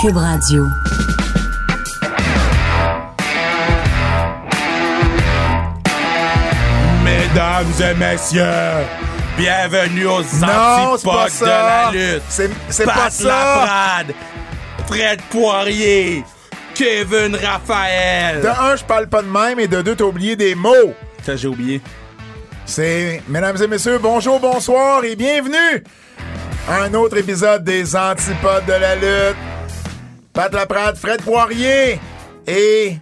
Cube Radio. Mesdames et messieurs, bienvenue aux Non, c'est pas antipodes de la lutte. C'est- pas ça. Laprade, Fred Poirier, Kevin Raphaël. De un, je parle pas de même, et de deux, t'as oublié des mots. Ça, j'ai oublié. C'est, mesdames et messieurs, bonjour, bonsoir et bienvenue à un autre épisode des Antipodes de la lutte. Pat Laprade, Fred Poirier et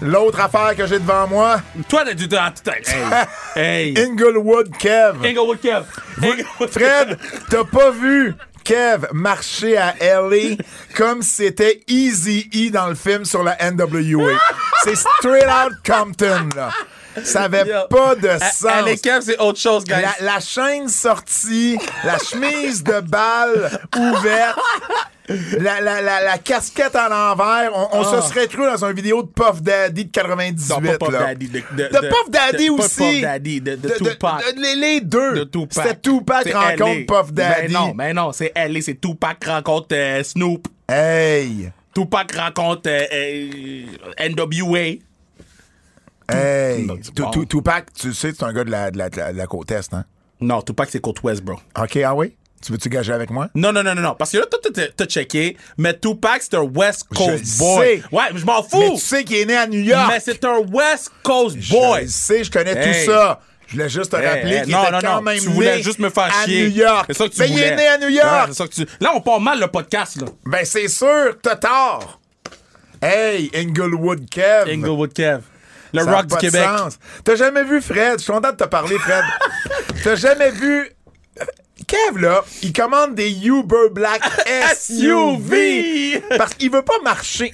l'autre affaire que j'ai devant moi, Toi, t'as du temps. Hey. hey. Inglewood Kev. Inglewood Kev. Inglewood Fred, t'as pas vu Kev marcher à LA comme c'était Easy E dans le film sur la NWA. C'est straight out Compton, là. Ça avait Yo. pas de À- sens. À l'équipe, c'est autre chose, guys. La, la chaîne sortie, la chemise de balle ouverte, la, la, la, la casquette à l'envers. On, on se serait cru dans une vidéo de Puff Daddy de 98. Ah. Non, pas Puff là. Daddy, de- de- De de- Puff Daddy aussi. Puff Daddy, de- de Tupac. les, deux. de Tupac. C'était Tupac rencontre. Puff Daddy. Ben non, mais non, c'est LA, c'est Tupac rencontre euh, Snoop. Hey! Tupac rencontre euh, euh, NWA. Hey! Tupac, tu sais, c'est un gars de la, de la, de la- de la côte Est, hein? Non, Tupac, c'est côte ouest, bro. OK, ah oui? Tu veux-tu gager avec moi? Non, non, non, non, non. Parce que là, toi, t'as- checké, mais Tupac, c'est un West Coast Je boy. sais. Ouais, mais je m'en Mais fous. tu sais qu'il est né à New York. Mais c'est un West Coast Je boy. le sais, je connais Hey. tout ça. Je voulais juste te Hey, rappeler hey, qu'il non, était non, quand non, même tu voulais né juste me faire à chier. New York. C'est ça que tu Mais voulais. il est né à New York. c'est ça que tu... Là, on part mal le podcast, là. Ben, c'est sûr, t'as tort. Hey, Inglewood Kev. Inglewood Kev. Le Ça rock du Québec. T'as jamais vu Fred? Je suis content de te parler, Fred. T'as jamais vu. Kev, là, il commande des Uber Black SUV. parce qu'il veut pas marcher.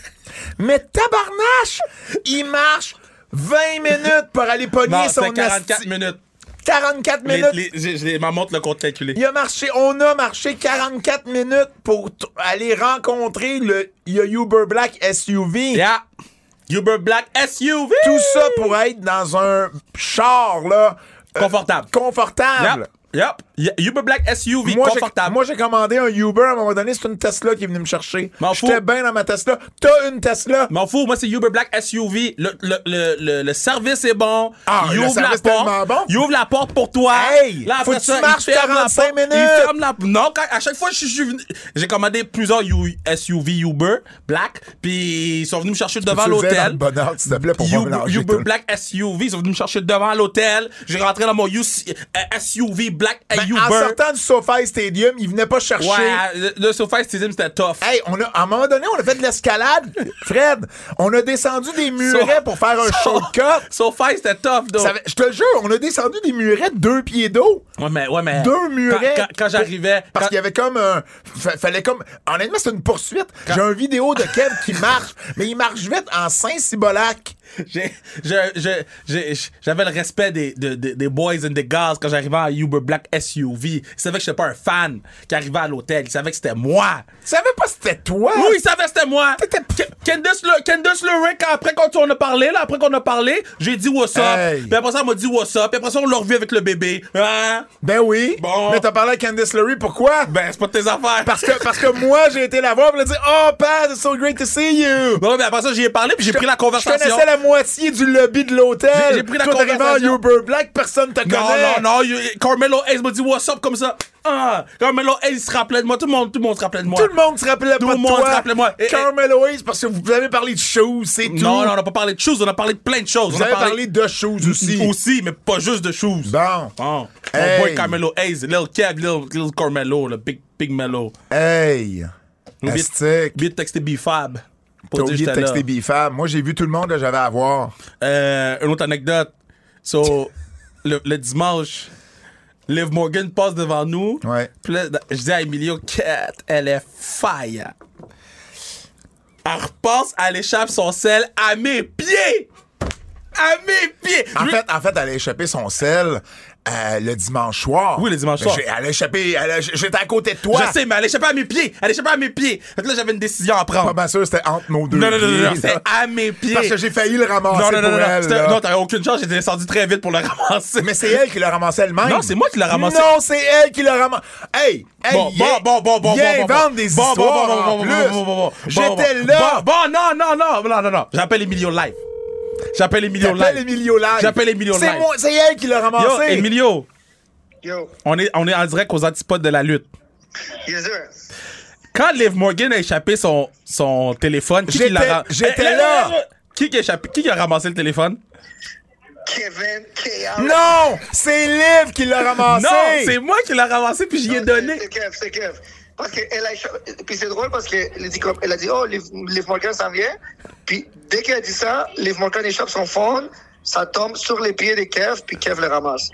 Mais tabarnache, il marche 20 minutes pour aller pogner Non, son c'est 44 asti- minutes. 44 Les, minutes. les, ma montre le compte calculé. Il a marché, on a marché 44 minutes pour aller rencontrer le Uber Black SUV. Yeah. Uber Black SUV. Tout ça pour être dans un char, là. euh, Confortable. confortable. Yep. Yep. Uber Black SUV. Moi, confortable. moi, j'ai commandé un Uber à un moment donné, c'est une Tesla qui est venue me chercher. J'étais bien dans ma Tesla. T'as une Tesla? M'en fous, moi c'est Uber Black SUV. Le, le, le, le, service est bon. Ah, il ouvre la porte. bon. Il ouvre la porte pour toi. Hey, là, faut que tu marches il ferme la 45 porte. minutes. Il ferme la Non, quand- à chaque fois que je suis venu, j'ai commandé plusieurs U- SUV Uber Black, puis ils sont venus me chercher devant Tu l'hôtel. bonheur, s'il te plaît, pour Uber, Uber tout. Black SUV, ils sont venus me chercher devant l'hôtel. J'ai rentré dans mon UC SUV Black Ben, Uber. en sortant du SoFi Stadium, il venait pas chercher. Ouais, le, le SoFi Stadium, c'était tough. Hey, on a, à un moment donné, on a fait de l'escalade. Fred, on a descendu des murets So- pour faire un so- shortcut. SoFi, c'était tough, donc. Ça je te le jure, on a descendu des murets de deux pieds d'eau. Ouais, mais, ouais, mais. Deux murets. Quand, quand- quand j'arrivais. Parce qu'il y avait comme un. fa- fallait comme. Honnêtement, c'est une poursuite. J'ai un vidéo de Kev qui marche, mais il marche vite en Saint-Cybolac. J'avais le respect des, de- de- des boys and des girls quand j'arrivais à Uber Black SUV. Ils savaient que j'étais pas un fan qui arrivait à l'hôtel. Ils savaient que c'était moi. Tu savais pas si c'était toi? Oui, ils savaient que c'était moi. Candice Le- Candice après quand on a parlé, là, après qu'on a parlé, j'ai dit what's up. Hey. Puis après ça, elle m'a dit what's up. Puis après ça, on l'a revu avec le bébé. Hein? Ben oui. Bon. Mais t'as parlé à Candice LeRae, pourquoi? Ben, c'est pas de tes affaires. Parce que, parce que moi, j'ai été la voir, pour lui dire Oh, Pat, it's so great to see you. Bon, mais après ça, j'y ai parlé, puis j'ai pris la Je conversation. connaissais la moitié du lobby de l'hôtel. J'ai- pris la Toi, t'arrives en conversation. Uber Black, personne te Non, connaît. non, non, you- Carmelo Hayes m'a dit what's up? comme ça. Ah, Carmelo Hayes se rappelait de moi. Tout le monde, tout le monde se rappelait de moi. Tout le monde se rappelait Tout pas le de monde toi. se rappelait moi. Et- et- Carmelo Hayes, parce que vous avez parlé de choses, c'est tout. Non, non, on n'a pas parlé de choses, on a parlé de plein de choses. Vous on a avez parlé de choses aussi. Aussi, mais pas juste de choses. Bon. Bon. Hey. Mon boy Carmelo Hayes, Lil Kev, Lil, Lil Carmelo, le Big, Big Mello. Hey. Oublie de texter B-Fab. T'as oublié de texter Bifab. Moi, j'ai vu tout le monde que j'avais à voir. Euh, une autre anecdote. So, le, le dimanche, Liv Morgan passe devant nous. Ouais. Puis là, je dis à Emilio, Cat, elle est fire. Elle repasse, elle échappe son sel à mes pieds. À mes pieds. En Lui- fait, en fait, elle a échappé son sel euh, le dimanche soir. Oui, le dimanche soir. Elle a échappé, a- j'étais à côté de toi. Je sais, mais elle échappait à mes pieds. Elle échappait à mes pieds. Fait que là, j'avais une décision à Pas prendre. bien sûr, c'était entre nos deux. Non, non, non, non, non, c'était à mes pieds. Parce que j'ai failli le ramasser non, non, non, pour non, elle. non, t'avais aucune chance, j'étais descendu très vite pour le ramasser. Mais c'est elle qui l'a ramassé elle-même. Non, c'est moi qui l'ai ramassé. Non, c'est elle qui l'a ramassé. Hey, hey, Bon, bon, bon, bon, bon, bon, bon, bon. des Bon, bon, histoires bon, bon, en bon, plus. bon, bon, bon, bon, bon, J'étais bon. là. Bon, bon, non, non, non, non, non, non. J'appelle Emilio live. J'appelle Emilio J'appelle live. Emilio live. J'appelle Emilio C'est live. moi, c'est elle qui l'a Yo, ramassé. Emilio, Yo, on est, on est en direct aux antipodes de la lutte. yes sir. Quand Liv Morgan a échappé son, son téléphone, qui, J'étais- l'a j'étais Eh, eh, là. eh, Qui qui a échappé, qui qui a ramassé le téléphone? Kevin KR. Non, c'est Liv qui l'a ramassé. Non, c'est moi qui l'ai ramassé puis j'y ai donné. C'est Kev, c'est Kev. Parce qu'elle a échappé- Puis c'est drôle parce qu'elle a dit, comme- elle a dit oh, Liv, Liv Morgan s'en vient. Puis dès qu'elle a dit ça, Liv Morgan échappe son phone, ça tombe sur les pieds de Kev, puis Kev le ramasse.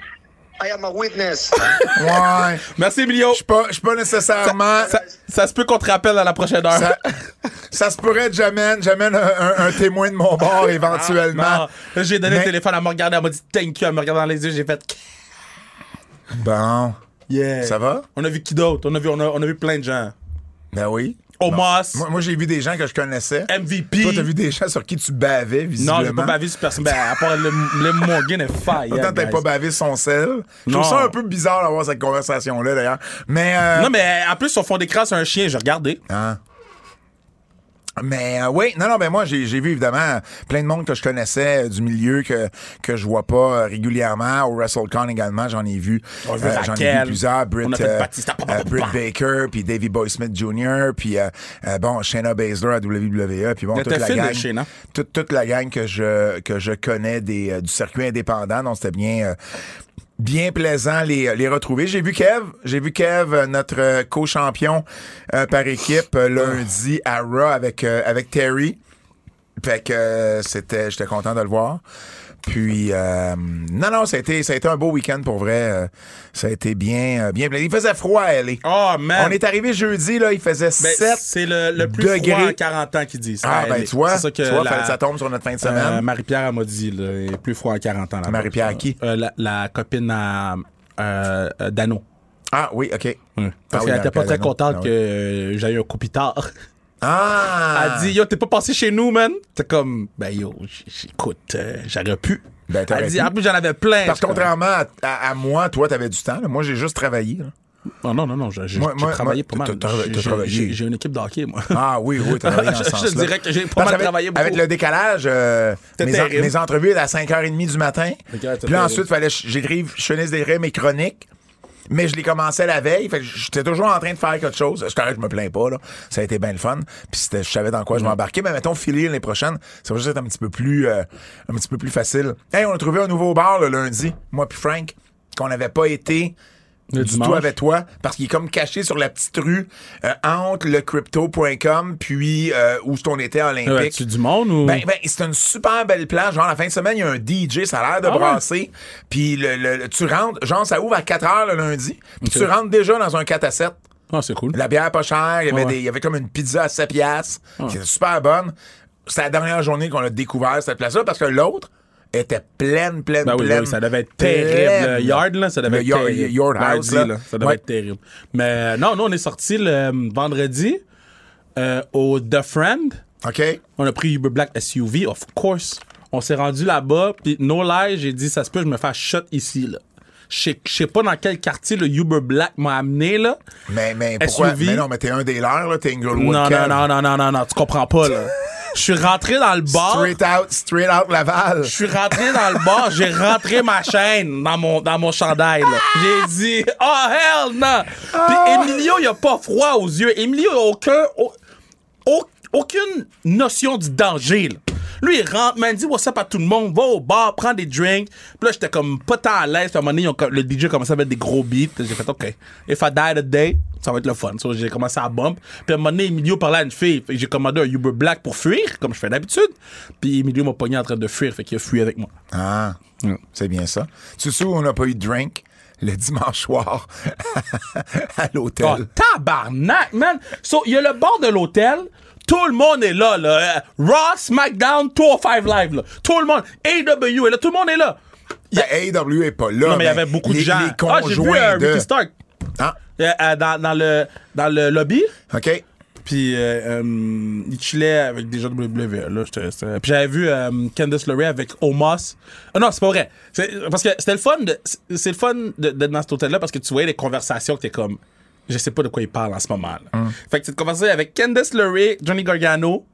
I am a witness. Ouais. Merci Emilio. Je suis pas, je suis pas nécessairement. Ça, ça se peut qu'on te rappelle à la prochaine heure. Ça, ça se pourrait que j'amène, j'amène un, un- un témoin de mon bord éventuellement. Là, j'ai donné Mais- le téléphone, elle m'a regardé, elle m'a dit thank you, elle m'a regardé dans les yeux, j'ai fait Bon. Yeah. Ça va? On a vu qui d'autre? On a vu, on a, on a vu plein de gens. Ben oui. Omas, Moi, moi, j'ai vu des gens que je connaissais. MVP. Toi, t'as vu des gens sur qui tu bavais, visiblement. non, j'ai pas bavé sur personne. Ben, à part le, le Morgan est fire. Autant t'as pas bavé son sel. Je trouve ça un peu bizarre d'avoir cette conversation-là, d'ailleurs. Mais, euh, Non, mais en plus, sur fond d'écran, c'est un chien, j'ai regardé. Hein? Mais euh, oui, non, non, ben moi, j'ai j'ai vu évidemment plein de monde que je connaissais euh, du milieu que, que je vois pas euh, régulièrement. Au WrestleCon également, j'en ai vu. On euh, j'en ai Raquel. vu plusieurs. Britt, On a fait euh, Batista. euh, Britt Baker, puis Davey Boy Smith Jr., puis euh, euh, bon, Shayna Baszler à WWE, puis bon, Elle toute était la fine, gang. Shayna. Toute, toute la gang que je, que je connais des, euh, du circuit indépendant. Donc, c'était bien... euh, bien plaisant les, les retrouver. J'ai vu Kev, j'ai vu Kev, euh, notre euh, co-champion euh, par équipe, lundi à Raw avec, avec Terry. Fait que c'était, j'étais content de le voir. Puis, euh, non, non, ça a, été, ça a été un beau week-end pour vrai. euh, ça a été bien, euh, bien. Il faisait froid à LA. Oh, man. On est arrivé jeudi, là, il faisait Ben, 7 c'est le, le plus degrés. froid à 40 ans qu'ils disent. Ah, ben, tu vois, ça que tu vois, la- fallait que ça tombe sur notre fin de Euh, semaine. Marie-Pierre, m'a dit, là, il est plus froid à 40 ans. Marie-Pierre à qui? Euh, la, la copine à Dano. ah, oui, OK. Ah Parce oui, qu'elle était pas très contente Ah que oui. euh, j'aille un coup plus tard. Ah! Elle dit, yo, t'es pas passé chez nous, man? T'es comme, ben yo, j- j- écoute, euh, j'aurais pu. Ben, Elle dit, pu. en plus, j'en avais plein. Parce que contrairement à, à- à moi, toi, t'avais du temps. là. Moi, j'ai juste travaillé. là. Oh, non, non, non, j'ai travaillé pas mal. J'ai- une équipe de hockey, moi. Ah oui, oui, t'as travaillé dans ce Je dirais que j'ai pas mal travaillé beaucoup. Avec le décalage, euh, mes, en- terrible. mes entrevues étaient à 5h30 du matin. Puis là, ensuite, fallait j'écrive, je finisse d'écrire mes chroniques. Mais je les commençais la veille. Fait que j'étais toujours en train de faire quelque chose. Je t'arrête, je me plains pas, là. Ça a été bien le fun. Puis je savais dans quoi je m'embarquais. Mais mettons, filer l'année prochaine, ça va juste être un petit peu plus, euh, un petit peu plus facile. Hey, on a trouvé un nouveau bar le lundi, moi puis Frank, qu'on n'avait pas été Le du dimanche. tout avec toi, parce qu'il est comme caché sur la petite rue euh, entre le crypto.com puis euh, où on était à Ouais, Olympique. tu du monde ou? Ben, ben, c'est une super belle plage. Genre, la fin de semaine, il y a un DJ, ça a l'air de Ah ouais? brasser. Puis le, le- le- tu rentres, genre, ça ouvre à 4 heures le lundi. Puis tu rentres déjà dans un 4 à 7. Ah, c'est cool. La bière pas chère, il y avait, Ouais. des- il y avait comme une pizza à 7 piastres, qui était super bonne. C'était la dernière journée qu'on a découvert cette place-là parce que l'autre était pleine, pleine, Ben oui, pleine. oui, ça devait être terrible. pleine. Le yard, là, ça devait Le être yard- terrible. yard house, Mardi, là. ça devait Ouais. être terrible. Mais euh, non, nous, on est sorti le euh, vendredi euh, au The Friend. OK? On a pris Uber Black SUV, of course. On s'est rendu là-bas, puis no lie, j'ai dit, ça se peut, je me fais shot ici, là. Je sais- pas dans quel quartier le Uber Black m'a amené, là. Mais, mais pourquoi? SUV? Mais non, mais t'es un des leurs, là. T'es Inglewood. Non, non, non, non, non, non, non, tu comprends pas, là. Je suis rentré dans le bar. Straight out, straight out Laval. Je suis rentré dans le bar, j'ai rentré ma chaîne dans mon, dans mon chandail. là. J'ai dit, oh hell no! Puis Emilio, il a pas froid aux yeux. Emilio, il a aucun, au- au- aucune notion du danger. là. Lui, il rentre, man, dit what's up à tout le monde, va au bar, prends des drinks. Puis là, j'étais comme pas tant à l'aise. Puis à un moment donné, ils ont co- le DJ commençait à mettre des gros beats. Puis J'ai fait, OK, if I die today, ça va être le fun. So, j'ai commencé à bump. Puis à un moment donné, Emilio parlait à une fille. Fait que J'ai commandé un Uber Black pour fuir, comme je fais d'habitude. Puis Emilio m'a pogné en train de fuir, fait qu'il a fui avec moi. Ah, c'est bien ça. Tu sais on n'a pas eu de drink? Le dimanche soir? À l'hôtel. Oh, tabarnak, man! So, il y a le bord de l'hôtel. Tout le monde est là, là. Euh, Raw, SmackDown, 205 Live, là. Tout le monde. AW est là. Tout le monde est là. Ben, AEW est pas là. non, mais il y avait beaucoup les- de gens. Les ah, j'ai vu euh, de. Ricky Stark Ah, euh, euh, dans, dans le, dans le lobby. OK. Puis euh, euh, il chillait avec des gens de WWE. Là, Puis j'avais vu euh, Candice LeRae avec Omos. Ah non, c'est pas vrai. Parce que c'était le fun. de- c'est- le fun d'être dans cet hôtel-là parce que tu voyais les conversations que t'es comme. Je sais pas de quoi ils parlent en ce moment. là. Fait que tu te conversais avec Candice LeRae, Johnny Gargano,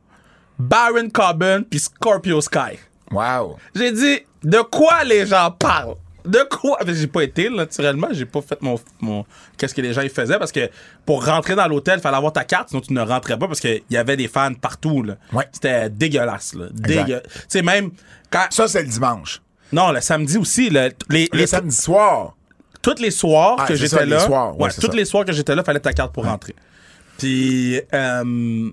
Baron Corbin, puis Scorpio Sky. Wow. J'ai dit, de quoi les gens parlent? De quoi? J'ai pas été, là, naturellement. J'ai pas fait mon, mon- Qu'est-ce que les gens ils faisaient parce que pour rentrer dans l'hôtel, il fallait avoir ta carte, sinon tu ne rentrais pas parce qu'il y avait des fans partout, là. Ouais. C'était dégueulasse, là. Tu sais, même quand. Ça, c'est le dimanche. Non, le samedi aussi, là, les, Le les- samedi soir. tous les soirs Ah, que j'étais ça, les là. soirs, ouais, ça. les soirs que j'étais là, fallait ta carte pour rentrer. Puis, euh,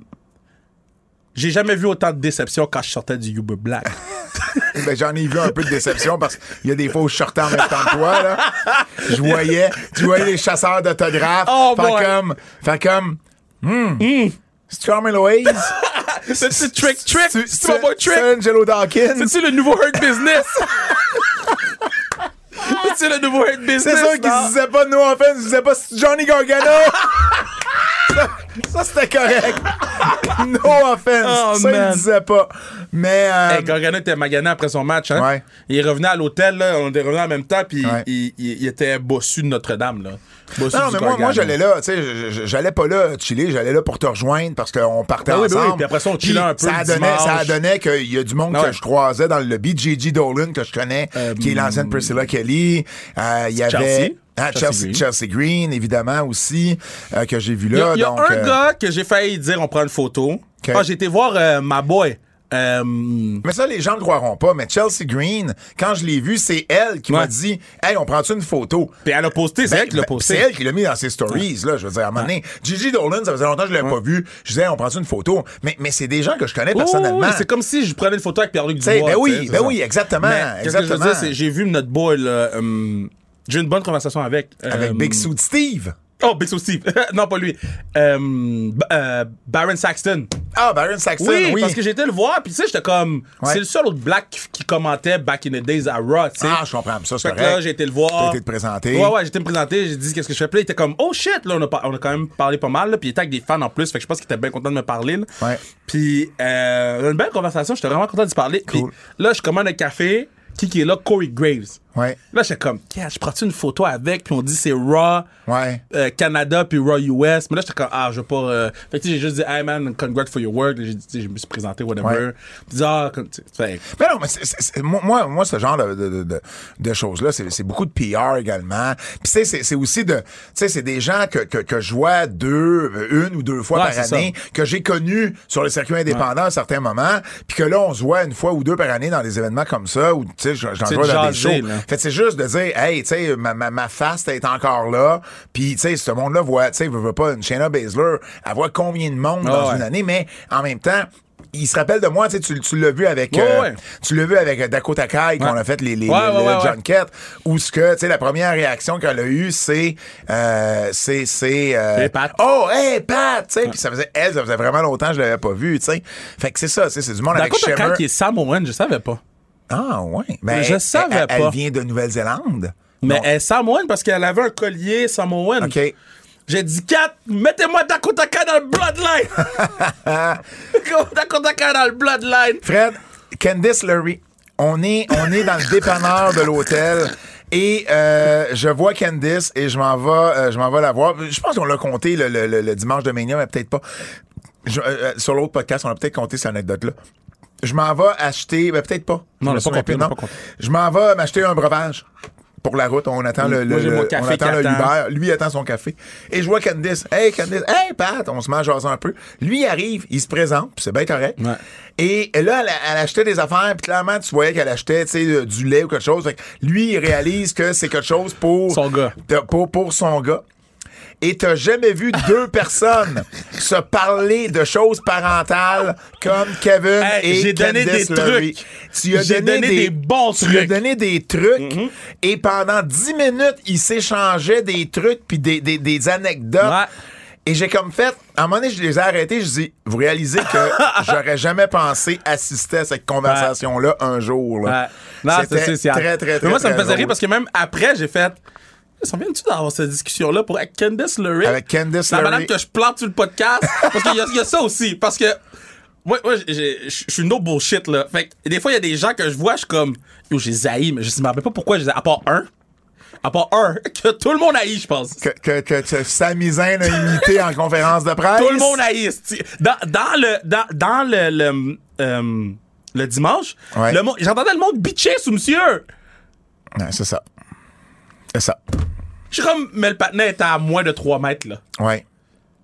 j'ai jamais vu autant de déception quand je sortais du Uber Black. Ben, j'en ai vu un peu de déception parce qu'il y a des fois où je sortais en même temps que toi, là. Je voyais, tu voyais les chasseurs d'autographes. Oh, fait boy. comme, fait comme, hmm, c'est Carmen Louise? C'est Trick Trick! C'est- mon boy Trick! C'est Angelo Dawkins? C'est-tu le nouveau Hurt Business? C'est le nouveau Hurt Business? C'est sûr qu'ils se disaient pas no offense, ils se disaient pas Johnny Gargano? Ça, c'était correct. No offense. Oh, ça, man. ils disaient pas. Mais, euh, Hey, Gargano était magané après son match, hein? Ouais. Il revenait à l'hôtel, là, on était revenus en même temps, puis Ouais. il, il- il était bossu de Notre-Dame, là. Bossu non, non, mais moi, moi j'allais là, tu sais, j'allais pas là chiller, j'allais là pour te rejoindre parce qu'on partait Ah oui, ben ensemble. oui, puis après ça, on chillait un peu Ça donnait, ça donnait qu'il y a du monde Ah que ouais. je croisais dans le lobby. Dolan, que je connais, qui est l'ancienne Priscilla Kelly. Euh, Il y avait... Chelsea. Ah, Chelsea Chelsea, Green. Chelsea Green, évidemment, aussi, euh, que j'ai vu Il y a, là. il y a donc, un euh, gars que j'ai failli dire on prend une photo. Ah, j'ai été voir euh, ma boy. Euh, Mais ça, les gens ne croiront pas. Mais Chelsea Green, quand je l'ai vue, c'est elle qui m'a dit Hey, on prend-tu une photo? Puis elle a posté, c'est Ben, elle qui l'a ben, posté. C'est elle qui l'a mis dans ses stories, là. Je veux dire, à un moment donné, Gigi Dolan, ça faisait longtemps que je l'avais pas vu. Je disais, Hey, on prend une photo? Mais, mais c'est des gens que je connais Oh, personnellement. oui, c'est comme si je prenais une photo avec Pierre-Luc Dubois. ben oui, ben oui, exactement, Mais qu'est-ce que je veux exactement. dire, c'est j'ai vu notre boy, là, j'ai eu une bonne conversation avec. Avec euh, Big Suit Steve. Oh, Big Soul Steve. non, pas lui. Euh, euh, Baron Saxton. Ah, Baron Saxton, Oui, oui. parce que j'ai été le voir, puis tu sais, j'étais comme. Ouais. C'est le seul autre black qui, commentait back in the days à Raw, tu sais. Ah, je comprends. Ça, c'est Fait que là, correct. j'ai été le voir. T'as été te présenter. Ouais, ouais, j'ai été me présenter, j'ai dit qu'est-ce que je fais? Puis là, il était comme, oh shit, là, on a, par- on a quand même parlé pas mal, là, puis il était avec des fans en plus, fait que je pense qu'il était bien content de me parler, là. Ouais. Puis, euh, une belle conversation, j'étais vraiment content de se parler. Puis Cool. là, je commande un café, qui qui est là, Corey Graves. Ouais. Là, j'étais comme, Qu'est-ce, je prends-tu une photo avec, puis on dit c'est Raw, Ouais. euh, Canada, puis Raw US. Mais là, j'étais comme, ah, je veux pas. euh, Fait que tu sais, j'ai juste dit, hey man, congrats for your work. J'ai dit, tu sais, je me suis présenté, whatever. Puis ah, comme- fait- Mais non, mais moi, moi, moi, ce genre de, de, de, de choses-là, c'est beaucoup de PR également. Puis tu sais, c'est- c'est aussi de... Tu sais, c'est des gens que, que, que je vois deux, euh, une ou deux fois Ouais, par année, que j'ai connus sur le circuit indépendant à un certain moment, puis que là, on se voit une fois ou deux par année dans des événements comme ça, où, tu sais, j'en vois dans des shows. là. Fait c'est juste de dire, hey, tu sais, ma, ma, ma face est encore là, puis tu sais, ce monde-là voit, tu sais, veut, veut pas, une Shayna Baszler, elle voit combien de monde Ah dans ouais. une année, mais en même temps, il se rappelle de moi, tu sais, tu, tu l'as vu avec, Ouais, euh, ouais. tu l'as vu avec euh, Dakota Kai qu'on Ouais. a fait les, les, les- où ce que, tu sais, la première réaction qu'elle a eue, c'est, euh, c'est, c'est, euh, oh, hey, Pat, tu sais, puis ça faisait, elle, ça faisait vraiment longtemps que je l'avais pas vu, tu sais. Fait que c'est ça, c'est du monde avec Dakota Shimmer. Kai qui est Samoan, je savais pas. Ah, ouais. Ben, Je elle- savais elle, Elle pas. vient de Nouvelle-Zélande. Mais Non. elle est Samoan parce qu'elle avait un collier Samoan. OK. J'ai dit, Kat, mettez-moi Dakota Kai dans le bloodline. Dakota Kai dans le bloodline. Fred, Candice Lurie, on est, on est dans le dépanneur de l'hôtel. Et euh, je vois Candice et je m'en vais, euh, je m'en vais la voir. Je pense qu'on l'a compté le, le- le- dimanche de Mania, mais peut-être pas. Je- euh, sur l'autre podcast, on a peut-être compté cette anecdote-là. Je m'en vais acheter, ben peut-être pas. Non, Je pas l'a non. pas. Je m'en vais m'acheter un breuvage. Pour la route, on attend le, Moi, le- on attend le. Uber. Lui attend son café. Et je vois Candice. Hey Candice, hey Pat, on se met à jaser un peu. Lui il arrive, il se présente, puis c'est bien correct. Ouais. Et là, elle, elle achetait des affaires, puis clairement, tu voyais qu'elle achetait, tu sais, euh, du lait ou quelque chose. Fait que lui, il réalise que c'est quelque chose pour Son gars. pour, pour son gars. Et t'as jamais vu deux personnes se parler de choses parentales comme Kevin Hey, et j'ai donné Candice des Lurie. trucs. Tu as donné des bons tu lui as trucs. donné des trucs. Et pendant dix minutes, ils s'échangeaient des trucs puis des, des, des anecdotes. Ouais. Et j'ai comme fait, à un moment donné, je les ai arrêtés, je dis, vous réalisez que j'aurais jamais pensé assister à cette conversation-là un jour. là. Ouais. Non, c'est très, très, Mais très, moi, ça me très faisait rire parce que même après, j'ai fait. Ça viens-tu d'avoir cette discussion-là pour avec Candice LeRae? Avec Candice La LeRae. madame que je plante sur le podcast? parce qu'il y, y a ça aussi. Parce que. Moi, moi je suis no bullshit, là. Fait que des fois, il y a des gens que je vois, je suis comme. Yo, j'ai zaï, mais je me rappelle pas pourquoi j'ai. À part un. À part un. Que tout le monde haït, je pense. Que, que, que, que Sami Zayn a imité en conférence de presse. Tout le monde haït. Dans, dans le. Dans, dans le. le, euh, le dimanche, Ouais. le monde- j'entendais le monde bitcher sous monsieur. Ouais, c'est ça. C'est ça. Je suis comme, mais le patinet était à moins de 3 mètres, là. Ouais.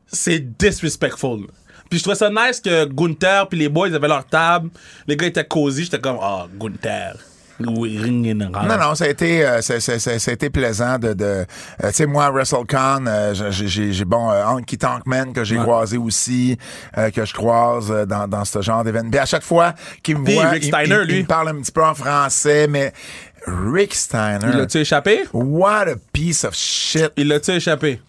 C'est disrespectful. Puis je trouvais ça nice que Gunther puis les boys avaient leur table. Les gars étaient cosy. J'étais comme, ah, Gunther. Oui, in the Non, non, ça a été, euh, ça, ça- ça- ça a été plaisant de. de euh, tu sais, moi, WrestleCon, euh, j'ai- bon, Honky Tonkman que j'ai croisé aussi, que je croise dans, dans ce genre d'événement. Puis à chaque fois qu'il me Puis voit, Rick il- Steiner, il, il lui. me parle un petit peu en français, mais Rick Steiner. Il l'a-tu échappé? What a piece of shit. Il l'a-tu échappé?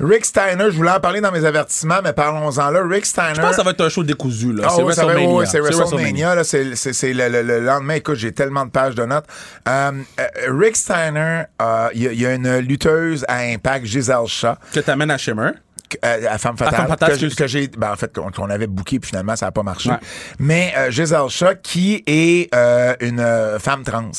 Rick Steiner, je voulais en parler dans mes avertissements, mais parlons-en là. Rick Steiner. Je pense que ça va être un show décousu, là. Ah c'est oui, WrestleMania. oui, c'est WrestleMania. C'est le, le- le lendemain. Écoute, j'ai tellement de pages de notes. Euh, euh, Rick Steiner, euh, il y, a- il y a une lutteuse à Impact, Giselle Shaw, Que t'amènes à Shimmer. euh, à Femme Fatale, Femme Fatale, que j'ai- excuse. que j'ai, ben, en fait, qu'on qu'on avait booké, puis finalement, ça n'a pas marché. Ouais. Mais euh, Giselle Shaw, qui est euh, une femme trans.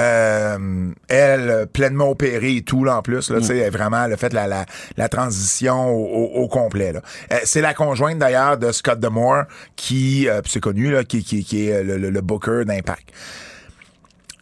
Euh, elle, pleinement opérée et tout, là, en plus, là, tu sais, elle, vraiment, elle a fait la, la, la transition au, au- au complet, là. Euh, c'est la conjointe, d'ailleurs, de Scott Demore, qui, euh, c'est connu, là, qui, qui, qui est le, le- le booker d'Impact.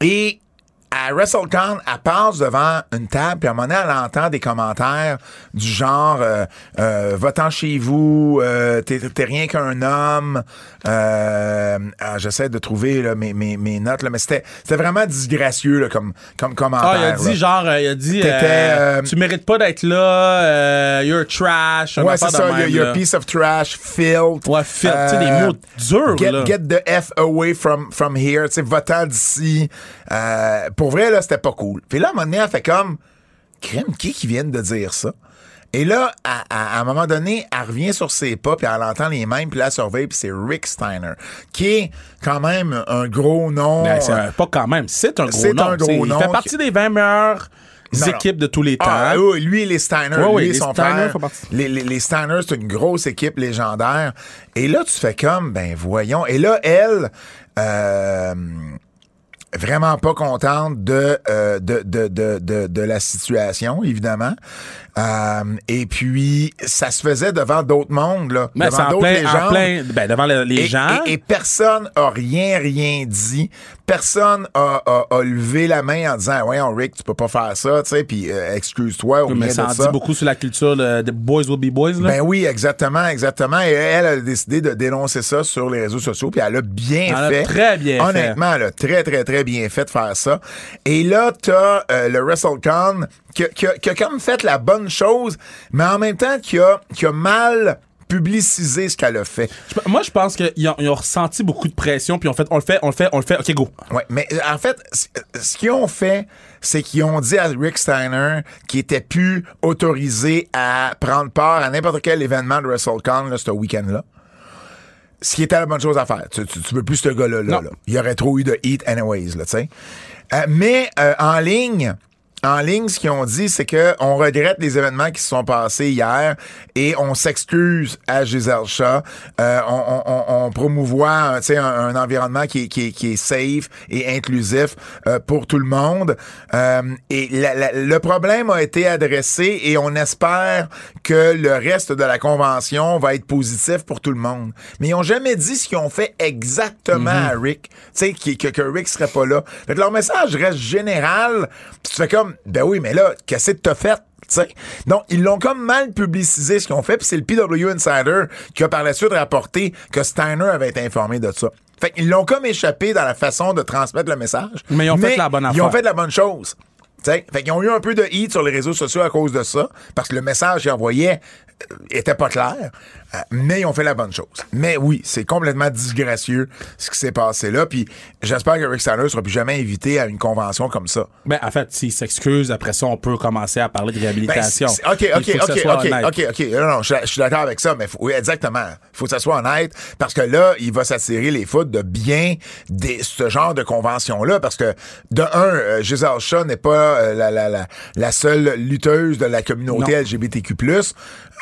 Et à WrestleCon, elle passe devant une table, puis à un moment donné, elle entend des commentaires du genre euh, euh, Va-t'en chez vous, euh, t'es t'es rien qu'un homme. Euh, ah, J'essaie de trouver là, mes, mes, mes notes, là, mais c'était c'était vraiment disgracieux là, comme, comme commentaire. Ah, il a là. dit genre, euh, il a dit, euh, tu mérites pas d'être là, euh, you're trash. Ouais, c'est ça. même, You're a piece of trash, filth. Ouais, filth, tu sais, des mots durs, Get, là. get the F away from, from here. Tu sais, va-t'en d'ici. Euh, pour vrai, là, c'était pas cool. Puis là, à un moment donné, elle fait comme, crème, qui qui vient de dire ça? Et là, à, à- à un moment donné, elle revient sur ses pas, puis elle entend les mêmes, puis là, elle surveille, puis c'est Rick Steiner, qui est quand même un gros nom. Ben, c'est un- pas quand même, c'est un gros C'est nom. un gros nom Il fait partie des 20 meilleures Non, non. équipes de tous les temps. Ah, oui, lui et les Steiner. Lui oui, et les son Steiner père. font partie. Les, les, les Steiner, c'est une grosse équipe légendaire. Et là, tu fais comme, ben voyons. Et là, elle, euh, vraiment pas contente de, euh, de, de, de, de, de la situation, évidemment. Euh, et puis, ça se faisait devant d'autres mondes, là. Mais devant d'autres plein, en légendes. plein, ben, devant le- les Et, gens. et- et personne a rien, rien dit. Personne a, a, a levé la main en disant, ouais, Rick, tu peux pas faire ça, tu sais, puis euh, excuse-toi mais ça en ça. dit beaucoup sur la culture de, de Boys Will Be Boys. Là. Ben oui, exactement, exactement. Et elle a décidé de dénoncer ça sur les réseaux sociaux, puis elle a bien Elle a fait. très bien fait. Honnêtement, elle a très, très, très bien fait de faire ça. Et là, t'as euh, le WrestleCon qui, a- qui, a- qui a comme fait la bonne chose, mais en même temps qui a, qui a mal publicisé ce qu'elle a fait. Moi, je pense qu'ils ont, ils ont ressenti beaucoup de pression, puis on fait, on le fait, on le fait, on le fait. OK, go. Ouais, mais euh, en fait, c- ce qu'ils ont fait, c'est qu'ils ont dit à Rick Steiner qu'il était plus autorisé à prendre part à n'importe quel événement de WrestleCon, là, ce week-end-là. Ce qui était la bonne chose à faire. Tu, tu, tu veux plus ce gars-là, là. Il y aurait trop eu de heat anyways, là, tu sais. Euh, mais euh, en ligne, en ligne, ce qu'ils ont dit, c'est que on regrette les événements qui se sont passés hier et on s'excuse à Giselle Shaw. Euh, on, on, on, promouvoit un, tu sais, un, environnement qui est, qui, est, qui est safe et inclusif euh, pour tout le monde. Euh, et la- la- le problème a été adressé et on espère que le reste de la convention va être positif pour tout le monde. Mais ils ont jamais dit ce qu'ils ont fait exactement à Rick. Tu sais, que, que Rick serait pas là. Fait que leur message reste général. Tu fais comme, ben oui, mais là, qu'est-ce que t'as fait? Tu sais? Donc, ils l'ont comme mal publicisé ce qu'ils ont fait, puis c'est le PW Insider qui a par la suite rapporté que Steiner avait été informé de ça. Fait qu'ils l'ont comme échappé dans la façon de transmettre le message. Mais ils ont fait la bonne Ils ont affaire. fait la bonne chose. T'sais, fait qu'ils ont eu un peu de heat sur les réseaux sociaux à cause de ça, parce que le message qu'ils envoyaient euh, était pas clair, euh, mais ils ont fait la bonne chose. Mais oui, c'est complètement disgracieux ce qui s'est passé là, puis j'espère que Rick Steiner sera plus jamais invité à une convention comme ça. Ben, en fait, s'il s'excuse, après ça, on peut commencer à parler de Ben, réhabilitation. OK, OK, OK, OK, honnête. OK, OK. Non, non, je, je suis d'accord avec ça, mais faut- oui, exactement. faut que ça soit honnête, parce que là, il va s'attirer les foot de bien des, ce genre de convention-là, parce que, de un, euh, Giselle Shaw n'est pas euh, la, la, la, la seule lutteuse de la communauté Non. LGBTQ+.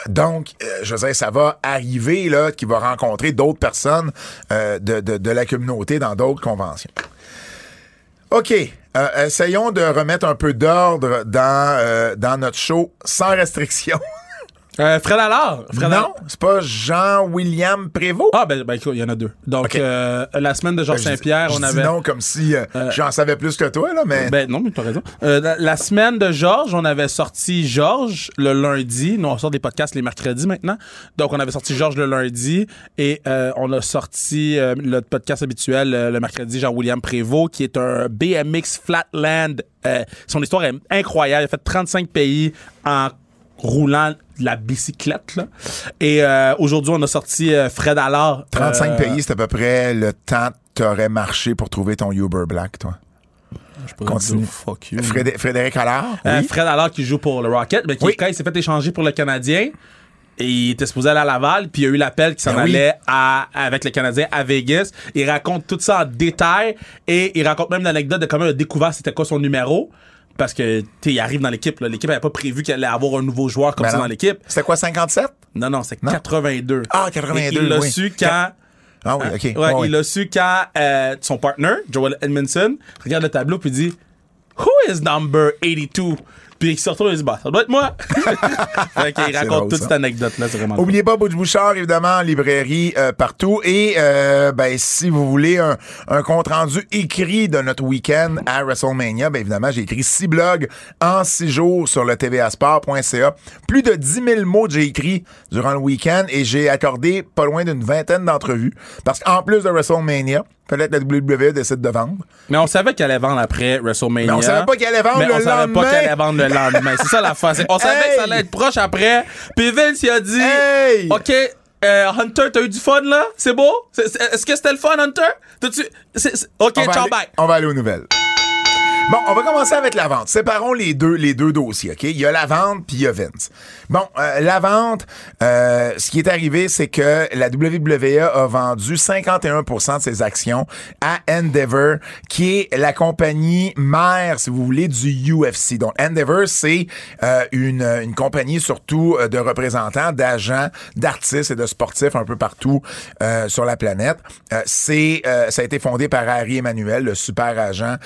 Donc, euh, je veux dire, ça va arriver, là, qu'il va rencontrer d'autres personnes euh, de, de, de la communauté dans d'autres conventions. OK. Euh, essayons de remettre un peu d'ordre dans, dans notre show sans restriction. Euh, Fred Allard. Fred non, c'est pas Jean-William Prévost. Ah, ben, ben, écoute, il y en a deux. Donc, euh, la semaine de Georges Je- Saint-Pierre, on dis avait. non comme si euh, j'en savais plus que toi, là, mais... Ben non, mais t'as raison. Euh, la, la semaine de Georges, on avait sorti Georges le lundi. Nous, on sort des podcasts les mercredis maintenant. Donc, on avait sorti Georges le lundi et euh, on a sorti euh, le podcast habituel euh, le mercredi, Jean-William Prévost, qui est un BMX Flatland. Euh, son histoire est incroyable. Il a fait 35 pays en roulant de la bicyclette. Là. Et euh, aujourd'hui, on a sorti euh, Fred Allard. 35 euh, pays, c'est à peu près le temps que t'aurais marché pour trouver ton Uber Black, toi. je peux Continue. dire, Fuck you. Frédé- Frédéric Allard, Euh, oui. Fred Allard qui joue pour le Rocket, mais qui, Oui. quand il s'est fait échanger pour le Canadien, et il était supposé aller à Laval, puis il y a eu l'appel qui s'en Ben oui. allait à, avec le Canadien à Vegas. Il raconte tout ça en détail et il raconte même l'anecdote de comment il a découvert c'était quoi son numéro. Parce que, tu il arrive dans l'équipe, là. l'équipe n'avait pas prévu qu'il allait avoir un nouveau joueur comme Ben ça non. dans l'équipe. C'était quoi, 57? Non, non, c'est Non? 82. Ah, 82, Et il l'a oui. su quand... Ah oui? OK. Ouais, oui. Il l'a su quand euh, son partner, Joel Edmondson, regarde le tableau puis dit Who is number 82? Puis il se retourne et il dit Bah, ça doit être moi. Fait qu'il C'est raconte drôle, toute ça. cette anecdote-là, c'est vraiment. Oubliez pas Butch Bouchard, évidemment, en librairie euh, partout. Et euh, ben, si vous voulez un, un compte-rendu écrit de notre week-end à WrestleMania, ben évidemment, j'ai écrit six blogs en six jours sur le tvasport.ca. Plus de 10 000 mots que j'ai écrits durant le week-end et j'ai accordé pas loin d'une vingtaine d'entrevues. Parce qu'en plus de WrestleMania, que la WWE décide de vendre. Mais on savait qu'elle allait vendre après WrestleMania. Mais on savait pas qu'elle allait vendre Mais le on savait lendemain. pas qu'elle allait vendre le lendemain. C'est ça la phase. On savait Hey! que ça allait être proche après. Puis Vince, il a dit Hey! OK, euh, Hunter, t'as eu du fun là? C'est beau? Est-ce que c'était le fun, Hunter? C'est- OK, On ciao, aller- bye. On va aller aux nouvelles. Bon, on va commencer avec la vente. Séparons les deux, les deux dossiers, OK? Il y a la vente puis il y a Vince. Bon, euh, la vente, euh, ce qui est arrivé, c'est que la WWE a vendu 51% de ses actions à Endeavor, qui est la compagnie mère, si vous voulez, du UFC. Donc, Endeavor, c'est euh, une, une compagnie surtout euh, de représentants, d'agents, d'artistes et de sportifs un peu partout sur la planète. C'est, ça a été fondé par Harry Emmanuel, le super agent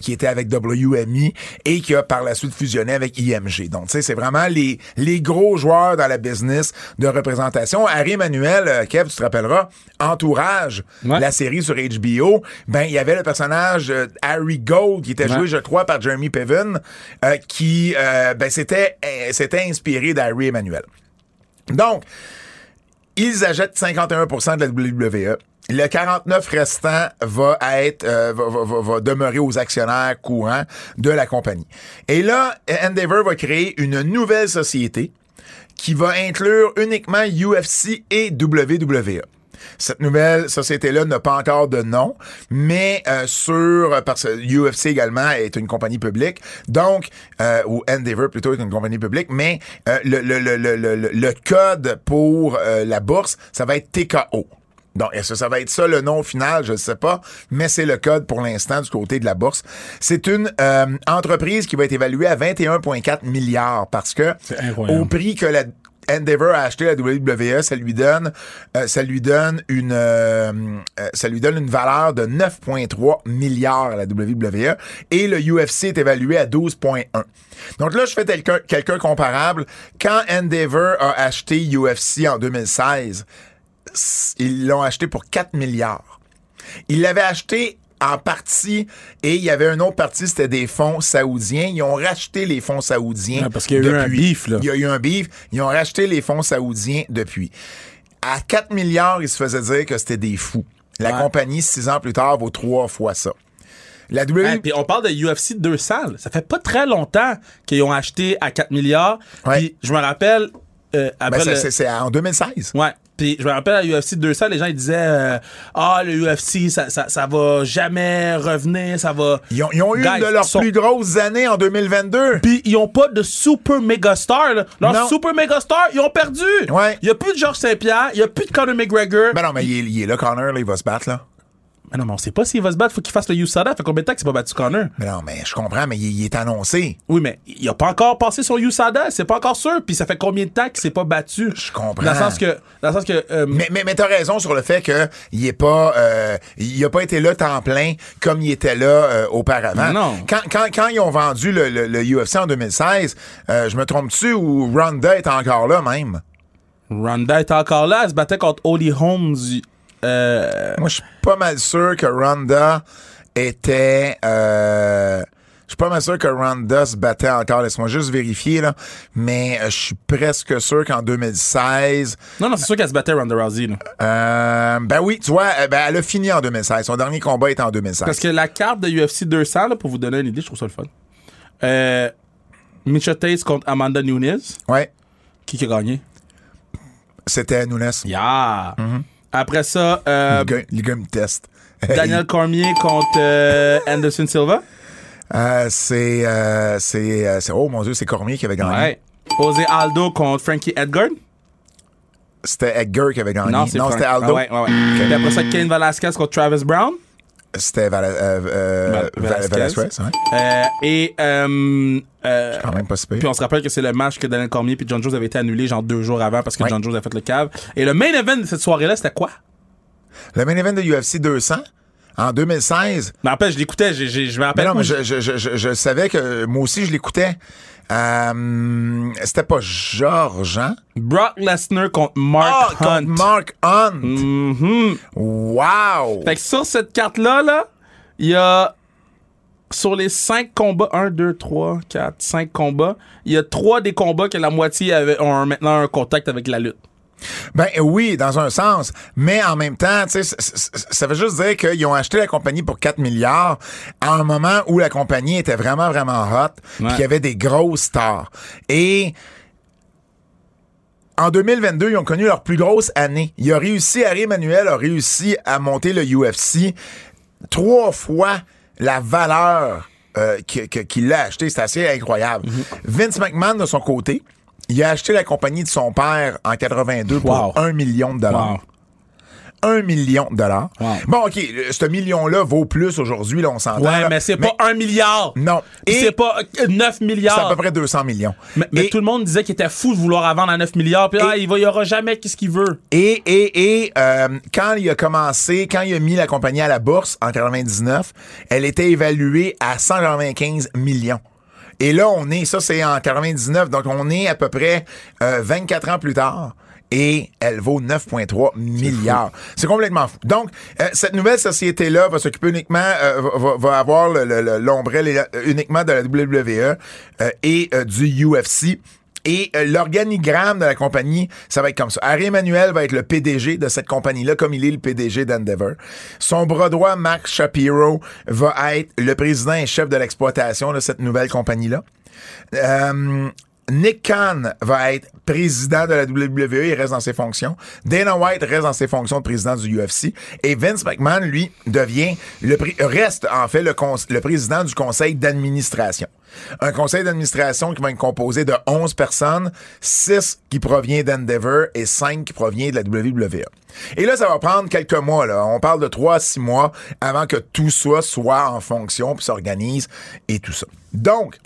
qui était avec WMI et qui a par la suite fusionné avec IMG. Donc, tu sais, c'est vraiment les, les gros joueurs dans la business de représentation. Harry Emmanuel, euh, Kev, tu te rappelleras, Entourage, Ouais. la série sur HBO, ben, il y avait le personnage euh, Harry Gold qui était Ouais. joué, je crois, par Jeremy Piven, euh, qui, euh, ben, c'était, c'était inspiré d'Harry Emmanuel. Donc, ils achètent 51% de la WWE. Le 49 restant va être euh, va, va- va- demeurer aux actionnaires courants de la compagnie. Et là, Endeavor va créer une nouvelle société qui va inclure uniquement UFC et WWE. Cette nouvelle société-là n'a pas encore de nom, mais euh, sur parce que UFC également est une compagnie publique, donc euh, ou Endeavor plutôt est une compagnie publique, mais euh, le, le, le, le code pour euh, la bourse, ça va être TKO. Donc, est-ce que ça va être ça le nom final? Je ne sais pas, mais c'est le code pour l'instant du côté de la bourse. C'est une euh, entreprise qui va être évaluée à 21,4 milliards parce que au prix que la Endeavor a acheté la WWE, ça lui donne, euh, ça lui donne une, euh, euh, ça lui donne une valeur de 9,3 milliards à la WWE et le UFC est évalué à 12,1. Donc là, je fais quelqu'un quelqu'un comparable. Quand Endeavor a acheté UFC en 2016, ils l'ont acheté pour 4 milliards. Ils l'avaient acheté en partie et il y avait une autre partie, c'était des fonds saoudiens. Ils ont racheté les fonds saoudiens. Ouais, parce qu'il y a eu un depuis. là. Il y a eu un beef. Ils ont racheté les fonds saoudiens depuis. À 4 milliards, ils se faisaient dire que c'était des fous. La Ouais. compagnie, six ans plus tard, vaut trois fois ça. La WWE. Hey, puis on parle de UFC 200. là. Ça fait pas très longtemps qu'ils ont acheté à 4 milliards. Ouais. Puis je me rappelle, euh, Ben, après c'est- le- c'est c'est en 2016. Ouais. Puis je me rappelle à UFC 200, les gens ils disaient euh, Ah, le UFC, ça, ça, ça va jamais revenir, ça va. Ils ont, ils ont eu Guys, une de leurs sont- plus grosses années en 2022. Puis ils ont pas de super méga star. Là. Leurs Non. super méga stars, ils ont perdu. Ouais. Il y a plus de Georges Saint-Pierre, il y a plus de Conor McGregor. Ben non, mais il est, il est là, Connor, là, il va se battre, là. Mais non, mais on sait pas s'il va se battre, faut qu'il fasse le USADA. Fait combien de temps qu'il s'est pas battu Conor? Mais non, mais je comprends, mais il, il est annoncé. Oui, mais il a pas encore passé son USADA, c'est pas encore sûr. Puis ça fait combien de temps qu'il s'est pas battu? Je comprends. Dans le sens que. Dans le sens que euh, Mais, mais, mais t'as raison sur le fait qu'il est pas, euh, il a pas été là temps plein comme il était là euh, auparavant. Non. Quand, quand, quand ils ont vendu le, le, le UFC en 2016, euh, je me trompe-tu ou Ronda est encore là même? Ronda est encore là, elle se battait contre Holly Holmes. Euh, Moi, je suis pas mal sûr que Ronda était. Euh, je suis pas mal sûr que Ronda se battait encore. Laisse-moi juste vérifier, là. Mais euh, je suis presque sûr qu'en 2016. Non, non, c'est sûr qu'elle se battait Ronda Rousey. là. Euh, ben oui, tu vois, ben, elle a fini en 2016. Son dernier combat est en 2016. Parce que la carte de UFC 200, là, pour vous donner une idée, je trouve ça le fun. Euh, Misha Tate contre Amanda Nunes. Ouais, Qui qui a gagné? c'était Nunes. Yeah! Après ça, euh, Le gars, le gars me teste. Daniel Cormier contre euh, Anderson Silva. Euh, c'est, euh, c'est, euh, c'est- oh mon dieu, c'est Cormier qui avait gagné. Ouais. José Aldo contre Frankie Edgar. C'était Edgar qui avait gagné. Non, c'est Frank- c'était Aldo. Ah ouais, ouais, ouais. Puis après ça, Kane Velasquez contre Travis Brown. C'était Vala- euh, euh, Val- Val- Velasquez. Ouais. Euh, et euh, Quand même pas si pire. puis on se rappelle que c'est le match que Daniel Cormier puis John Jones avaient été annulé genre deux jours avant parce que Ouais. John Jones a fait le cave. Et le main event de cette soirée-là, c'était quoi? Le main event de UFC 200 en 2016. Je me rappelle, je l'écoutais, je me Mais rappelle. non, mais je, je, je savais que moi aussi je l'écoutais. Euh, c'était pas Georges, hein? Brock Lesnar contre Mark Ah, Hunt. contre Mark Hunt. Mhm. Wow! Fait que sur cette carte-là, là, il y a. Sur les 5 combats, 1, 2, 3, 4, 5 combats, il y a 3 des combats que la moitié avait, ont maintenant un contact avec la lutte. Ben oui, dans un sens. Mais en même temps, ça veut juste dire qu'ils ont acheté la compagnie pour 4 milliards à un moment où la compagnie était vraiment, vraiment hot, Ouais. qu'il y avait des grosses stars. Et en 2022, ils ont connu leur plus grosse année. Il a réussi, Harry Emmanuel a réussi à monter le UFC trois fois la valeur euh, qu'il a acheté. C'est assez incroyable. Vince McMahon, de son côté, il a acheté la compagnie de son père en 82 pour un million de dollars. Wow. Un million de dollars. Wow. Bon, OK, ce million-là vaut plus aujourd'hui, là, on s'entend. Ouais, là. mais c'est pas 1 milliard. Non. Et c'est pas euh, 9 c'est milliards. à peu près 200 millions. Mais, mais Et- tout le monde disait qu'il était fou de vouloir vendre à 9 milliards. Puis ah, il va, il y aura jamais qu'est-ce qu'il veut. Et, et, et euh, quand il a commencé, quand il a mis la compagnie à la bourse en 99, elle était évaluée à 195 millions. Et là, on est, ça c'est en 99, donc on est à peu près euh, 24 ans plus tard. Et elle vaut 9,3 milliards. C'est complètement fou. Donc, euh, cette nouvelle société-là va s'occuper uniquement, euh, va, avoir le- le- le- l'ombrelle uniquement de la WWE euh, et euh, du UFC. Et euh, l'organigramme de la compagnie, ça va être comme ça. Harry Emmanuel va être le PDG de cette compagnie-là, comme il est le PDG d'Endeavor. Son bras droit, Max Shapiro, va être le président et chef de l'exploitation de cette nouvelle compagnie-là. Euh, Nick Khan va être président de la WWE, il reste dans ses fonctions. Dana White reste dans ses fonctions de président du UFC. Et Vince McMahon, lui, devient le reste en fait le président du conseil d'administration. Un conseil d'administration qui va être composé de 11 personnes, 6 qui provient d'Endeavor et 5 qui provient de la WWE. Et là, ça va prendre quelques mois. Là. On parle de 3 à 6 mois avant que tout ça soit en fonction puis s'organise et tout ça. Donc,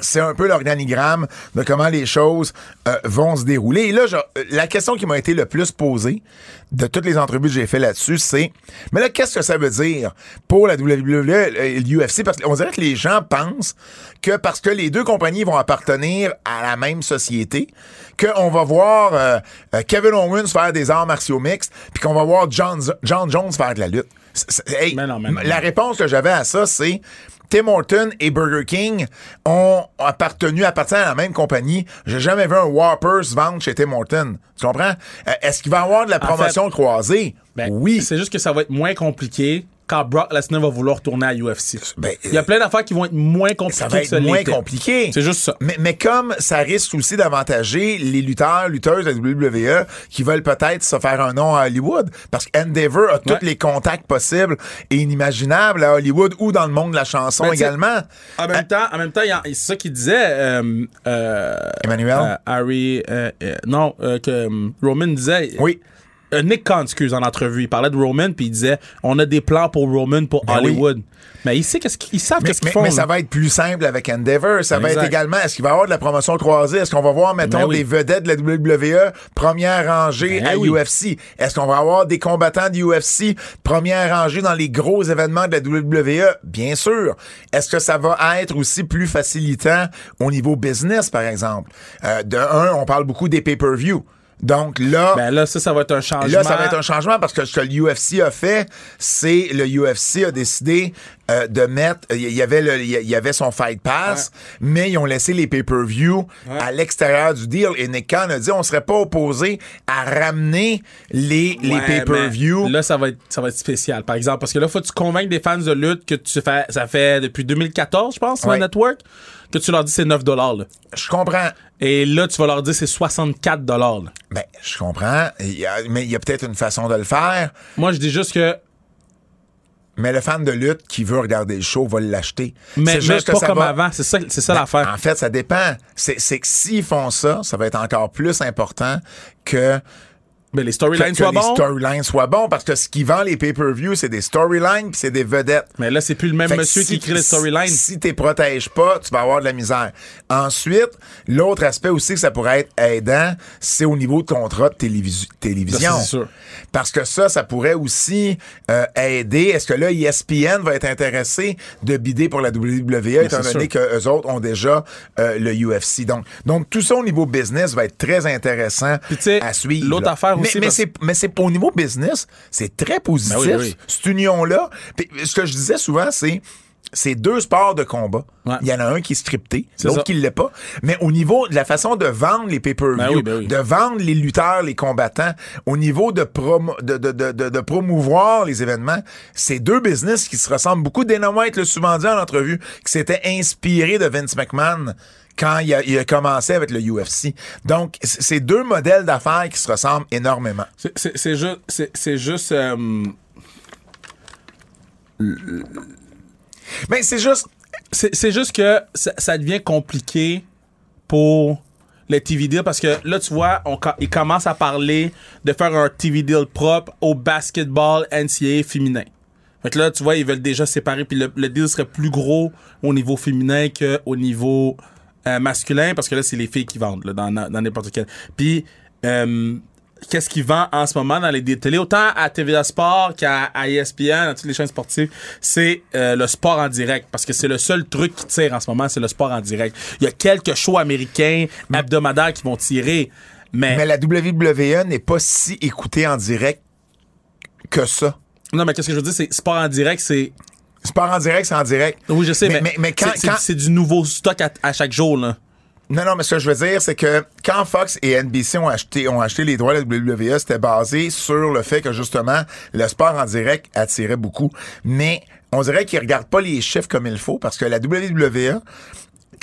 c'est un peu l'organigramme de comment les choses euh, vont se dérouler. Et là, euh, la question qui m'a été le plus posée de toutes les entrevues que j'ai fait là-dessus, c'est mais là, qu'est-ce que ça veut dire pour la WWE et l'UFC? Parce qu'on dirait que les gens pensent que parce que les deux compagnies vont appartenir à la même société, qu'on va voir euh, euh, Kevin Owens faire des arts martiaux mixtes, puis qu'on va voir John Jones faire de la lutte. C'est- c'est- hey, Mais non, mais non, la réponse que j'avais à ça, c'est Tim Horton et Burger King ont appartenu, appartiennent à la même compagnie. J'ai jamais vu un Whopper se vendre chez Tim Horton. Tu comprends? Euh, Est-ce qu'il va y avoir de la promotion croisée? Ben, oui. C'est juste que ça va être moins compliqué quand Brock Lesnar va vouloir tourner à UFC. Ben, Il y a plein d'affaires qui vont être moins compliquées ça va être moins compliqué. C'est juste ça. Mais, mais comme ça risque aussi d'avantager les lutteurs, lutteuses de la WWE qui veulent peut-être se faire un nom à Hollywood, parce qu'Endeavor a tous les contacts possibles et inimaginables à Hollywood ou dans le monde de la chanson Ben, également. En même temps, en même temps, c'est ça qu'il disait, euh, euh, Emmanuel? euh, Harry, euh, euh, non, euh, que euh, Roman disait. Oui. Euh, Nick Khan, excuse, en entrevue, il parlait de Roman puis il disait, on a des plans pour Roman pour Ben Hollywood. Mais il sait qu'est-ce qu'ils savent qu'est-ce qu'ils font. mais là. ça va être plus simple avec Endeavor. Ça va être également, est-ce qu'il va y avoir de la promotion croisée? Est-ce qu'on va voir, mettons, Ben oui. des vedettes de la WWE première rangée Ben à oui. UFC? Est-ce qu'on va avoir des combattants de UFC première rangée dans les gros événements de la WWE? Bien sûr. Est-ce que ça va être aussi plus facilitant au niveau business, par exemple? Euh, de un, on parle beaucoup des pay-per-view. Donc là, Ben là, ça, ça va être un changement. Là, ça va être un changement parce que ce que l'UFC a fait, c'est le UFC a décidé euh, de mettre. Il y avait le, il y avait son Fight Pass, mais ils ont laissé les pay-per-view à l'extérieur du deal. Et Nick Khan a dit on serait pas opposé à ramener les, les Ouais, pay-per-view. Là, ça va, être, ça va être spécial, par exemple. Parce que là, faut que tu convaincre des fans de lutte que tu fais, ça fait depuis 2014, je pense, sur le network, que tu leur dis c'est 9 là. Je comprends. Et là, tu vas leur dire c'est 64 là. Ben, je comprends. Il y a- mais il y a peut-être une façon de le faire. Moi, je dis juste que Mais le fan de lutte qui veut regarder le show va l'acheter. Mais, juste que pas ça comme va- avant. C'est ça, c'est ça Ben, l'affaire. En fait, ça dépend. C'est c'est que s'ils font ça, ça va être encore plus important que Mais les que, storylines que soient les bons. storylines soient bons parce que ce qui vend les pay-per-view, c'est des storylines puis c'est des vedettes. mais là, c'est plus le même Fait que monsieur si- qui écrit les storylines. Si, t'es protèges pas, tu vas avoir de la misère. Ensuite, l'autre aspect aussi que ça pourrait être aidant, c'est au niveau de contrat de télévis- télévision. C'est sûr. Parce que ça, ça pourrait aussi euh, aider. Est-ce que là, ESPN va être intéressé de bider pour la WWE, étant donné qu'eux autres ont déjà euh, le UFC. Donc, donc, tout ça au niveau business va être très intéressant tu à suivre. l'autre affaire mais, aussi, Mais parce- c'est mais c'est au niveau business, c'est très positif, Ben oui, oui. cette union-là. Ce que je disais souvent, c'est c'est deux sports de combat. Ouais. Il y en a un qui est scripté, l'autre qui ne l'est pas. Mais au niveau de la façon de vendre les pay-per-view, Ben oui, ben oui. de vendre les lutteurs, les combattants, au niveau de, promo- de, de, de, de- de promouvoir les événements, c'est deux business qui se ressemblent beaucoup. Dana White l'a souvent dit en entrevue, qui s'était inspiré de Vince McMahon quand il a, il a commencé avec le UFC. Donc, c'est deux modèles d'affaires qui se ressemblent énormément. C'est- juste. C'est juste. euh, Mais c'est juste... c'est juste que ça, ça devient compliqué pour les TV deals parce que là, tu vois, on, ils commencent à parler de faire un TV deal propre au basketball NCAA féminin. Fait que là, tu vois, ils veulent déjà séparer, puis le, le deal serait plus gros au niveau féminin qu'au niveau euh, masculin, parce que là, c'est les filles qui vendent là, dans dans dans n'importe quel. Puis, euh, qu'est-ce qu'ils vendent en ce moment dans les télé, autant à TVA Sport qu'à ESPN, à toutes les chaînes sportives, c'est euh, le sport en direct, parce que c'est le seul truc qui tire en ce moment, c'est le sport en direct. Il y a quelques shows américains hebdomadaires qui vont tirer, mais, Mais la WWE n'est pas si écoutée en direct que ça. non, mais qu'est-ce que je veux dire, c'est sport en direct, c'est Sport en direct, c'est en direct. Oui, je sais, Mais- mais, mais- mais quand- c'est- c'est- quand- c'est du nouveau stock à, à chaque jour, là. Non, non, mais ce que je veux dire, c'est que quand Fox et NBC ont acheté, ont acheté les droits de la WWE, c'était basé sur le fait que justement, le sport en direct attirait beaucoup. Mais on dirait qu'ils regardent pas les chiffres comme il faut parce que la WWE,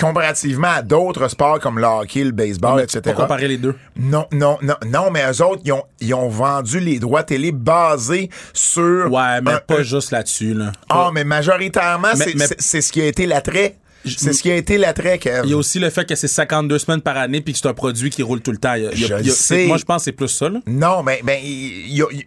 comparativement à d'autres sports comme le hockey, le baseball, etc. pas comparer les deux. Non, non, non, non, mais eux autres, ils ont, ils ont vendu les droits télé basés sur. Ouais, mais un- pas un- juste là-dessus, là. Ah, mais majoritairement, Mais- c'est mais- c'est- c'est ce qui a été l'attrait. C'est ce qui a été l'attrait, Kev. Il y a aussi le fait que c'est 52 semaines par année puis que c'est un produit qui roule tout le temps. Il y a- il y a- Je il y a- le sais. Moi, je pense que c'est plus ça, là. Non, mais ben,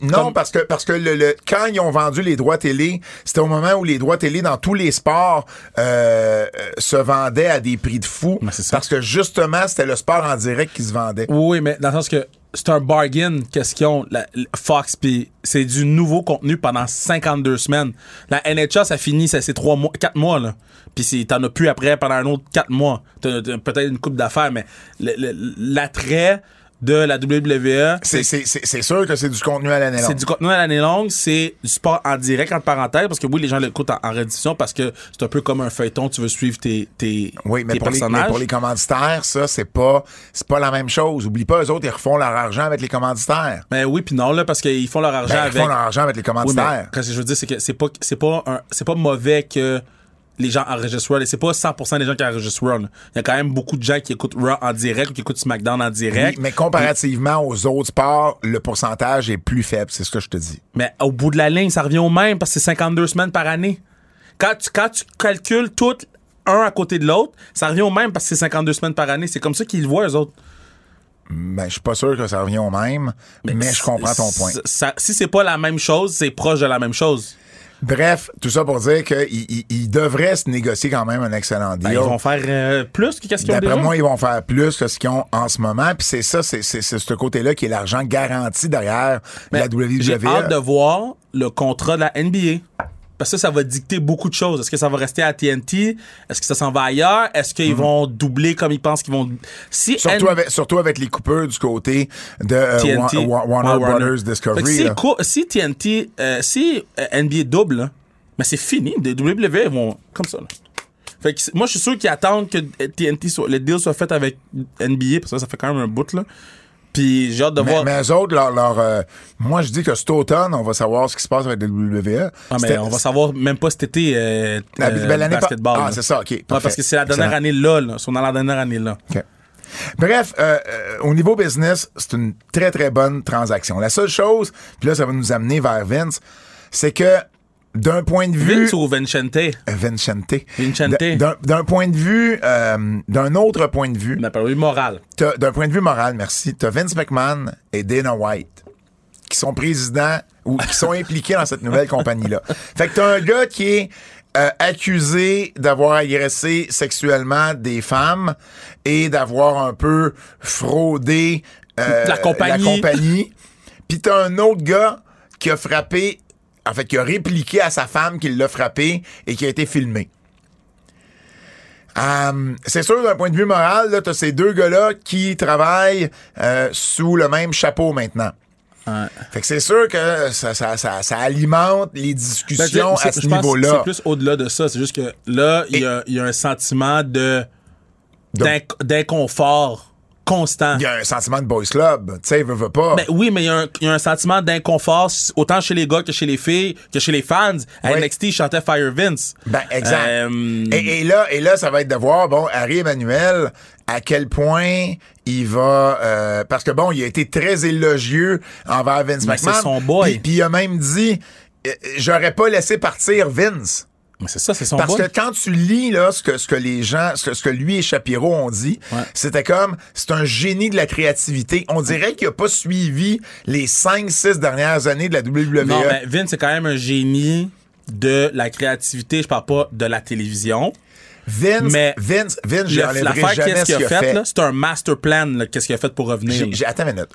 non Comme- parce que parce que le, le- quand ils ont vendu les droits télé, c'était au moment où les droits télé dans tous les sports euh, euh, se vendaient à des prix de fou. Ben, c'est ça. parce que justement, c'était le sport en direct qui se vendait. Oui, mais dans le sens que c'est un bargain qu'est-ce qu'ils ont, la- Fox, puis c'est du nouveau contenu pendant 52 semaines. La NHL, ça finit, ça, c'est 3 mois, 4 mois, là. Puis t'en as plus après pendant un autre 4 mois. T'as, t'as peut-être une coupe d'affaires, mais l'attrait de la WWE. C'est- C'est c'est- c'est sûr que c'est du contenu à l'année C'est longue. du contenu à l'année longue, c'est du sport en direct, entre parenthèses, parce que oui, les gens l'écoutent en, en rediffusion parce que c'est un peu comme un feuilleton, tu veux suivre tes, tes, Oui, mais tes pour, les, mais pour les commanditaires, ça, c'est pas, c'est pas la même chose. Oublie pas, eux autres, ils refont leur argent avec les commanditaires. Ben oui, puis non, là, parce qu'ils font leur argent Ben, avec. Ils font leur argent avec les Oui, mais commanditaires. que je veux dire, c'est que c'est pas, c'est pas, c'est pas mauvais que les gens enregistrent Raw. Et C'est pas 100% des gens qui enregistrent Raw. Il y a quand même beaucoup de gens qui écoutent Raw en direct ou qui écoutent SmackDown en Oui, direct. mais comparativement aux autres sports, le pourcentage est plus faible, c'est ce que je te dis. Mais au bout de la ligne, ça revient au même parce que c'est 52 semaines par année. Quand tu, quand tu calcules tout un à côté de l'autre, ça revient au même parce que c'est 52 semaines par année. C'est comme ça qu'ils le voient, eux autres. Ben, je suis pas sûr que ça revient au même, mais, je comprends ton point. Ça- si c'est pas la même chose, c'est proche de la même chose. Bref, tout ça pour dire qu'ils ils- ils devraient se négocier quand même un excellent Ben, deal. ils vont faire euh, plus que qu'est-ce qu'ils ont D'après moi, ils vont faire plus que ce qu'ils ont en ce moment. Puis c'est ça, c'est c'est- c'est ce côté-là qui est l'argent garanti derrière Mais la WWE. J'ai hâte de voir le contrat de la NBA. Parce que ça, ça va dicter beaucoup de choses. Est-ce que ça va rester à TNT? Est-ce que ça s'en va ailleurs? Est-ce qu'ils vont doubler comme ils pensent qu'ils vont... Si Mhm. Surtout N- avec, surtout avec les coupeurs du côté de euh, TNT, Wa- Wa- Warner Brothers Discovery. si, cou- si TNT, euh, si euh, NBA double, mais c'est fini. Les WWE vont comme ça. là. Fait que moi, je suis sûr qu'ils attendent que TNT soit, le deal soit fait avec NBA parce que ça, ça fait quand même un bout là. Puis j'ai hâte de Mais, voir. mais eux autres, leur, leur, euh, moi, je dis que cet automne, on va savoir ce qui se passe avec la WWE. Ah, mais on va savoir même pas cet été euh, euh, ben, l'année basketball. Ah, c'est ça, OK. Ouais, parce que c'est la dernière Excellent. année là, là. Sont dans la dernière année là. OK. Bref, euh, euh, au niveau business, c'est une très, très bonne transaction. La seule chose, puis là, ça va nous amener vers Vince, c'est que d'un point de vue... Vince ou Vincente? Euh, Vincente. Vincente. D'un- D'un point de vue, euh, d'un autre point de vue, On appelle lui moral. t'as- d'un point de vue moral, merci, t'as Vince McMahon et Dana White qui sont présidents ou qui sont impliqués dans cette nouvelle compagnie-là. Fait que t'as un gars qui est euh, accusé d'avoir agressé sexuellement des femmes et d'avoir un peu fraudé euh, La compagnie. la compagnie. Puis t'as un autre gars qui a frappé, en fait, qui a répliqué à sa femme qu'il l'a frappé et qui a été filmé. Euh, c'est sûr, d'un point de vue moral, là, t'as ces deux gars-là qui travaillent euh, sous le même chapeau maintenant. Fait que c'est sûr que ça, ça, ça, ça alimente les Ben, discussions à ce niveau-là. C'est plus au-delà de ça. C'est juste que là, il y, y a un sentiment de De- d'inc- d'inconfort constant. Il y a un sentiment de boys club. Tu sais, veut, veut pas. Ben oui, mais il y, a un- il y a un sentiment d'inconfort autant chez les gars que chez les filles, que chez les fans. À Oui. NXT, ils chantaient Fire Vince. Ben, exact. Euh, Et, et là, et là, ça va être de voir, bon, Harry Emmanuel, à quel point il va... euh, parce que, bon, il a été très élogieux envers Vince Mais McMahon. c'est son boy. Puis, puis il a même dit, euh, j'aurais pas laissé partir Vince. C'est ça, c'est son Parce que quand tu lis là ce que ce que les gens ce que, ce que lui et Shapiro ont dit, Ouais. c'était comme c'est un génie de la créativité. On dirait qu'il a pas suivi les 5 6 dernières années de la WWE. Non, mais Vince, c'est quand même un génie de la créativité. Je parle pas de la télévision. Vince mais Vince Vince, j'enlèverai jamais qu'est-ce ce qu'il a fait, c'est un master plan, là, qu'est-ce qu'il a fait pour revenir. Attends une minute.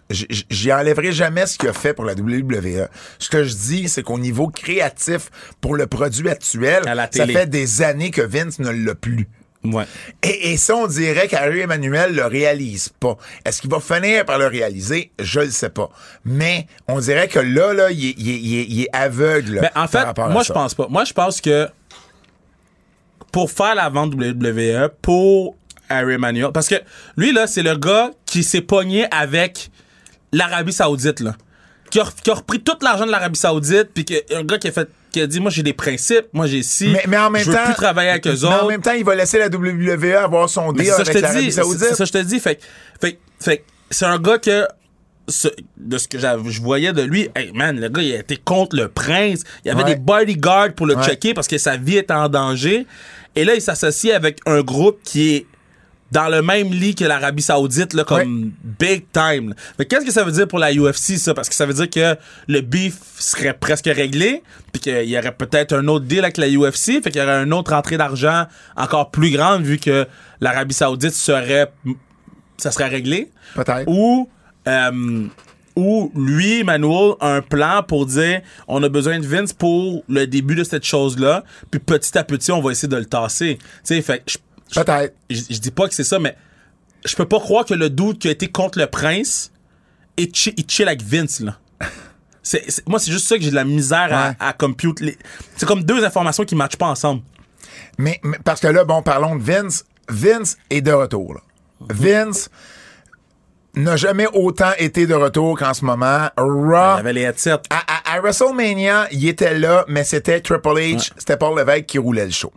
J'y enlèverai jamais ce qu'il a fait pour la WWE. Ce que je dis, c'est qu'au niveau créatif, pour le produit actuel, À la ça fait des années que Vince ne l'a plus. Ouais. Et, et ça, on dirait qu'Harry Emmanuel le réalise pas. Est-ce qu'il va finir par le réaliser? Je le sais pas. Mais on dirait que là, là, il est, il est- il est- il est aveugle. Ben, en par fait, à moi, je pense pas. Moi, je pense que pour faire la vente WWE, pour Harry Emanuel, parce que lui, là, c'est le gars qui s'est pogné avec l'Arabie Saoudite, là. Qui a, qui a repris tout l'argent de l'Arabie Saoudite, puis que, un gars qui a fait qui a dit moi j'ai des principes, moi j'ai ci, Mais, mais en même je veux temps. plus travailler avec eux mais En autres. même temps, il va laisser la WWE avoir son deal c'est ça que je avec l'Arabie Saoudite. c'est ça je te dis. Fait, fait, fait, que c'est un gars que ce- de ce que je voyais de lui, hey man, le gars, il a été contre le prince. Il y avait Ouais. des bodyguards pour le Ouais. checker parce que sa vie était en danger. Et là, il s'associe avec un groupe qui est dans le même lit que l'Arabie Saoudite, là, comme big time. là. Mais qu'est-ce que ça veut dire pour la UFC, ça? Parce que ça veut dire que le beef serait presque réglé, puis qu'il y aurait peut-être un autre deal avec la UFC, fait qu'il y aurait une autre entrée d'argent encore plus grande vu que l'Arabie Saoudite serait. ça serait réglé. Peut-être. Ou. Euh, ou lui, Manuel, a un plan pour dire on a besoin de Vince pour le début de cette chose-là, puis petit à petit, on va essayer de le tasser. Tu sais, fait je- Peut-être. je, je dis pas que c'est ça, mais je peux pas croire que le doute qui a été contre le prince il chill, il chill avec Vince, là. Moi, c'est juste ça que j'ai de la misère à, Ouais. à compute. C'est comme deux informations qui matchent pas ensemble. Mais, mais- parce que là, bon, parlons de Vince. Vince est de retour. là. Vince n'a jamais autant été de retour qu'en ce moment. Raw. Il y avait les. À, à- à WrestleMania, il était là, mais c'était Triple H, c'était Paul Levesque qui roulait le show.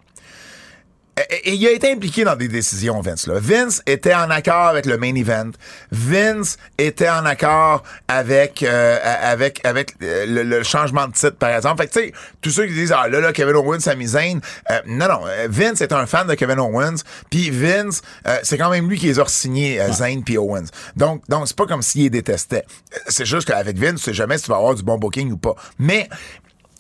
Et, et il a été impliqué dans des décisions, Vince. Là. Vince était en accord avec le main event. Vince était en accord avec euh, avec avec euh, le, le changement de titre, par exemple. Fait que tu sais, tous ceux qui disent ah là là Kevin Owens, Sami Zayn, euh, non non, euh, Vince est un fan de Kevin Owens. Puis Vince, euh, c'est quand même lui qui les a signés euh, Zayn puis Owens. Donc donc c'est pas comme s'il les détestait. Euh, C'est juste qu'avec Vince, tu sais jamais si tu vas avoir du bon booking ou pas. Mais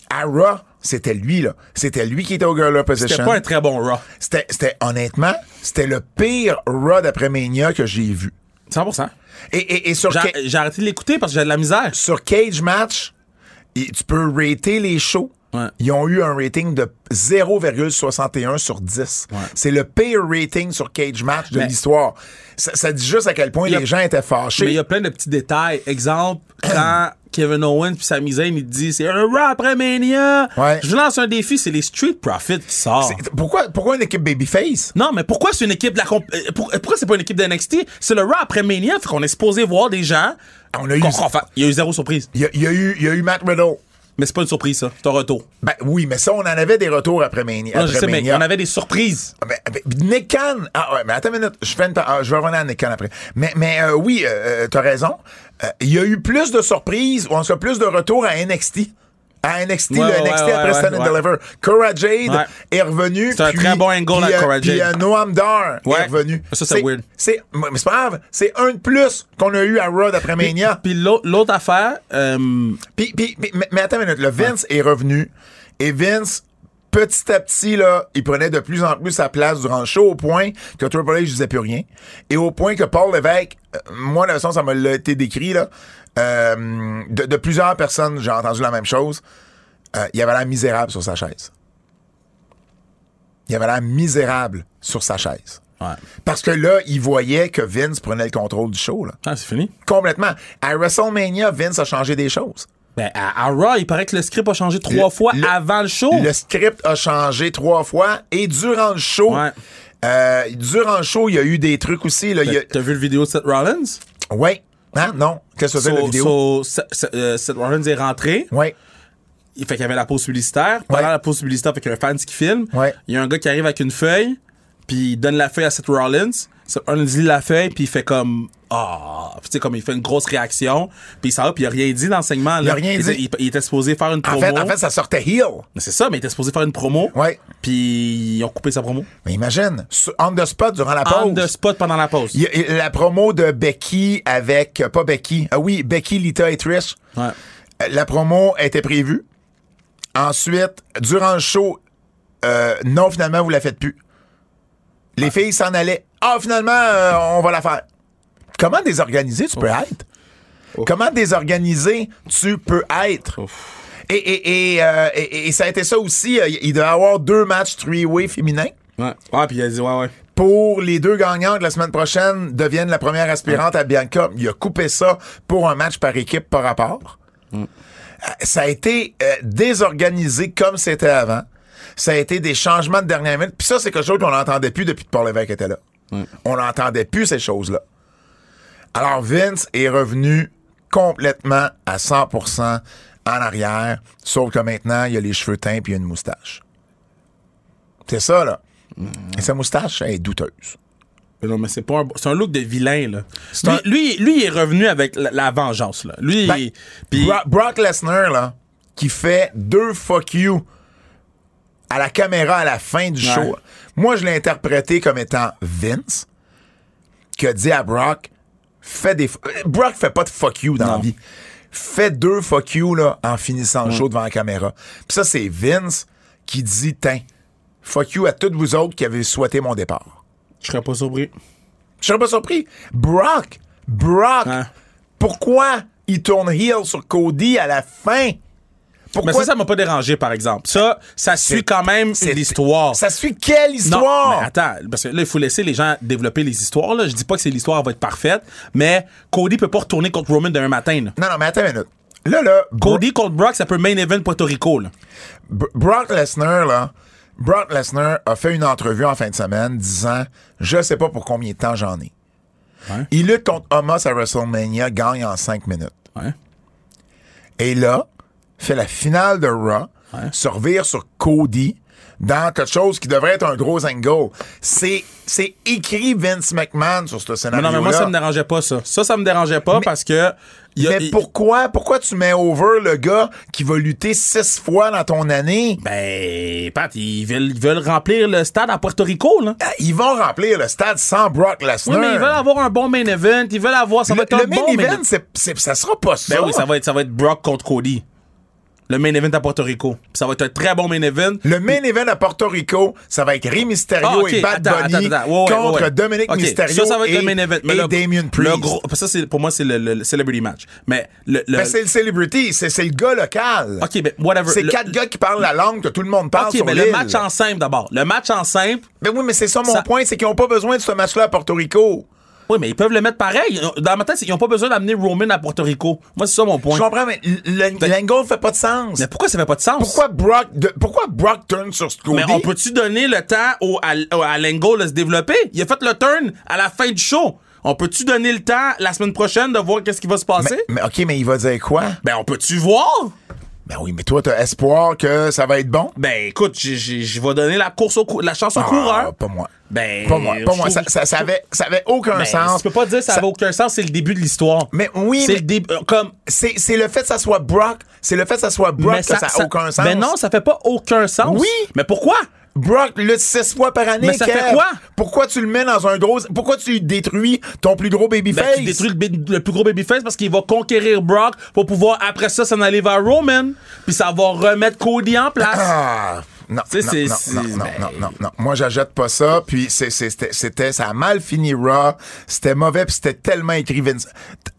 à Raw, c'était lui là. C'était lui qui était au Girl Position. C'était pas un très bon Raw. C'était, c'était honnêtement, c'était le pire Raw d'après Mania que j'ai vu. 100%. Et, et, et sur, J'ai arrêté de l'écouter parce que j'ai de la misère. sur Cage Match, tu peux rater les shows. Ouais. Ils ont eu un rating de 0,61 sur 10. C'est le pire rating sur Cage Match de l'histoire. Ça, ça dit juste à quel point a- les gens étaient fâchés. Mais il y a plein de petits détails. Exemple, quand Kevin Owens puis Sami Zayn, il dit c'est un Raw après Mania. Ouais. Je lance un défi, c'est les Street Profits qui sortent. Pourquoi, pourquoi une équipe Babyface? Non, mais pourquoi c'est une équipe de la comp- euh, euh, pourquoi c'est pas une équipe de NXT C'est le Raw après Mania, fait qu'on est supposé voir des gens. On a eu, fa- il y a eu zéro surprise. il y a, y a eu, il y a eu Matt Riddle. Mais c'est pas une surprise ça, c'est un retour. Ben oui, mais ça, on en avait des retours après Mania. Non, je sais, mais on avait des surprises. Ah, ben, ben, Nick Khan. Ah ouais, mais attends une minute. Je, fais une pa- ah, je vais revenir à Nick Khan après. Mais, mais euh, oui, euh, t'as raison. Euh, Il y a eu plus de surprises, ou en tout cas plus de retours à NXT. À NXT, Ouais, le NXT ouais, après ouais, Stand and. Deliver. Cora Jade est revenu. C'est un puis- très bon angle puis, à Cora Puis Jade. euh, Noam Dar est revenu. Ça, c'est weird. C'est, mais c'est pas grave. C'est un de plus qu'on a eu à Raw après Mania. Puis l'au- l'autre affaire, euh, Puis, puis- puis- mais, mais attends une minute, le Vince est revenu et Vince, petit à petit, là, il prenait de plus en plus sa place durant le show au point que Triple H disait plus rien. Et au point que Paul Lévesque, euh, moi, la façon dont ça m'a l'a été décrit, là, euh, de, de plusieurs personnes, j'ai entendu la même chose, euh, il avait l'air misérable sur sa chaise. Il avait l'air misérable sur sa chaise. ouais. Parce que là, il voyait que Vince prenait le contrôle du show, là. Ah, c'est fini. Complètement. À WrestleMania, Vince a changé des choses. Ben, à, à Raw, il paraît que le script a changé trois Le- fois le- avant le show. Le script a changé trois fois et durant le show, Ouais. euh, durant le show, il y a eu des trucs aussi. Là, a- T'as vu le vidéo de Seth Rollins? Ouais. Hein? Non. Qu'est-ce que c'est la So- vidéo? so, Seth- euh, Seth Rollins est rentré. Ouais. Il fait qu'il y avait la pause publicitaire. Pendant Ouais. la pause publicitaire, fait qu'il y a un fan qui filme. Ouais. Il y a un gars qui arrive avec une feuille, puis il donne la feuille à Seth Rollins. Seth Rollins lit la feuille, puis il fait comme ah, Puis tu sais comme il fait une grosse réaction, puis ça va, puis il a rien dit dans le segment. Il a là. rien dit. Il, il était supposé faire une En promo. fait, en fait, ça sortait heel. Mais c'est ça, mais il était supposé faire une promo. Ouais. Puis ils ont coupé sa promo. Mais imagine, on the spot durant la On pause. the spot pendant la pause. Il la promo de Becky avec, euh, pas Becky, ah oui, Becky, Lita et Trish. Ouais. Euh, La promo était prévue. Ensuite, durant le show, euh, non, finalement, vous la faites plus. Les filles s'en allaient. Ah, finalement, euh, on va la faire. Comment désorganisé tu peux être? Comment désorganisé tu peux être? Et, et, et, euh, et- et ça a été ça aussi. euh, il devait y avoir deux matchs three-way féminins Ouais. Ouais, puis il a dit ouais, ouais. pour les deux gagnantes la semaine prochaine deviennent la première aspirante à Bianca. Il a coupé ça pour un match par équipe par rapport. Euh, Ça a été euh, désorganisé comme c'était avant. Ça a été des changements de dernière minute. Puis ça, c'est quelque chose qu'on n'entendait plus depuis que Paul Lévesque était là. On n'entendait plus ces choses-là. Alors Vince est revenu complètement à 100% en arrière, sauf que maintenant, il a les cheveux teints puis il a une moustache. C'est ça, là. Et sa moustache elle est douteuse. Non, mais c'est pas un, c'est un look de vilain, là. Lui, un- lui, lui, il est revenu avec la, la vengeance, là. Lui, Ben, il- Brock Lesnar, là, qui fait deux fuck you à la caméra à la fin du Ouais. show, moi, je l'ai interprété comme étant Vince, qui a dit à Brock, fais des. euh, Brock fait pas de fuck you dans la vie. Fait deux fuck you, là, en finissant le show devant la caméra. Puis ça, c'est Vince qui dit, tiens, fuck you à toutes vous autres qui avez souhaité mon départ. je serais pas surpris. Je serais pas surpris. Brock, Brock, Hein? pourquoi il tourne heel sur Cody à la fin? Pourquoi... Mais ça, ça m'a pas dérangé, par exemple. Ça, ça suit quand même c'est- l'histoire. Ça suit quelle Non, histoire? mais attends, parce que là, il faut laisser les gens développer les histoires. Là. Je dis pas que c'est l'histoire va être parfaite, mais Cody peut pas retourner contre Roman demain matin. là. Non, non, mais attends une minute. Là, là, Bro- Cody contre Brock, ça peut main event Puerto Rico. Là. Brock Lesnar, là, Brock Lesnar a fait une entrevue en fin de semaine disant Je sais pas pour combien de temps j'en ai. Ouais. Il lutte contre Homos à WrestleMania, gagne en 5 minutes. Ouais. Et là, fait la finale de Raw, Ouais. se revire sur Cody dans quelque chose qui devrait être un gros angle. C'est, c'est écrit Vince McMahon sur ce Mais scénario non, mais moi, ça me dérangeait pas, ça. Ça, ça me dérangeait pas parce que. il y a- Mais pourquoi, pourquoi tu mets over le gars qui va lutter six fois dans ton année? Ben, Pat, ils veulent, ils veulent remplir le stade à Puerto Rico, là. Ah, Ils vont remplir le stade sans Brock Oui, Lesnar. mais ils veulent avoir un bon main event. Ils veulent avoir. Ça va le, être un le main bon event, c'est, c'est- ça sera pas ça. Ben oui, ça va être, ça va être Brock contre Cody. Le main event à Puerto Rico. Puis ça va être un très bon main event. Le main event à Porto Rico, ça va être Rey Mysterio Ah, et Bad attends, Bunny attends, attends. Ouais, ouais, contre ouais. Dominic Mysterio ça, ça va être et, le main event. Mais et le, Damien Priest. Le gros, ça, c'est, pour moi, c'est le, le- le celebrity match. Mais le. le Ben, c'est le celebrity, c'est, c'est le gars local. ok, ben, whatever. C'est quatre gars qui parlent la langue que tout le monde parle Ok, sur mais l'île. le match en simple d'abord. Le match en simple. Ben oui, mais c'est ça mon Ça- point, c'est qu'ils ont pas besoin de ce match-là à Porto Rico. Oui, mais ils peuvent le mettre pareil. Dans ma tête, qu'ils n'ont pas besoin d'amener Roman à Puerto Rico. Moi, c'est ça mon point. Je comprends, mais l'angle fait pas de sens. Mais pourquoi ça fait pas de sens? Pourquoi Brock, de- pourquoi Brock turn sur Cody? Mais on peut-tu donner le temps au, à, à Lango de se développer? Il a fait le turn à la fin du show. On peut-tu donner le temps la semaine prochaine de voir qu'est-ce qui va se passer? mais, mais ok, mais il va dire quoi? Ben, on peut-tu voir? Ben oui, mais toi, t'as espoir que ça va être bon? Ben, écoute, je vais donner la course au cou- la chance au Ah, coureur. pas moi. Ben, Pas moi, pas moi. Ça, ça, ça avait, ça avait aucun Ben, sens. Tu peux pas dire ça Ça- avait aucun sens, c'est le début de l'histoire. Mais oui, C'est le début. euh, Comme. c'est, c'est le fait que ça soit Brock. C'est le fait que ça soit Brock mais que ça a aucun sens. Mais non, ça fait pas aucun sens. Oui. Mais pourquoi? Brock lutte six fois par année. Mais ça Kev. fait quoi? Pourquoi tu le mets dans un gros. Pourquoi tu détruis ton plus gros Ben, babyface? tu détruis le, plus gros babyface parce qu'il va conquérir Brock pour pouvoir, après ça, s'en aller vers Roman. Puis ça va remettre Cody en place. Ah! Non, non, non, non, non, ben- non, non, non. Moi, j'achète pas ça. Puis c'était, ça a mal fini Raw. C'était mauvais. Puis c'était tellement écrit Vince.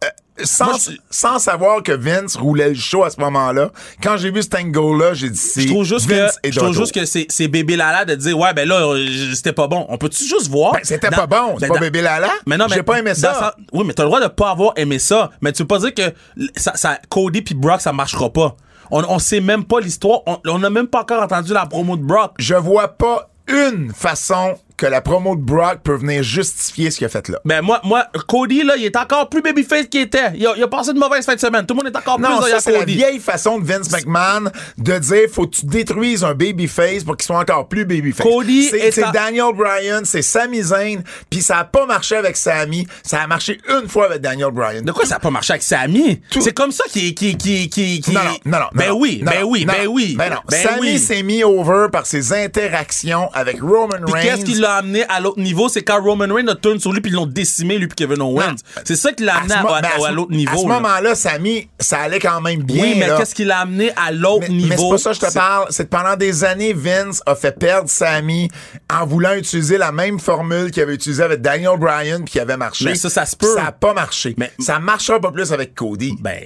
Euh, sans, Moi, je- sans savoir que Vince roulait le show à ce moment-là, quand j'ai vu cet angle-là, j'ai dit c'est Je trouve juste Vince que, je trouve juste que c'est, c'est bébé Lala de dire, ouais, ben là, euh, c'était pas bon. On peut-tu juste voir? Ben, c'était Dans- pas bon. C'est ben, pas dans- bébé Lala? Mais non, mais. J'ai pas aimé ça. sa- Oui, mais t'as le droit de pas avoir aimé ça. Mais tu peux pas dire que ça, ça- Cody puis Brock, ça marchera pas. On, on sait même pas l'histoire. On, on a même pas encore entendu la promo de Brock. Je vois pas une façon que la promo de Brock peut venir justifier ce qu'il a fait là. Ben moi, moi, Cody, là, il est encore plus babyface qu'il était. Il a, il a passé une mauvaise fin de semaine. Tout le monde est encore Non, plus ça, c'est la vieille façon de Vince McMahon de dire faut que tu détruises un babyface pour qu'il soit encore plus babyface. Cody c'est Daniel Bryan, c'est Sami Zayn, puis ça a pas marché avec Sami, ça a marché une fois avec Daniel Bryan. De quoi ça a pas marché avec Sami? Tout- C'est comme ça qui qui qui qui qui Non, non, non, non. Ben non, oui, non, ben oui, ben oui. Ben non. Ben Sami oui. s'est mis over par ses interactions avec Roman Reigns. qu'est-ce qui l'a amené à l'autre niveau? C'est quand Roman Reigns a tourné sur lui puis ils l'ont décimé, lui puis Kevin Owens. C'est ça qui l'a amené à, à- ben, à à ce- l'autre À niveau. ce là. moment-là, Sami, ça allait quand même bien. oui, mais qu'est-ce qui l'a amené à l'autre niveau? mais c'est pas ça que je te parle. C'est que pendant des années, Vince a fait perdre Sammy en voulant utiliser la même formule qu'il avait utilisée avec Daniel Bryan puis qui avait marché. Mais ça, ça se peut. Ça a pas marché. Mais- ça marchera pas plus avec Cody. Ben.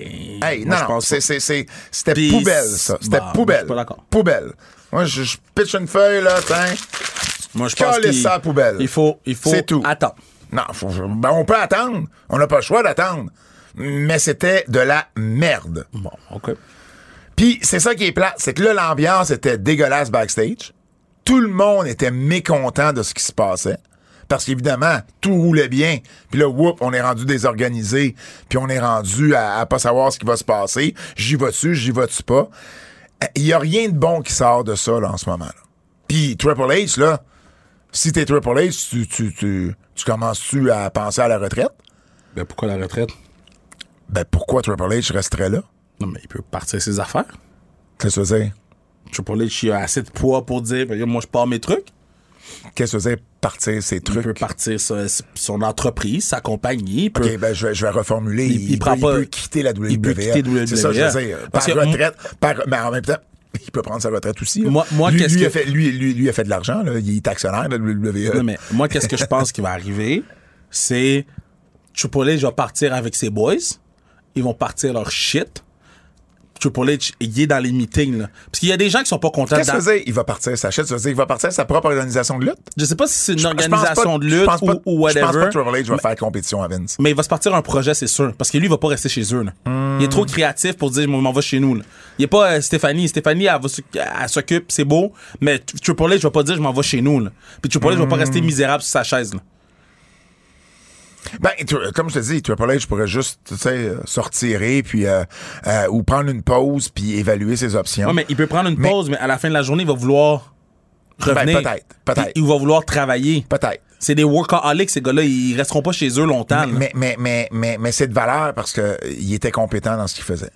hey, non, non, c'était poubelle, ça. C'était bah, moi, poubelle. je suis pas d'accord. Poubelle. Moi, je, je pitch une feuille, là, tiens. Moi, je pense qu'il- ça à la poubelle. Il faut, il faut. C'est tout. Attends. Non, faut- ben, on peut attendre. On n'a pas le choix d'attendre. Mais c'était de la merde. Bon, OK. Puis c'est ça qui est plate, c'est que là, l'ambiance était dégueulasse backstage. Tout le monde était mécontent de ce qui se passait. Parce qu'évidemment, tout roulait bien. Puis là, whoop, on est rendu désorganisé. Puis on est rendu à, à pas savoir ce qui va se passer. J'y vas-tu, j'y vas-tu pas? Il y a rien de bon qui sort de ça, là, en ce moment-là. Puis Triple H, là, si t'es Triple H, tu, tu, tu, tu commences-tu à penser à la retraite? Ben, pourquoi la retraite? Ben, pourquoi Triple H resterait là? Non, mais il peut partir ses affaires. Qu'est-ce que ça veut dire? Triple H, il a assez de poids pour dire, ben, moi, je pars mes trucs. Qu'est-ce que ça veut dire partir Il trucs? peut partir son entreprise, sa compagnie. il peut- OK, ben, je vais, je vais reformuler. Il, Il- il peut, il quitter la WWE. il peut quitter WWE. C'est ça que je veux dire. Parce par que- retraite. Par, mais en même temps, il peut prendre sa retraite aussi. là. Moi- moi, lui, qu'est-ce lui que- a fait, lui, lui, lui a fait de l'argent. Il est actionnaire de la WWE. Non, mais moi, qu'est-ce que je pense qui va arriver? C'est Triple H va partir avec ses boys. Ils vont partir leur shit. Triple H, il est dans les meetings, là. Parce qu'il y a des gens qui sont pas contents. Qu'est-ce que ça veut dire? Il va partir sa chaîne, ça veut dire qu'il va partir sa propre organisation de lutte? Je sais pas si c'est une Je- organisation pas- de lutte pas- ou, ou Je pense pas whatever. que Triple H va faire compétition à Vince. Mais il va se partir un projet, c'est sûr. Parce que lui, il va pas rester chez eux. là. Il est trop créatif pour dire, je m'en vais chez nous. Là. Il est pas euh, Stéphanie. Stéphanie, elle, s'occupe, c'est beau. Mais Triple H va pas dire, je m'en vais chez nous. Là. Puis Triple H va pas rester misérable sur sa chaise. Là. Ben, tu- comme je te dis, Triple H pourrait juste, tu sais, euh, se retirer, puis, euh, euh, ou prendre une pause, puis évaluer ses options. Ouais, mais il peut prendre une Mais- pause, mais à la fin de la journée, il va vouloir revenir. Ben, peut-être, peut-être. Il va vouloir travailler. Peut-être. C'est des workaholics, ces gars-là. Ils resteront pas chez eux longtemps. Mais, mais, mais, mais, mais c'est de valeur parce qu'il était compétent dans ce qu'il faisait.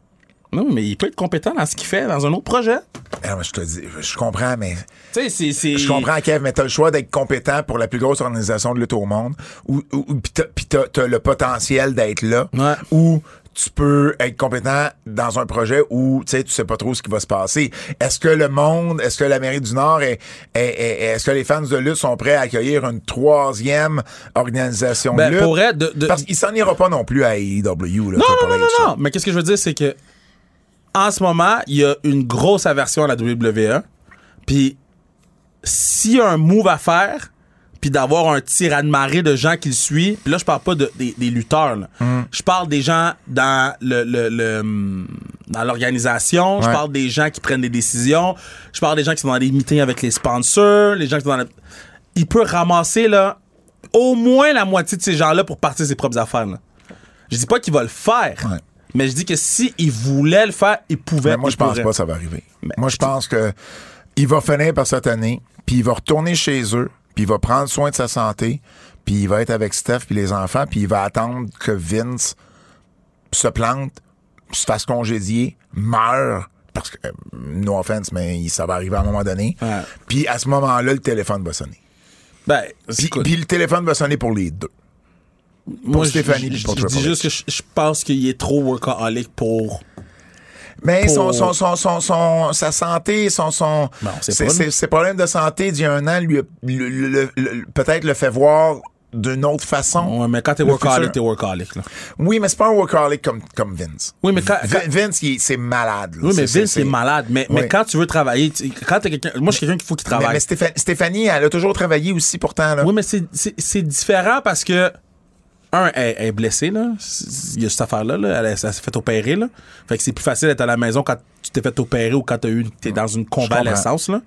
Non, mais il peut être compétent dans ce qu'il fait, dans un autre projet. Alors, je te dis, je comprends, mais Tu sais, c'est- je comprends, Kev, mais t'as le choix d'être compétent pour la plus grosse organisation de lutte au monde, ou, ou, pis t'as- le potentiel d'être là, Ouais. ou tu peux être compétent dans un projet où tu sais tu sais pas trop ce qui va se passer. Est-ce que le monde, est-ce que l'Amérique du Nord est, est- est- est- est-ce que les fans de lutte sont prêts à accueillir une troisième organisation Ben, de lutte? pour être de- de- Parce qu'il s'en ira pas non plus à AEW. Là, Non, non, non, non, non. Mais qu'est-ce que je veux dire, c'est que en ce moment, il y a une grosse aversion à la WWE. Puis s'il y a un move à faire, puis d'avoir un tir de marée de gens qui le suivent, puis là, je parle pas de- des, des lutteurs. là. Mm. Je parle des gens dans le, le- le, dans l'organisation. Je parle des gens qui prennent des décisions. Je parle des gens qui sont dans les meetings avec les sponsors. Les gens qui sont dans la- Il peut ramasser là, au moins la moitié de ces gens-là pour partir ses propres affaires. là. Je dis pas qu'il va le faire. Ouais. Mais je dis que si il voulait le faire, il pouvait. Mais moi, je pense pas que ça va arriver. Mais moi, je pense que il va finir par cette année, puis il va retourner chez eux, puis il va prendre soin de sa santé, puis il va être avec Steph puis les enfants, puis il va attendre que Vince se plante, se fasse congédier, meure, parce que, euh, no offense, mais ça va arriver à un moment donné. Puis à ce moment-là, le téléphone va sonner. Ben, puis le téléphone va sonner pour les deux. Moi, Stéphanie je, dis juste que je, pense qu'il est trop workaholic pour. Mais son, son, son, son, sa santé, son, son, ses, problèmes de santé d'il y a un an, lui, peut-être le fait voir d'une autre façon. Ouais, mais quand t'es workaholic, t'es workaholic. Là. Oui, mais c'est pas un workaholic comme, comme Vince. Oui, mais quand- Vin- quand- Vince, c'est malade. là. Oui, mais Vince c'est- est malade. Mais, mais quand tu veux travailler, tu- quand t'es quelqu'un. Moi, je suis quelqu'un qu'il faut qu'il Mais, travaille. mais Stépha- Stéphanie, elle a toujours travaillé aussi pourtant. Là. Oui, mais c'est- c'est c'est différent parce que. Un, elle, elle est blessée, là. Il y a cette affaire-là, là. Elle, elle s'est fait opérer, là. Fait que c'est plus facile d'être à la maison quand tu t'es fait opérer ou quand t'as eu, t'es dans une convalescence, là.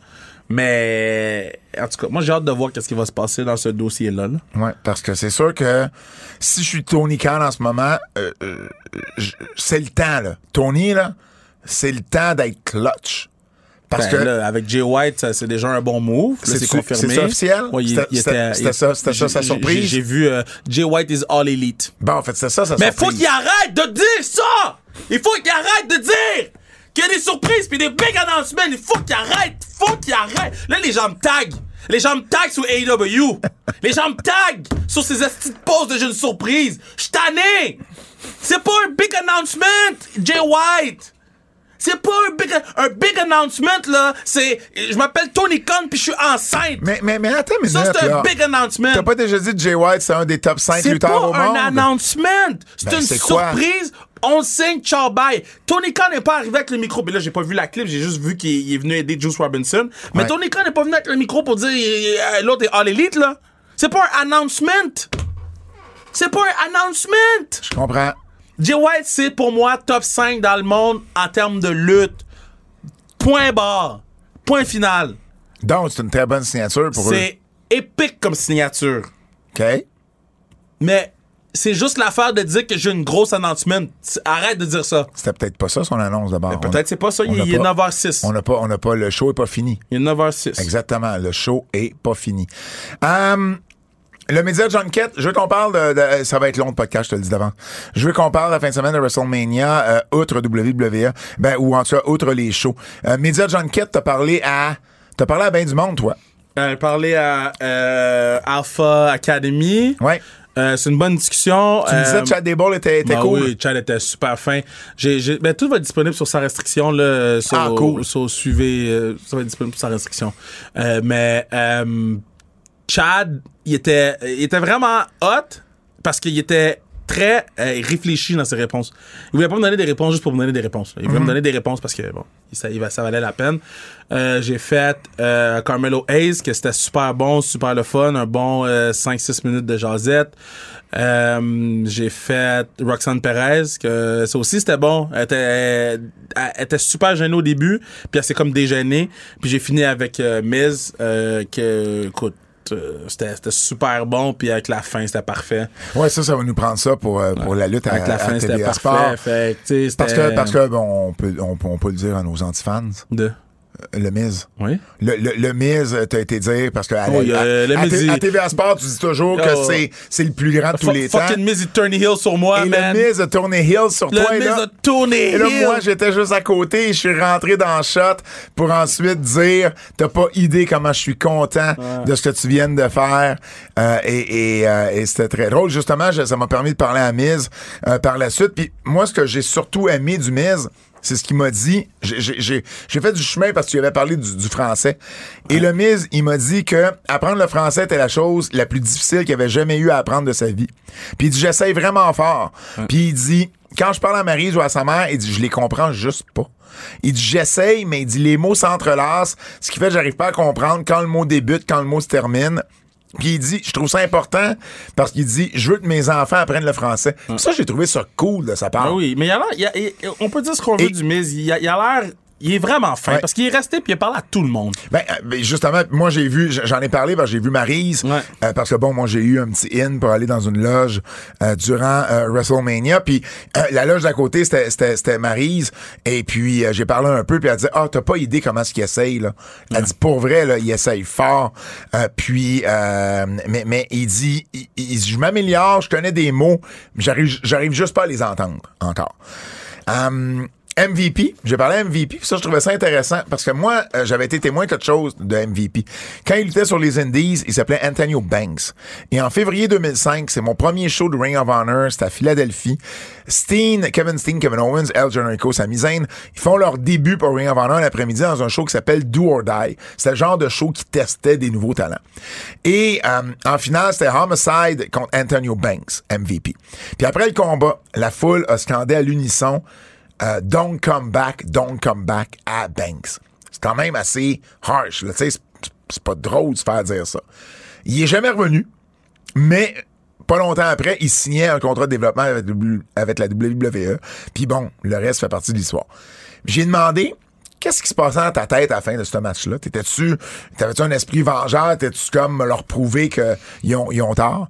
Mais, en tout cas, moi, j'ai hâte de voir qu'est-ce qui va se passer dans ce dossier-là, là. Ouais, parce que c'est sûr que si je suis Tony Khan en ce moment, euh, euh, c'est le temps, là. Tony, là, c'est le temps d'être clutch. Parce Ben, que. là, avec Jay White, c'est déjà un bon move. C'est confirmé. c'est officiel? Ouais, C'était- ça- c'était ça, sa surprise? J'ai vu euh, Jay White is all elite. Bon, en fait, c'est ça, ça Mais faut qu'il arrête de dire ça! Il faut qu'il arrête de dire qu'il y a des surprises puis des big announcements. Il faut qu'il arrête! Faut qu'il arrête! Là, les gens me taguent. Les gens me taguent sur AEW. les gens me taguent sur ces petites poses de jeunes surprises. Je tanné! C'est pas un big announcement, Jay White! C'est pas un big, un big announcement, là. C'est. Je m'appelle Tony Khan puis je suis enceinte. Mais, mais, mais attends une ça, c'est un là. big announcement. T'as pas déjà dit Jay White, c'est un des top 5 C'est lutteurs pas au un monde? announcement. C'est Ben, une c'est quoi? surprise. On signe ciao bye. Tony Khan n'est pas arrivé avec le micro. Mais là, j'ai pas vu la clip. J'ai juste vu qu'il il est venu aider Juice Robinson. Mais Ouais. Tony Khan n'est pas venu avec le micro pour dire euh, l'autre est all elite, là. C'est pas un announcement. C'est pas un announcement. Je comprends. Jay White, c'est pour moi top 5 dans le monde en termes de lutte. Point barre. Point final. Donc, c'est une très bonne signature pour eux. C'est épique comme signature. OK? Mais c'est juste l'affaire de dire que j'ai une grosse announcement. Arrête de dire ça. C'était peut-être pas ça son annonce d'abord. Peut-être c'est pas ça. Il, est pas- 9h06. On n'a pas, on n'a pas, le show est pas fini. Il est 9h06. Exactement. Le show est pas fini. Hum, le média Junket, je veux qu'on parle de, de- Ça va être long le podcast, je te le dis d'avant. Je veux qu'on parle la fin de semaine de WrestleMania, euh, outre WWE, ben, ou en tout cas, outre les shows. Euh, média Junket, t'as parlé à. T'as parlé à bien du monde, toi. Euh, parler à euh, Alpha Academy. Ouais. Euh, c'est une bonne discussion. Tu me disais Euh, que Chad Dable était, était bah cool. Oui, Chad était super fin. J'ai, j'ai- ben, tout va être disponible sur sa restriction. Là, sur, Ah, cool. sur suivez, euh, ça va être disponible sur sa restriction. Euh, mais euh, Chad, il était, il était vraiment hot parce qu'il était très euh, réfléchi dans ses réponses. Il voulait pas me donner des réponses juste pour me donner des réponses. Il voulait me donner des réponses parce que, bon, ça, il ça valait la peine. Euh, j'ai fait euh, Carmelo Hayes, que c'était super bon, super le fun, un bon euh, 5-6 minutes de jasette. J'ai fait Roxanne Perez, que ça aussi c'était bon. Elle était, elle, était super gênée au début, puis elle s'est comme déjeunée. Puis j'ai fini avec Miz, que, écoute, c'était c'était super bon, puis avec la fin, c'était parfait. Ouais, ça, ça va nous prendre ça pour, euh, pour la lutte à, Avec la fin, c'était parfait. Fait Parce c'était- que, parce que bon, on, peut, on, peut- on peut le dire à nos antifans, De? Le Miz. Oui. Le, le, le Miz, euh, t'as été dire, parce que à, Oui, à- euh, le à Miz, T- il- à TVA Sport, tu dis toujours que Oh. c'est, c'est le plus grand de tous les temps. Fucking Miz, il tourne heel sur moi, Et man. le Miz a tourné heel sur Le toi. et Miz là, a tourné Et là, moi, j'étais juste à côté et je suis rentré dans le shot pour ensuite dire T'as pas idée comment je suis content de ce que tu viens de faire. Euh, et et, euh, et c'était très drôle. Justement, je- ça m'a permis de parler à Miz euh, par la suite. Puis moi, ce que j'ai surtout aimé du Miz, c'est ce qu'il m'a dit. J'ai- fait du chemin parce que tu avais parlé du, du français. Et le Miz, il m'a dit que apprendre le français était la chose la plus difficile qu'il avait jamais eu à apprendre de sa vie. Puis il dit J'essaye vraiment fort. Puis il dit quand je parle à Marie ou à sa mère, il dit je les comprends juste pas. Il dit j'essaye, mais il dit les mots s'entrelacent, ce qui fait que j'arrive pas à comprendre quand le mot débute, quand le mot se termine. Puis il dit, je trouve ça important parce qu'il dit, je veux que mes enfants apprennent le français. Ça, j'ai trouvé ça cool de sa part. Ah oui, mais il a l'air, on peut dire ce qu'on veut Et- du Miz. Il a l'air, il est vraiment fin Ouais. parce qu'il est resté puis il a parlé à tout le monde. Ben, euh, ben, justement, moi j'ai vu, j'en ai parlé parce que j'ai vu Maryse, Ouais. euh, parce que bon, moi j'ai eu un petit in pour aller dans une loge euh, durant euh, WrestleMania, puis euh, la loge d'à côté c'était c'était c'était Maryse, et puis euh, j'ai parlé un peu, puis elle dit ah t'as pas idée comment est-ce qu'il essaye là, elle dit pour vrai là il essaye fort, Euh, puis euh, mais mais il dit il, il dit, je m'améliore, je connais des mots, mais j'arrive j'arrive juste pas à les entendre encore. MVP, j'ai parlé MVP, puis ça je trouvais ça intéressant parce que moi euh, j'avais été témoin de quelque chose de MVP. Quand il était sur les Indies, il s'appelait Antonio Banks. Et en février 2005, c'est mon premier show de Ring of Honor, c'était à Philadelphie. Steen, Kevin Steen, Kevin Owens, El Generico, Sami Zayn, ils font leur début pour Ring of Honor l'après-midi dans un show qui s'appelle Do or Die. C'est le genre de show qui testait des nouveaux talents. Et euh, en finale, c'était Homicide contre Antonio Banks, MVP. Puis après le combat, la foule a scandé à l'unisson euh, Don't come back, don't come back à Banks. C'est quand même assez harsh. là, C'est c'est pas drôle de se faire dire ça. Il est jamais revenu, mais pas longtemps après, il signait un contrat de développement avec, avec la WWE. Puis bon, le reste fait partie de l'histoire. J'ai demandé qu'est-ce qui se passait dans ta tête à la fin de ce match-là? T'étais-tu, t'avais-tu un esprit vengeur? T'étais-tu comme leur prouver qu'ils ont, ils ont tort?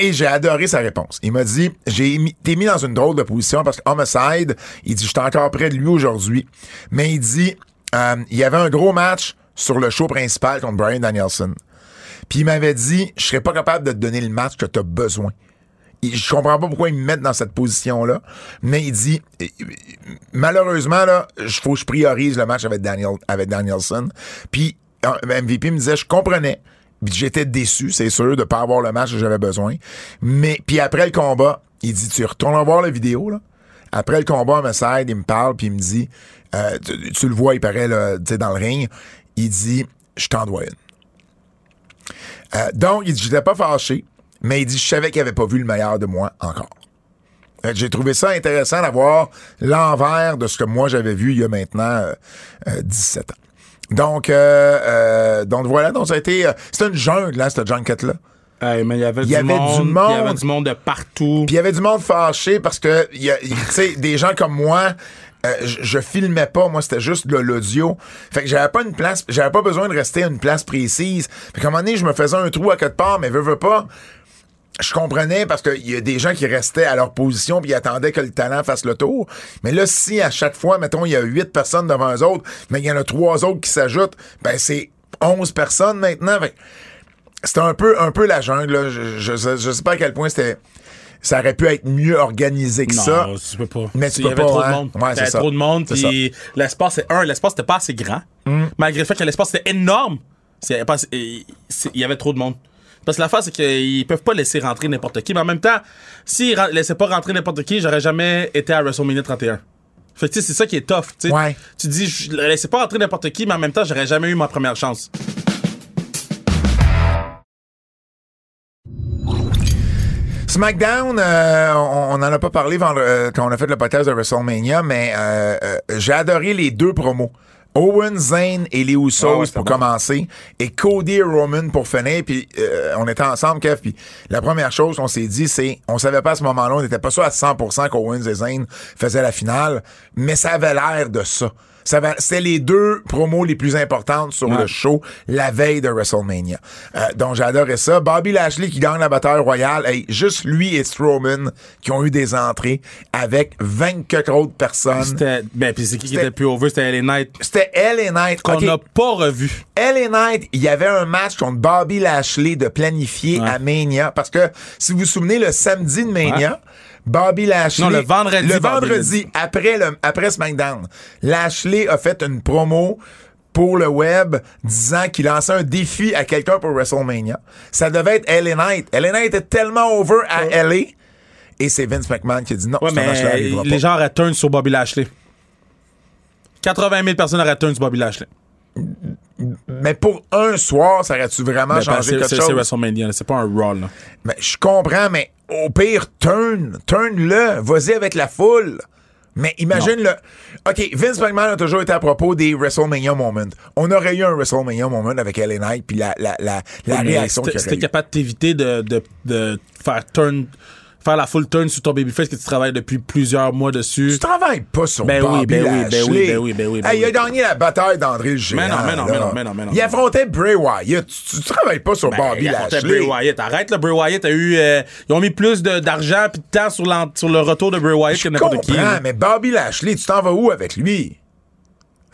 Et j'ai adoré sa réponse. Il m'a dit, j'ai t'es mis dans une drôle de position parce que Homicide, il dit, je suis encore près de lui aujourd'hui. Mais il dit, euh, il y avait un gros match sur le show principal contre Brian Danielson. Puis il m'avait dit, je serais pas capable de te donner le match que tu as besoin. Je comprends pas pourquoi ils me mettent dans cette position-là, mais il dit, malheureusement, là, faut que je priorise le match avec, Daniel, avec Danielson. Puis MVP me disait, je comprenais. J'étais déçu, c'est sûr, de pas avoir le match que j'avais besoin. Mais puis après le combat, il dit, tu retournes voir la vidéo, là. Après le combat, il me side, il me parle, puis il me dit, euh, tu, le vois, il paraît là, dans le ring, il dit, je t'en dois une. Euh, donc, il dit, j'étais pas fâché, mais il dit, je savais qu'il avait pas vu le meilleur de moi encore. J'ai trouvé ça intéressant d'avoir l'envers de ce que moi j'avais vu il y a maintenant euh, euh, 17 ans. Donc, euh, euh, donc voilà, donc ça a été. euh, C'était une jungle, là, cette junket-là. Hey, mais il y avait, Il du, avait du monde, Il y monde. avait du monde de partout. Puis il y avait du monde fâché parce que, tu sais, des gens comme moi, euh, je, je filmais pas, moi, c'était juste de l'audio. Fait que j'avais pas une place, j'avais pas besoin de rester à une place précise. Fait qu'à un moment donné, je me faisais un trou à quelque part, mais veux, veux pas. Je comprenais parce qu'il y a des gens qui restaient à leur position puis attendaient que le talent fasse le tour. Mais là, si à chaque fois, mettons, il y a huit personnes devant eux autres, mais il y en a trois autres qui s'ajoutent, ben c'est 11 personnes maintenant. C'était un peu, un peu la jungle. Là. Je, je, sais- je sais pas à quel point c'était. Ça aurait pu être mieux organisé que non, ça. tu peux pas. Mais tu il y peux avait pas, trop hein? de monde. Ouais, il y c'est avait ça. trop de monde. L'espace, c'est un, l'espace n'était pas assez grand. Mm. Malgré le fait que l'espace était énorme, il y avait trop de monde. Parce que l'affaire, c'est qu'ils peuvent pas laisser rentrer n'importe qui. Mais en même temps, s'ils ren- laissaient pas rentrer n'importe qui, j'aurais jamais été à WrestleMania 31. Fait que tu sais, c'est ça qui est tough. Ouais. Tu dis, je laissais pas rentrer n'importe qui, mais en même temps, j'aurais jamais eu ma première chance. SmackDown, euh, on on en a pas parlé euh, quand on a fait le podcast de WrestleMania, mais euh, euh, j'ai adoré les deux promos. Owen, Zayn et les Usos Ah ouais, c'était pour bon. commencer et Cody et Roman pour finir puis euh, on était ensemble Kev puis la première chose qu'on s'est dit c'est on savait pas à ce moment-là on n'était pas sûr à 100% qu'Owens et Zayn faisaient la finale mais ça avait l'air de ça ça va- C'était les deux promos les plus importantes sur Ouais. le show la veille de WrestleMania. Euh, donc j'adorais ça. Bobby Lashley qui gagne la bataille royale. Hey, juste lui et Strowman qui ont eu des entrées avec 24 autres personnes. C'était. Ben, puis c'est qui qui était le plus over? C'était LA Knight. C'était LA Knight. Qu'on n'a pas revu. LA Knight, il y avait un match contre Bobby Lashley de planifier Ouais. à Mania. Parce que, si vous vous souvenez, le samedi de Mania, Bobby Lashley... Non, le vendredi, Le vendredi, après, le, après SmackDown, Lashley a fait une promo pour le web disant qu'il lançait un défi à quelqu'un pour WrestleMania. Ça devait être LA Knight. LA Knight était tellement over à LA. Et c'est Vince McMahon qui a dit non, Ouais, mais arrivera les pas. gens auraient turn sur Bobby Lashley. 80 000 personnes auraient turn sur Bobby Lashley. Mais pour un soir, ça aurait-tu vraiment Ben, changé quelque c'est chose? c'est WrestleMania, c'est pas un Raw. là. Mais je comprends, mais au pire, turn. Turn-le. Vas-y avec la foule. Mais imagine le. OK, Vince McMahon a toujours été à propos des WrestleMania moments. On aurait eu un WrestleMania moment avec LA Knight, puis la, la, la, la réaction qu'il eu. capable de t'éviter de, de, de faire turn, faire la full turn sur ton babyface que tu travailles depuis plusieurs mois dessus. Tu travailles pas sur Ben Bobby oui, ben oui, ben Lashley. oui, ben oui, ben oui, ben Hey, Il a oui. gagné la bataille d'André le Géant. Mais non, mais non, mais non, mais non, mais non, Il affrontait Bray Wyatt. Tu, tu travailles pas sur Ben, Bobby il affrontait Lashley. Bray Wyatt. Arrête, là, Bray Wyatt a eu. euh, ils ont mis plus d'argent puis de temps sur, le retour de Bray Wyatt Je que n'importe qui. comprends, mais Bobby Lashley, tu t'en vas où avec lui?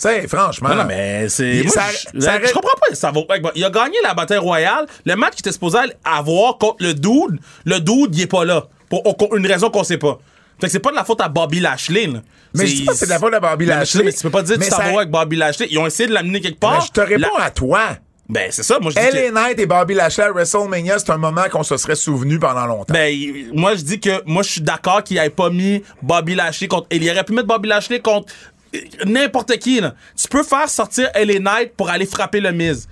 Tu sais, franchement. Non, non, mais c'est. Ça- je, ça je arrête- comprends pas. Ça vaut, il a gagné la bataille royale. Le match qu'il était supposé avoir contre le dude, le dude, il est pas là. Pour, une raison qu'on sait pas. Fait que c'est pas de la faute à Bobby Lashley, là. Mais je dis pas que c'est de la faute à Bobby mais Lashley. tu- Mais tu peux pas dire que Mais tu t'en vas avec Bobby Lashley. Ils ont essayé de l'amener quelque Mais part. je te réponds La- à toi. Ben, c'est ça. Moi, je dis que- LA Knight et Bobby Lashley à WrestleMania, c'est un moment qu'on se serait souvenu pendant longtemps. Ben, moi, je dis que moi, je suis d'accord qu'il ait pas mis Bobby Lashley contre. Il aurait pu mettre Bobby Lashley contre euh, n'importe qui, là. Tu peux faire sortir LA Knight pour aller frapper le Miz.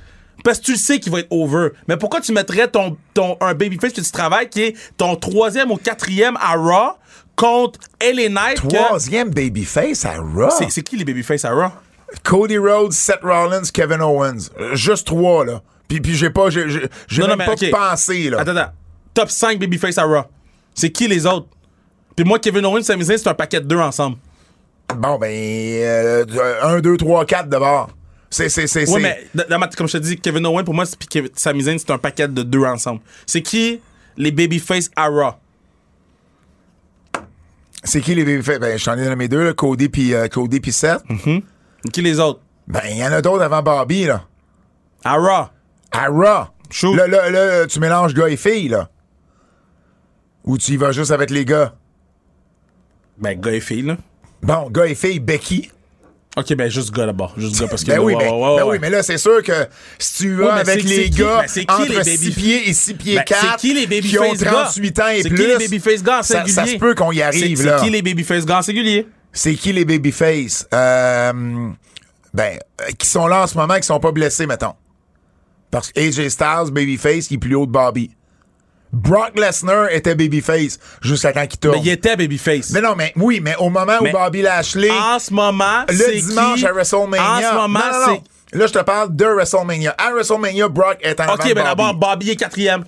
Parce que tu le sais qu'il va être over. Mais pourquoi tu mettrais ton, ton, un babyface que tu travailles qui est ton troisième ou quatrième à Raw contre LA Knight? que- Troisième babyface à Raw? C'est, qui les babyface à Raw? Cody Rhodes, Seth Rollins, Kevin Owens. Juste trois, là. Puis, puis j'ai pas, j'ai, Non, même mais, pas pensé, là. Attends, attends. Top 5 babyface à Raw. C'est qui les autres? Puis moi, Kevin Owens Sami Zayn, c'est un paquet de deux ensemble. Bon, ben, euh, un, deux, trois, quatre d'abord. C'est, c'est, c'est, Ouais, mais dans- ma- comme je te dis, Kevin Owens, pour moi, c'est- puis Sami Zayn, c'est un paquet de deux ensemble. C'est qui les babyface à Raw? c'est qui les babyface? Ben, je t'en ai nommé deux, là. Cody puis, euh, Cody puis Seth. Qui les autres? Ben, il y en a d'autres avant Bobby, là. À Raw. À Raw. Shoot. Là, là, là, tu mélanges gars et filles, là. Ou tu y vas juste avec les gars? Ben, gars et filles, là. Bon, gars et filles, Becky. Ok, ben, juste gars d'abord. Juste gars parce que. Ben oui, ouais, mais, ouais, ouais, ben ouais. oui, mais là, c'est sûr que si tu vas Ouais, avec les qui- gars ben, qui entre les baby- 6 pieds et 6 pieds Ben, 4 c'est qui les qui ont babyface gars? 38 ans et C'est plus, qui les babyface gars ça, ça se peut qu'on y arrive, C'est- là. C'est qui les babyface gars en singulier? C'est qui les babyface? Euh, ben, euh, qui sont là en ce moment, qui sont pas blessés, mettons. Parce que AJ Styles, babyface, qui est plus haut de Bobby. Brock Lesnar était babyface jusqu'à quand il tourne. Ben, il était babyface. Mais non, mais oui, mais au moment Mais où Bobby Lashley, En ce moment, le dimanche qui? à WrestleMania. En ce moment, c'est. Là, je te parle de WrestleMania. À WrestleMania, Brock est en avant Ok, ben d'abord, Bobby. Est quatrième.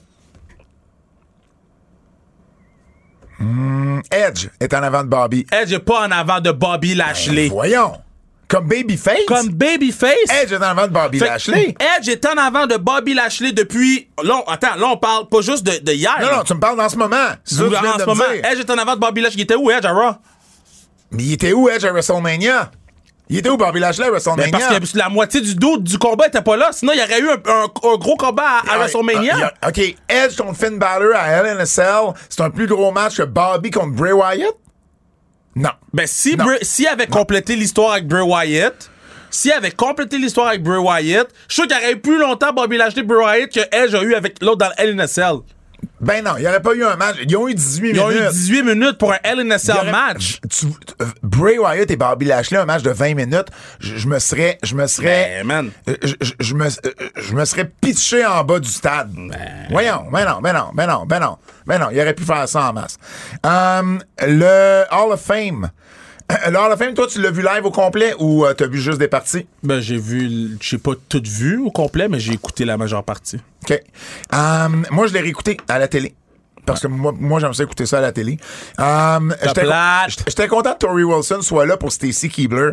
Edge est en avant de Bobby. Edge est pas en avant de Bobby Lashley. Voyons. Comme babyface, Comme babyface? Edge est en avant de Bobby Fait Lashley. Edge est en avant de Bobby Lashley depuis. Là, on- attends, là, on parle pas juste de, de hier. Non, non, tu me parles dans ce moment. C'est en de ce me moment, dire. Edge est en avant de Bobby Lashley. Il était où, Edge, à Raw? Mais il était où, Edge, à WrestleMania? Il était où, Bobby Lashley, à WrestleMania? parce que la moitié du dos du combat était pas là. Sinon, il y aurait eu un, un- un gros combat à, à Ah, WrestleMania. ah, il y a- OK, Edge contre Finn Balor à Cell, c'est un plus gros match que Bobby contre Bray Wyatt? Non. Ben, si Non. S'il avait complété l'histoire avec Bray Wyatt, s'il avait complété l'histoire avec Bray Wyatt, je suis sûr qu'il aurait eu plus longtemps Bobby Lashley Bray Wyatt que Edge a eu avec l'autre dans le Ben non, il n'y aurait pas eu un match. Ils ont eu 18 Ils ont minutes. eu 18 minutes pour un aurait- match. Tu- euh, Bray Wyatt et Bobby Lashley, un match de 20 minutes, je, je me serais, je me serais, Ben, man. euh, je, je- je me, euh, je me serais pitché en bas du stade. Voyons, ben non, ben non, ben non, ben non, ben non, il aurait pu faire ça en masse. Euh, le Hall of Fame. Le Hall of Fame, toi, tu l'as vu live au complet ou euh, t'as vu juste des parties? Ben, j'ai vu, j'ai pas tout vu au complet, mais j'ai écouté la majeure partie. OK. Euh, moi, je l'ai réécouté à la télé. Parce que moi, moi j'aime ça écouter ça à la télé. Euh, j'étais content que Tori Wilson soit là pour Stacy Keebler,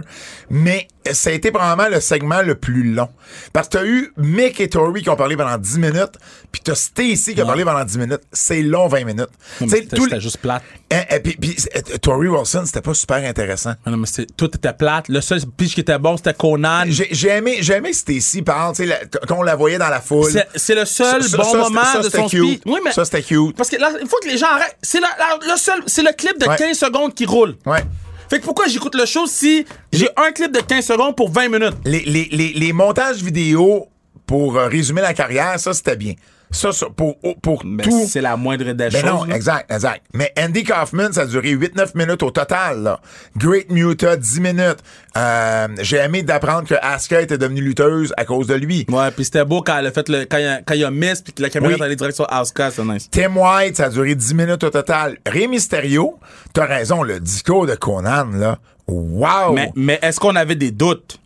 mais ça a été probablement le segment le plus long. Parce que t'as eu Mick et Tori qui ont parlé pendant 10 minutes, puis t'as Stacy qui a parlé pendant 10 minutes. C'est long, 20 minutes. C'était juste plate. Hein, puis, euh, Tori Wilson, c'était pas super intéressant. Ah Non, mais tout était plate. Le seul pitch qui était bon, c'était Conan. J'ai aimé, j'ai aimé Stacy parle, tu sais, la- quand on la voyait dans la foule. C'est le seul bon moment ça, de son cute. speech. Oui, mais Ça, c'était cute. parce que là, il faut que les gens arrêtent. C'est le seul, c'est le clip de Ouais. 15 secondes qui roule. Ouais. Fait que pourquoi j'écoute le show si j'ai un clip de 15 secondes pour 20 minutes? les, les, les, les montages vidéo pour euh, résumer la carrière, ça, c'était bien. Ça, ça, pour, pour Mais tout. c'est la moindre des Ben choses. non, là. exact, exact. Mais Andy Kaufman, ça a duré 8-9 minutes au total. Là. Great Muta, 10 minutes. Euh, J'ai aimé d'apprendre que Asuka était devenue lutteuse à cause de lui. Ouais, puis c'était beau quand elle a fait le, quand il a, quand il a miss puis que la caméra Oui. est allée direct sur Asuka, c'est nice. Tim White, ça a duré 10 minutes au total. Rey Mysterio, t'as raison, le discours de Conan, là. Wow! Mais, mais est-ce qu'on avait des doutes?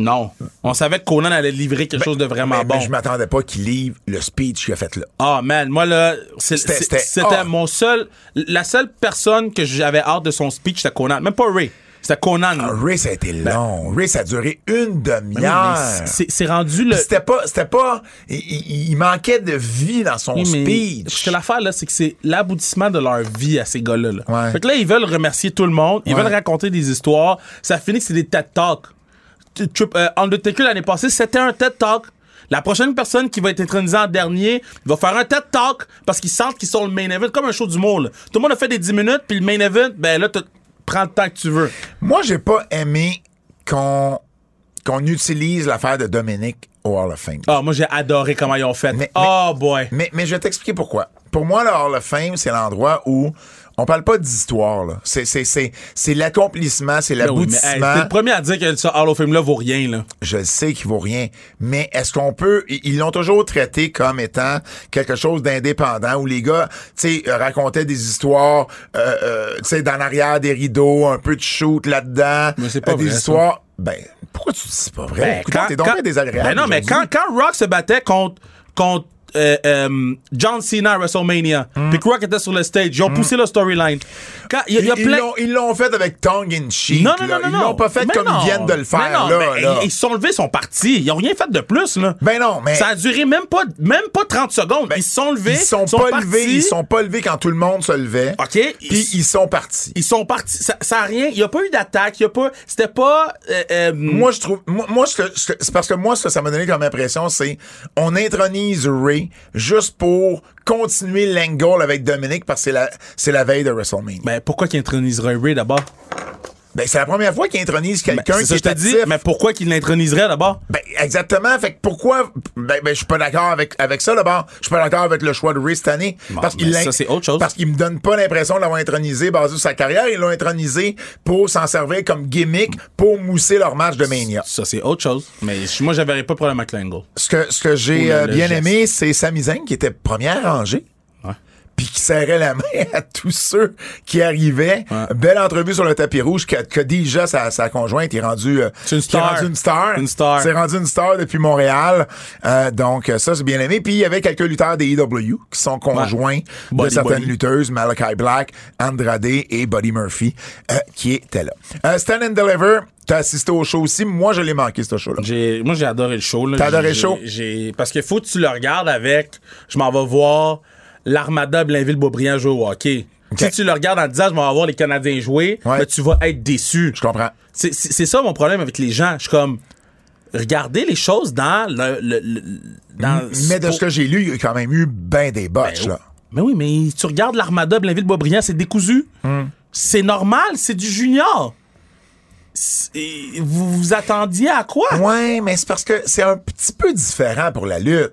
Non. On savait que Conan allait livrer quelque chose de vraiment Mais- bon. mais je m'attendais pas qu'il livre le speech qu'il a fait là. Ah, man, moi, là, C'était- ah. mon seul. La seule personne que j'avais hâte de son speech, c'était Conan. Même pas Ray. C'était Conan. là. Ray, ça a été long. Ray, ça a duré une Ben demi-heure. c'est- rendu le. C'était pas, c'était pas, il, manquait de vie dans son Oui, speech. Ce que l'affaire, là, c'est que c'est l'aboutissement de leur vie à ces gars-là. là. Ouais. Fait que là, ils veulent remercier tout le monde. Ils Ouais. veulent raconter des histoires. Ça finit que c'est des TED Talks. Euh, Undertaker, l'année passée, c'était un TED Talk. La prochaine personne qui va être intronisée en dernier va faire un TED Talk parce qu'ils sentent qu'ils sont le main event, comme un show d'humour. là. Tout le monde a fait des 10 minutes, puis le main event, ben là, tu prends le temps que tu veux. Moi, j'ai pas aimé qu'on, qu'on utilise l'affaire de Dominique au Hall of Fame. Ah, moi, j'ai adoré comment ils ont fait. Mais- oh, boy. Mais, mais je vais t'expliquer pourquoi. Pour moi, le Hall of Fame, c'est l'endroit où on parle pas d'histoire, là. C'est, c'est, c'est, c'est l'accomplissement, c'est Ben oui, mais, hey, l'aboutissement. t'es le premier à dire que ce Hall of Fame-là vaut rien, là. je sais qu'il vaut rien, mais est-ce qu'on peut ils l'ont toujours traité comme étant quelque chose d'indépendant où les gars, tu sais, euh, racontaient des histoires euh, euh, tu sais dans l'arrière des rideaux, un peu de shoot là-dedans, Mais c'est pas euh, des vrai, ça. histoires ben pourquoi tu dis c'est pas vrai? Ben, Écoute, t'es donc bien désagréable. Ben non, mais quand, quand Rock se battait contre, contre euh, euh, John Cena à WrestleMania, puis que Rock était sur le stage, ils ont poussé la storyline. Quand- Il y a, il y a. Ils- plein... ils l'ont- ils fait avec tongue in cheek. non, non, non, non, Ils l'ont pas fait Mais comme non. ils viennent de le faire Mais non, là, mais là. Ils, ils sont levés, ils sont partis. Ils ont rien fait de plus, là. Ben non, mais Ça a duré même pas, même pas 30 secondes. ils se sont levés. ils sont, sont pas partis. levés, ils sont pas levés quand tout le monde se levait. OK. Puis ils sont partis. Ils sont partis. Ça, ça a rien. Il y a pas eu d'attaque. Il y a pas. C'était pas. euh, Moi, je trouve. Moi, c'est parce que moi, ce que ça m'a donné comme impression, c'est on intronise Ray juste pour continuer l'angle avec Dominique parce que c'est la, c'est la veille de WrestleMania. Ben, pourquoi qu'il introniserait Ray d'abord? C'est la première fois qu'il intronise quelqu'un C'est qui ça, est actif. Mais pourquoi qu'il l'introniserait d'abord? Ben, exactement. Fait que pourquoi. Ben, ben je suis pas d'accord avec, avec ça, d'abord. Je suis pas d'accord avec le choix de Ray cette année. parce ben, qu'il ça, l'in- c'est autre chose. Parce qu'il me donne pas l'impression de l'avoir intronisé basé sur sa carrière. Ils l'ont intronisé pour s'en servir comme gimmick pour mousser leur match de Mania. Ça, c'est autre chose. Mais moi, j'avais pas problème avec l'angle. Ce que, ce que j'ai euh, bien geste. aimé, c'est Sami Zayn qui était première rangée. Puis qui serrait la main à tous ceux qui arrivaient. Ouais. Belle entrevue sur le tapis rouge que, que déjà sa, sa conjointe est rendue, euh, une est star. rendue une star. Une star. C'est rendu une star depuis Montréal. Euh, donc euh, ça, c'est bien aimé. Puis il y avait quelques lutteurs des EW qui sont conjoints de certaines lutteuses, Malachi Black, Andrade et Buddy Murphy, euh, qui étaient là. Euh, Stand and Deliver, t'as assisté au show aussi. Moi, je l'ai manqué, ce show-là. Moi, j'ai adoré le show. T'as adoré le show? Parce qu'il faut que tu le regardes avec. Je m'en vais voir l'Armada Blainville-Beaubriand jouer au hockey. Si tu le regardes en disant, je vais voir les Canadiens jouer, Ouais. ben, tu vas être déçu. Je comprends. C'est, ça mon problème avec les gens. Je suis comme, regardez les choses dans le. le- le- dans, Mais de ce que j'ai lu, il y a quand même eu ben des botches, là. Mais oui, mais tu regardes l'Armada Blainville-Beaubriand, c'est décousu. Hmm. C'est normal, c'est du junior. Vous vous attendiez à quoi? Ouais, mais c'est parce que c'est un petit peu différent pour la lutte.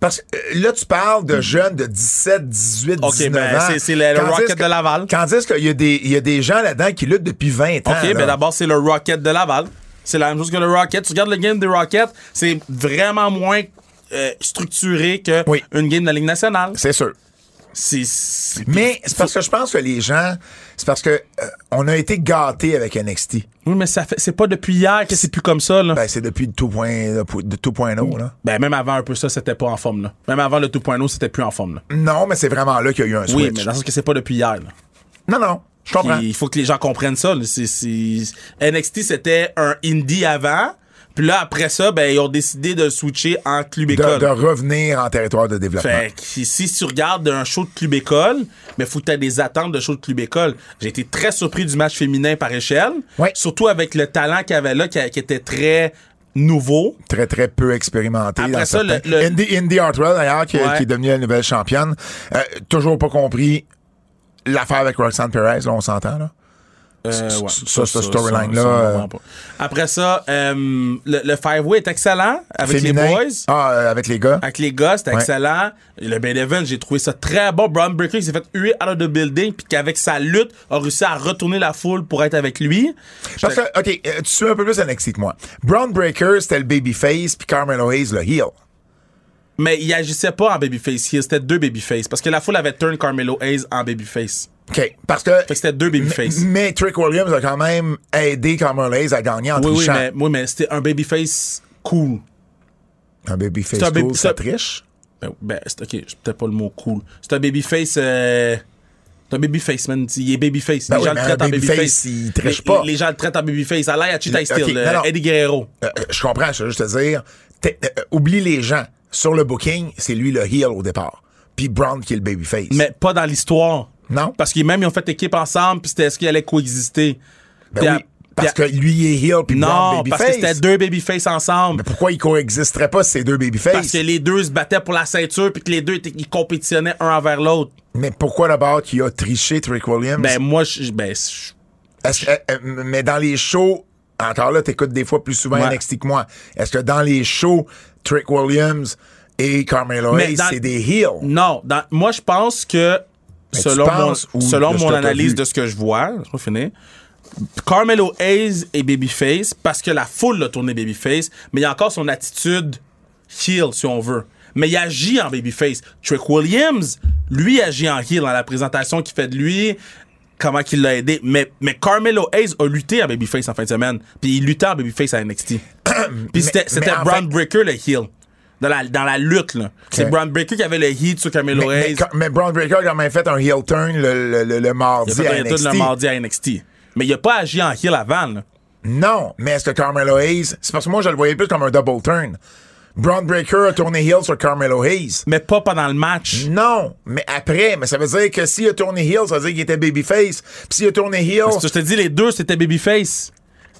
Parce que euh, là, tu parles de jeunes de 17, 18, OK, 19 ben, ans. c'est- c'est le- Rocket que- de Laval. Tandis qu'il y, a des- il y a des gens là-dedans qui luttent depuis 20 ans. OK, ben d'abord, c'est le Rocket de Laval. C'est la même chose que le Rocket. Tu regardes le game des Rockets, c'est vraiment moins euh, structuré que Oui. une game de la Ligue nationale. C'est sûr. C'est. c'est- Mais c'est parce que je pense que les gens, c'est parce que euh, on a été gâtés avec NXT. Oui, mais ça fait, c'est pas depuis hier que c'est plus comme ça, là. Ben, Ben, c'est depuis le 2.0, de 2.0, là. même avant un peu ça, c'était pas en forme, là. Même avant le 2.0, c'était plus en forme, là. Non, mais c'est vraiment là qu'il y a eu un switch. Oui, mais dans le sens que c'est pas depuis hier, là. Non, non, je comprends. Il faut que les gens comprennent ça. là. C'est- c'est- NXT, c'était un indie avant. Puis là, après ça, ben, ils ont décidé de switcher en club école. de revenir en territoire de développement. Fait que si tu regardes un show de club école, mais faut que tu des attentes de show de club école. J'ai été très surpris du match féminin par échelle. Ouais. Surtout avec le talent qu'il y avait là, qui, qui était très nouveau. Très, très peu expérimenté. Après dans ça, le- Indy, Indy Hartwell, d'ailleurs, qui, Ouais. qui est devenue la nouvelle championne. Euh, toujours pas compris l'affaire avec Roxanne Perez, là, on s'entend, là. Euh, Ça, ouais. ça, ce storyline-là, euh. Après ça, euh, le, le Five-Way est excellent avec Féminin. les boys. Ah, avec les gars. Avec les gars, c'était Ouais. excellent. Et le main event, j'ai trouvé ça très bon. Brown Breaker qui s'est fait huer out of the building, puis qu'avec sa lutte, a réussi à retourner la foule pour être avec lui. Parce que, OK, tu suis un peu plus NXT que moi. Brown Breaker, c'était le babyface, puis Carmelo Hayes, le heel. Mais il agissait pas en babyface c'était deux babyface. Parce que la foule avait turn Carmelo Hayes en babyface. OK, parce que... Fait que c'était deux babyface. Mais Trick Williams a quand même aidé Carmelo Hayes à gagner en Oui, oui, trichant. mais, oui, mais c'était un babyface cool. Un babyface C'est un cool, baby- ça triche? Ben, ben c'est ok, c'est peut-être pas le mot cool. C'est un babyface. Euh... C'est un babyface, man. Il est babyface. Ben les oui, gens le traitent en babyface, babyface. il triche pas. Les, gens le traitent en babyface. À l'air à Cheetah Steel, non. Eddie Guerrero? Euh, euh, je comprends, je veux juste te dire, euh, oublie les gens. Sur le booking, c'est lui le heel au départ. Puis Brown qui est le babyface. Mais pas dans l'histoire. Non? Parce qu'ils même ils ont fait équipe ensemble, puis c'était est-ce qu'ils allaient coexister? Ben à- oui, parce que lui il est heel puis Non, babyface. parce que c'était deux babyface ensemble. Mais pourquoi ils coexisteraient pas ces deux babyface? Parce que les deux se battaient pour la ceinture, puis que les deux ils compétitionnaient un envers l'autre. Mais pourquoi d'abord qu'il a triché Trick Williams? Ben moi, je, ben, je- Est-ce que- euh, euh, mais dans les shows, encore là, t'écoutes des fois plus souvent Ouais. NXT que moi. Est-ce que dans les shows, Trick Williams et Carmelo Hayes, c'est des heels? non, dans- moi je pense que Mais selon mon, selon mon analyse de ce que je vois, je vais finir. Carmelo Hayes est babyface parce que la foule l'a tourné babyface, mais il y a encore son attitude heel si on veut. Mais il agit en babyface. Trick Williams, lui agit en heel dans la présentation qu'il fait de lui, comment qu'il l'a aidé. Mais, mais Carmelo Hayes a lutté en babyface en fin de semaine, puis il luttait en babyface à NXT. puis c'était Brown Breaker le heel. Dans la, dans la lutte, là. C'est. Brown Breaker qui avait le heat sur Carmelo Mais, mais, Hayes. quand- mais Braun Breaker a quand même fait un heel turn le, le- le- le mardi Il a fait à un NXT. le mardi à NXT. Mais il a pas agi en heel avant, là. Non, mais est-ce que Carmelo Hayes... C'est parce que moi, je le voyais plus comme un double turn. Braun Breaker a tourné heel sur Carmelo Hayes. Mais pas pendant le match. Non, mais après, mais ça veut dire que s'il a tourné heel, ça veut dire qu'il était babyface. Puis s'il a tourné heel... Parce que je te dis, les deux, c'était Babyface.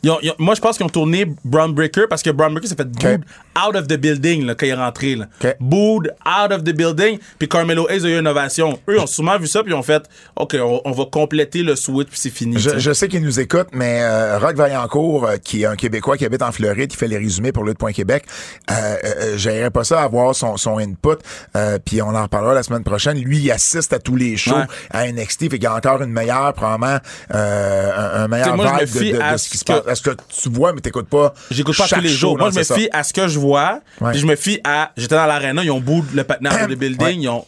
Ils ont- ils ont- moi, je pense qu'ils ont tourné Brown Breaker parce que Brown Breaker s'est fait booed out of the building là, quand il est rentré. Là. Booed out of the building. Puis Carmelo Hayes a eu une ovation. Eux, ils ont sûrement vu ça, puis ils ont fait OK, on, on va compléter le switch, puis c'est fini. Je, sais. je sais qu'il nous écoute, mais euh, Rock Vaillancourt, euh, qui est un Québécois qui habite en Floride, qui fait les résumés pour Lutte.Québec, euh, euh, j'aimerais pas ça avoir son, son input, euh, puis on en reparlera la semaine prochaine. Lui, il assiste à tous les shows Ouais. à NXT, fait qu'il y a encore une meilleure, probablement, euh, un, un meilleur vibe de, ce qui se passe. Que- Est-ce que tu vois, mais t'écoutes pas J'écoute pas tous les show, jours. Moi, non, je me ça. fie à ce que je vois. Ouais. Puis je me fie à. J'étais dans l'arena, ils ont bout le patin de building. Ouais. Ils ont.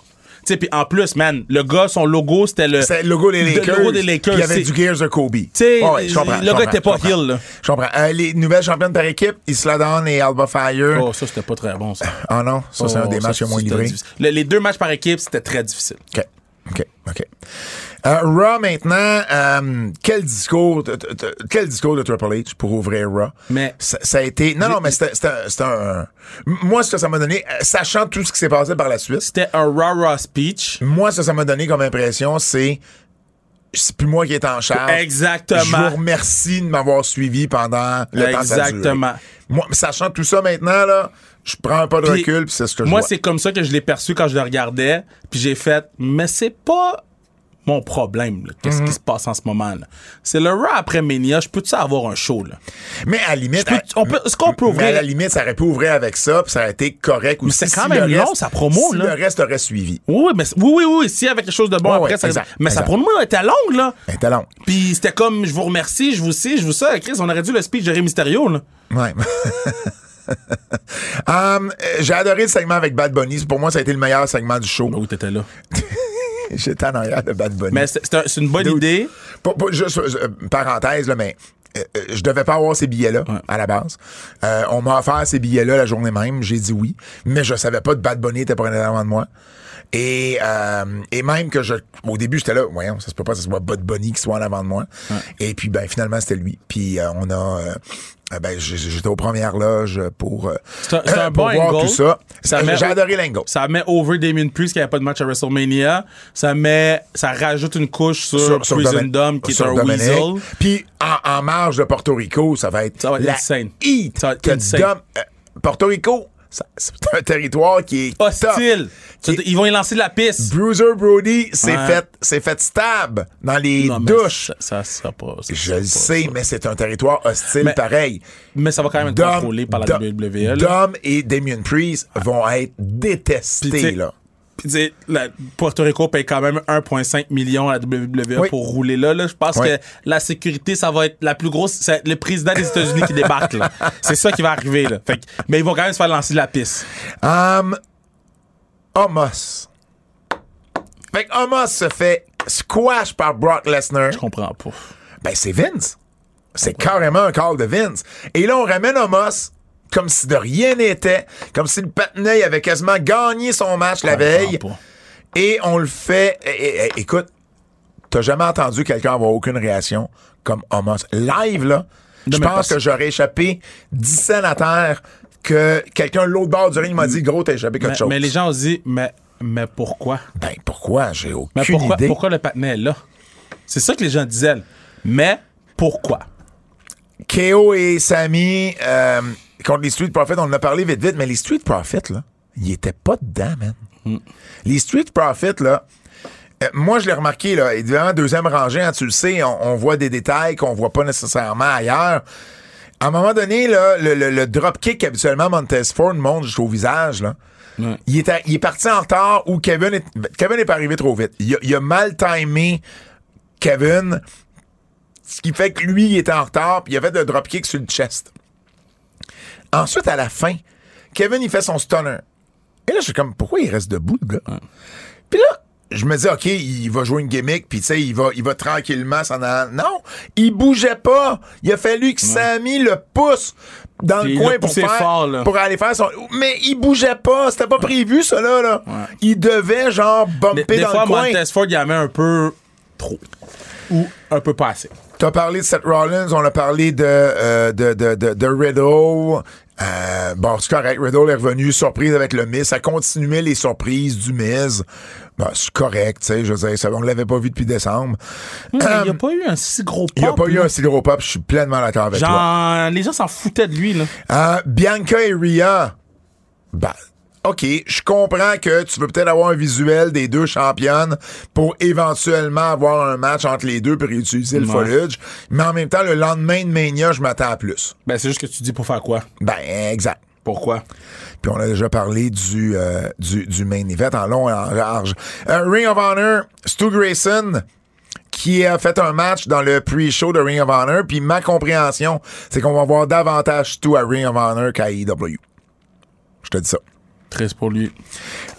Tu sais, puis en plus, man, le gars, son logo, c'était le. Le logo des le Lakers. logo des Lakers. puis Il y avait du Gears de Kobe. Tu sais, le gars était pas heel, là. Je comprends. Euh, les nouvelles championnes par équipe, Isla Dawn et Alba Fire. Oh, ça, c'était pas très bon, ça. Ah non, ça c'est un Oh, des ça, matchs qui a moins livré. Le- les deux matchs par équipe, c'était très difficile. OK. OK. OK. Euh, Raw maintenant, euh, quel discours de- de- de- quel discours de Triple H pour ouvrir Raw? Mais- ça, ça a été non non mais c'était un- moi ce que ça m'a donné euh, sachant tout ce qui s'est passé par la suite C'était un rah-rah speech. moi ce que ça m'a donné comme impression c'est c'est plus moi qui est en charge. Exactement. Je vous remercie de m'avoir suivi pendant le temps a duré. Exactement. Moi, sachant tout ça maintenant, là, je prends un pas de Puis, recul, puis c'est ce que je Moi, c'est comme ça que je l'ai perçu quand je le regardais. Puis j'ai fait, mais c'est pas mon problème, qu'est-ce Mhm. qui se passe en ce moment. C'est le Raw après Mania, je peux-tu avoir un show? Là? Mais à la limite. peux- on peut- est-ce qu'on peut mais ouvrir- à la limite, ça aurait pu ouvrir avec ça, puis ça aurait été correct aussi. c'est quand si même long, reste- sa promo, si là. le reste aurait suivi. Oui, oui, mais oui, oui, oui, y avait quelque chose de bon Ouais, après, ouais, ça exact, Mais sa promo était longue, là. Elle était longue. Puis c'était comme, je vous remercie, je vous sais, je vous ça. Chris, on aurait dû le speech de Rey Mysterio, là. Ouais. Um, euh, J'ai adoré le segment avec Bad Bunny. Pour moi, ça a été le meilleur segment du show. Oui, t'étais là. J'étais en arrière de Bad Bunny. Mais c'est c'est un- c'est une bonne idée. Pas- pas- juste, euh, parenthèse, là, mais euh, euh, je devais pas avoir ces billets-là à la base. Euh, on m'a offert ces billets-là la journée même. J'ai dit oui. Mais je savais pas que Bad Bunny était pour un avant de moi. Et, euh, et même que je. Au début, j'étais là, voyons, ça se peut pas que ce soit Bad Bunny qui soit en avant de moi. Et puis, ben, finalement, c'était lui. Puis, euh, on a. euh, euh, ben, j'ai- j'étais aux premières loges pour, euh, C'est un- c'est un pour bon voir angle. tout ça. Ça J'ai adoré l'angle. Ça met over Damien Priest qui avait pas de match à WrestleMania. Ça met, ça rajoute une couche sur, Prison Domin- Dome qui est sur un weasel. Puis en, en marge de Porto Rico, ça va être Ça va être la insane. heat Ça va être que insane. Dom- euh, Porto Rico, c'est un territoire qui est Hostile. Qui- Ils vont y lancer de la piste. Bruiser Brody s'est Ouais. fait, s'est fait stab dans les Non, douches. Ça, ça, ça pas. ça, Je le sais, ça. mais c'est un territoire hostile Mais- pareil. Mais ça va quand même être Dom- contrôlé par la Dom- WWE. Dom et Damien Priest vont être détestés, là. Puis, la- Puerto Rico paye quand même 1,5 million à la WWE Oui. pour rouler là, là. Je pense Oui. que la sécurité, ça va être la plus grosse. C'est le président des États-Unis qui débarque, là. C'est ça qui va arriver, là. Fait que- mais ils vont quand même se faire lancer de la piste. Um, Homos. Fait que Homos se fait squash par Brock Lesnar. Je comprends pas. Ben, c'est Vince. C'est carrément un call de Vince. Et là, on ramène Homos comme si de rien n'était, comme si le patinet avait quasiment gagné son match la je veille. Et on le fait. é- é- é- écoute, t'as jamais entendu quelqu'un avoir aucune réaction comme Homos. Live, là, je pense que j'aurais échappé 10 scènes à terre que quelqu'un de l'autre bord du ring m'a dit, gros, t'as échappé quelque Mais, chose. mais les gens ont dit, mais, mais pourquoi? Ben, pourquoi? J'ai aucune Mais pourquoi, idée. pourquoi le patinet est là? C'est ça que les gens disaient. Mais pourquoi? KO et Sami euh, contre les Street Profits, on en a parlé vite vite, mais les Street Profits, là, ils étaient pas dedans, man. Les Street Profits, là, euh, moi, je l'ai remarqué, là, évidemment, deuxième rangée, hein, tu le sais, on, on voit des détails qu'on voit pas nécessairement ailleurs. À un moment donné, là, le, le, le dropkick qu'habituellement Montez Ford monte jusqu'au visage, là, il, est à- il est parti en retard ou Kevin est, Kevin est pas arrivé trop vite. Il a, il a mal timé Kevin, ce qui fait que lui, il était en retard, puis il a fait le dropkick sur le chest. Ensuite, à la fin, Kevin, il fait son stunner. Et là, je suis comme, pourquoi il reste debout, le gars? Puis là, je me dis, OK, il va jouer une gimmick, puis tu sais, il va, il va tranquillement s'en allant. Non, il bougeait pas. Il a fallu que Sammy le pousse dans Puis le coin pour, poussé faire, fort, là. pour aller faire son... Mais il bougeait pas. C'était pas prévu, ça, là. là. Il devait, genre, Des, bumper des dans fois, le coin. Montez Ford, il en met un peu trop. Ou un peu pas assez. T'as parlé de Seth Rollins, on a parlé de, euh, de, de, de, de Riddle. Euh, bon, c'est correct. Riddle est revenu surprise avec le Miz. Ça continuait les surprises du Miz. Bon, c'est correct, tu sais. Je veux dire, ça, on l'avait pas vu depuis décembre. Mais il n'y Euh, a pas eu un si gros pop. Il n'y a pas eu un si gros pop. Je suis pleinement d'accord avec toi. Genre, les gens s'en foutaient de lui, là. Euh, Bianca et Rhea. Ben, OK, je comprends que tu veux peut-être avoir un visuel des deux championnes pour éventuellement avoir un match entre les deux pour réutiliser le Ouais. foliage. Mais en même temps, le lendemain de Mania, je m'attends à plus. Ben, c'est juste que tu dis pour faire quoi? Ben, exact. Pourquoi? Puis on a déjà parlé du, euh, du, du main event en long et en large. Euh, Ring of Honor, Stu Grayson, qui a fait un match dans le pre-show de Ring of Honor. Puis ma compréhension, c'est qu'on va voir davantage Stu à Ring of Honor qu'à AEW. Je te dis ça. Triste pour lui.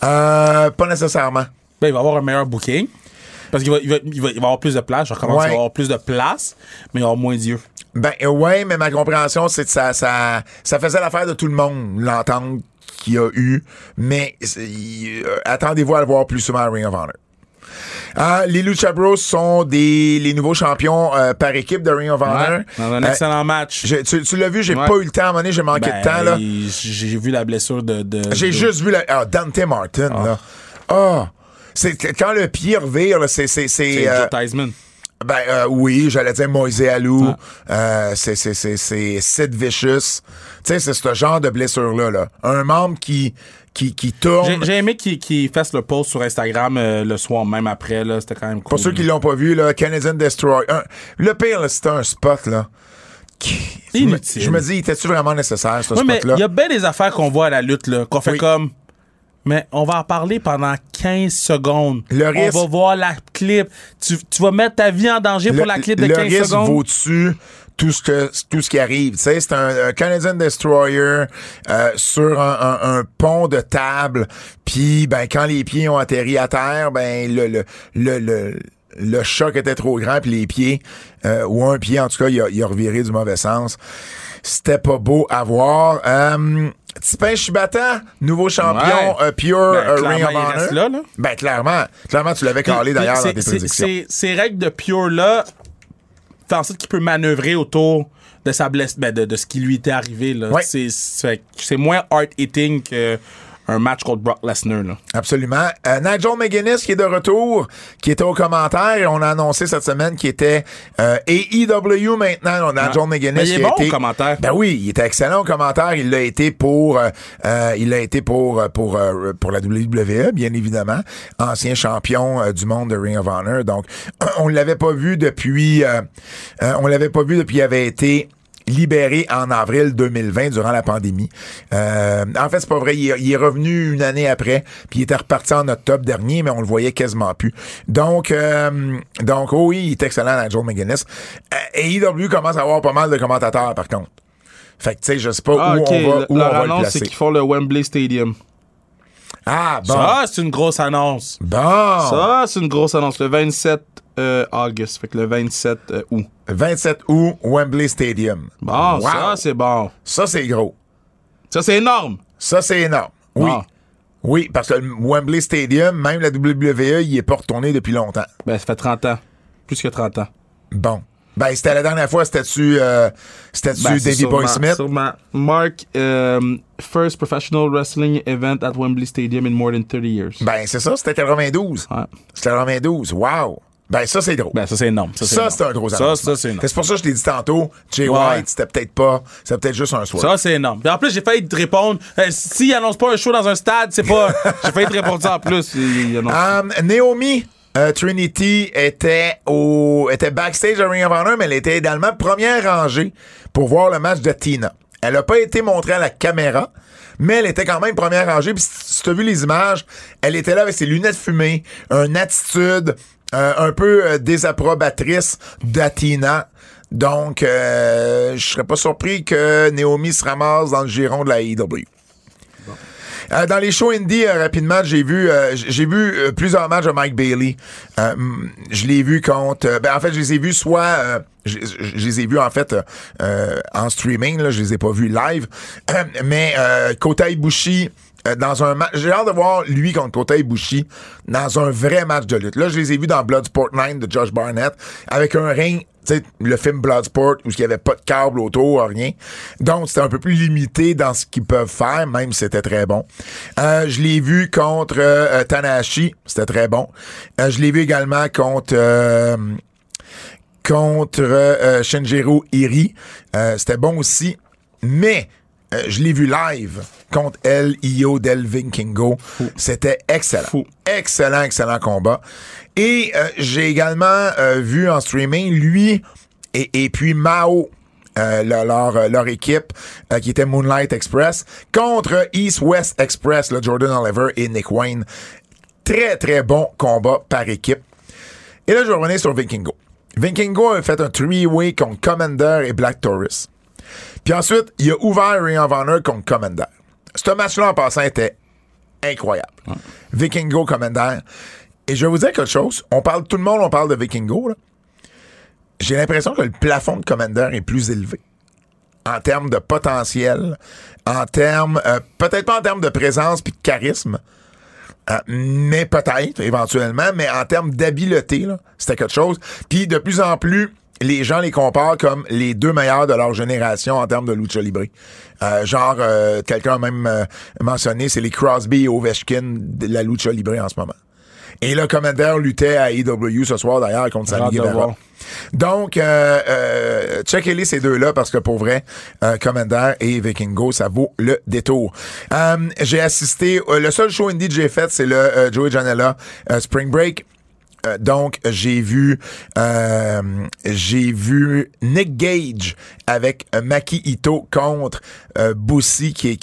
Euh, pas nécessairement. Ben, il va avoir un meilleur booking. Parce qu'il va, il va, il va, il va avoir plus de place. Je recommence, Ouais. il va avoir plus de place, mais il va avoir moins d'yeux. Ben ouais, mais ma compréhension, c'est que ça, ça, ça faisait l'affaire de tout le monde, l'entente qu'il y a eu. Mais euh, attendez-vous à le voir plus souvent à Ring of Honor. Euh, les Lucha Bros sont des, les nouveaux champions euh, par équipe de Ring of Honor. Ouais, dans un Euh, excellent match. tu tu l'as vu, j'ai Ouais. pas eu le temps à un moment donné, j'ai manqué Ben, de temps. là. J'ai vu la blessure de. de J'ai juste vu la, ah, Dante Martin. là. Ah! C'est quand le pied revire, c'est. c'est, c'est, euh. Ben euh, oui, j'allais dire Moïse Alou, euh, c'est c'est c'est c'est Sid Vicious. Tu sais, c'est ce genre de blessure là là. Un membre qui qui tourne. j'ai aimé qu'il fasse le post sur Instagram euh, le soir même après. là C'était quand même cool. Pour ceux qui l'ont pas vu là, Canadian Destroy. un- le pire c'était un spot là. je me- Inutile. Je me dis, était-tu vraiment nécessaire ce Oui, mais spot là il y a bien des affaires qu'on voit à la lutte, là, qu'on fait Oui. comme. Mais on va en parler pendant 15 secondes. Le risque- On va voir la clip. Tu, tu vas mettre ta vie en danger pour la clip de le 15 risque secondes. vaut-tu tout ce que tout ce qui arrive. Tu sais, c'est un, un Canadian Destroyer euh, sur un, un- un pont de table. Puis ben quand les pieds ont atterri à terre, ben le le le, le le choc était trop grand puis les pieds euh, ou un pied en tout cas il a, il a reviré du mauvais sens. C'était pas beau à voir. Euh, Tipin Shibata, nouveau champion Ouais. euh, Pure Ben, euh, Ring of Honor. là, là. Ben clairement, clairement tu l'avais calé d'ailleurs dans tes prédictions. Ces règles de Pure-là font en sorte qu'il peut manœuvrer autour de sa blesse, ben, de, de ce qui lui était arrivé. là. Ouais. C'est- C'est moins hard-hitting qu'un match contre Brock Lesnar. là. Absolument. Euh, Nigel McGuinness qui est de retour, qui était au commentaire et on a annoncé cette semaine qu'il était euh, AEW maintenant. A Nigel McGuinness Mais il est qui a bon été au commentaire. Ben oui, il était excellent au commentaire. Il l'a été pour euh, euh, il l'a été pour euh, pour euh, pour la WWE bien évidemment, ancien champion du monde de Ring of Honor. Donc on l'avait pas vu depuis on l'avait pas vu depuis qu'il avait été libéré en avril 2020 durant la pandémie. Euh, en fait, c'est pas vrai. Il, est- il est revenu une année après, puis il était reparti en octobre dernier, mais on le voyait quasiment plus. Donc, euh, donc oh oui, il est excellent, Nigel McGuinness. Euh, AEW commence à avoir pas mal de commentateurs, par contre. Fait que, tu sais, je sais pas Ah, où on va, où Leur on va le annonce, c'est placer. qu'ils font le Wembley Stadium. Ah, bon. Ça, c'est une grosse annonce. Bon. Ça, c'est une grosse annonce. Le 27 euh, août. Fait que le 27 euh, août. 27 août, Wembley Stadium. Bon, Wow. ça, c'est bon. Ça, c'est gros. Ça, c'est énorme. Ça, c'est énorme. Oui. Bon. Oui, parce que le Wembley Stadium, même la WWE, il est pas retourné depuis longtemps. Ben, ça fait 30 ans. Plus que 30 ans. Bon. Ben, c'était la dernière fois, c'était-tu euh, Ben, Boy Smith? sûrement. Mark, um, first professional wrestling event at Wembley Stadium in more than 30 years. Ben, c'est ça, c'était 92. Ouais. C'était 92. Wow. Ben, ça, c'est drôle. Ben, ça, c'est énorme. Ça, ça, c'est un gros Ça, ça, c'est énorme. C'est pour ça que je t'ai dit tantôt, Jay Ouais. White, c'était peut-être pas, c'était peut-être juste un soir. Ça, c'est énorme. Puis en plus, j'ai failli te répondre. euh, S'il annonce pas un show dans un stade, c'est pas. j'ai failli te répondre ça en plus. Il- il annonce- Um, Naomi euh, Trinity était au était backstage à Ring of Honor, mais elle était également première rangée pour voir le match de Tina. Elle a pas été montrée à la caméra, mais elle était quand même première rangée. Puis si tu as vu les images, elle était là avec ses lunettes fumées, une attitude euh, un peu euh, désapprobatrice d'Atina. Donc, euh, je serais pas surpris que Naomi se ramasse dans le giron de la AEW. Euh, dans les shows indie, rapidement, j'ai vu j'ai vu plusieurs matchs de Mike Bailey. Mm, je l'ai vu contre... ben, en fait, je les ai vus soit... je, les ai vus, en fait, en streaming. Là, je les ai pas vus live. mais Kota Ibushi... euh, dans un match, j'ai hâte de voir lui contre Kota Ibushi dans un vrai match de lutte. Là, je les ai vus dans Bloodsport 9 de Josh Barnett avec un ring tu sais, le film Bloodsport où il n'y avait pas de câble autour, rien. Donc, c'était un peu plus limité dans ce qu'ils peuvent faire, même si c'était très bon. Euh, je l'ai vu contre euh, Tanahashi, c'était très bon. Euh, je l'ai vu également contre... euh, contre euh, Shinjiro Iri. Euh, c'était bon aussi. Mais euh, je l'ai vu live contre El Io del Vikingo. C'était excellent. Fou. Excellent, excellent combat. Et euh, j'ai également euh, vu en streaming lui et, et puis Mao. euh, leur, leur, leur équipe euh, qui était Moonlight Express contre East West Express, là, Jordan Oliver et Nick Wayne. Très, très bon combat par équipe. Et là, je vais revenir sur Vikingo. Vikingo a fait un three-way contre Commander et Black Taurus. Puis ensuite, il a ouvert of Honor contre Commander. Ce match-là, en passant, était incroyable. Vikingo, Commander. Et je vais vous dire quelque chose. On parle, tout le monde, on parle de Vikingo. J'ai l'impression que le plafond de Commander est plus élevé. En termes de potentiel, en termes, euh, peut-être pas en termes de présence puis de charisme, euh, mais peut-être, éventuellement, mais en termes d'habileté, c'était quelque chose. Puis de plus en plus, les gens les comparent comme les deux meilleurs de leur génération en termes de lucha libre. Euh, genre, euh, quelqu'un a même euh, mentionné, c'est les Crosby et Ovechkin de la lucha libre en ce moment. Et là, Commander luttait à AEW ce soir, d'ailleurs, contre Sammy Guevara. Donc, euh, euh, checkez-les ces deux-là parce que pour vrai, euh, Commander et Vikingo, ça vaut le détour. Euh, j'ai assisté, euh, le seul show indie que j'ai fait, c'est le euh, Joey Janela euh, Spring Break. Euh, donc j'ai vu euh, j'ai vu Nick Gage avec euh, Maki Ito contre euh, Bussy qui est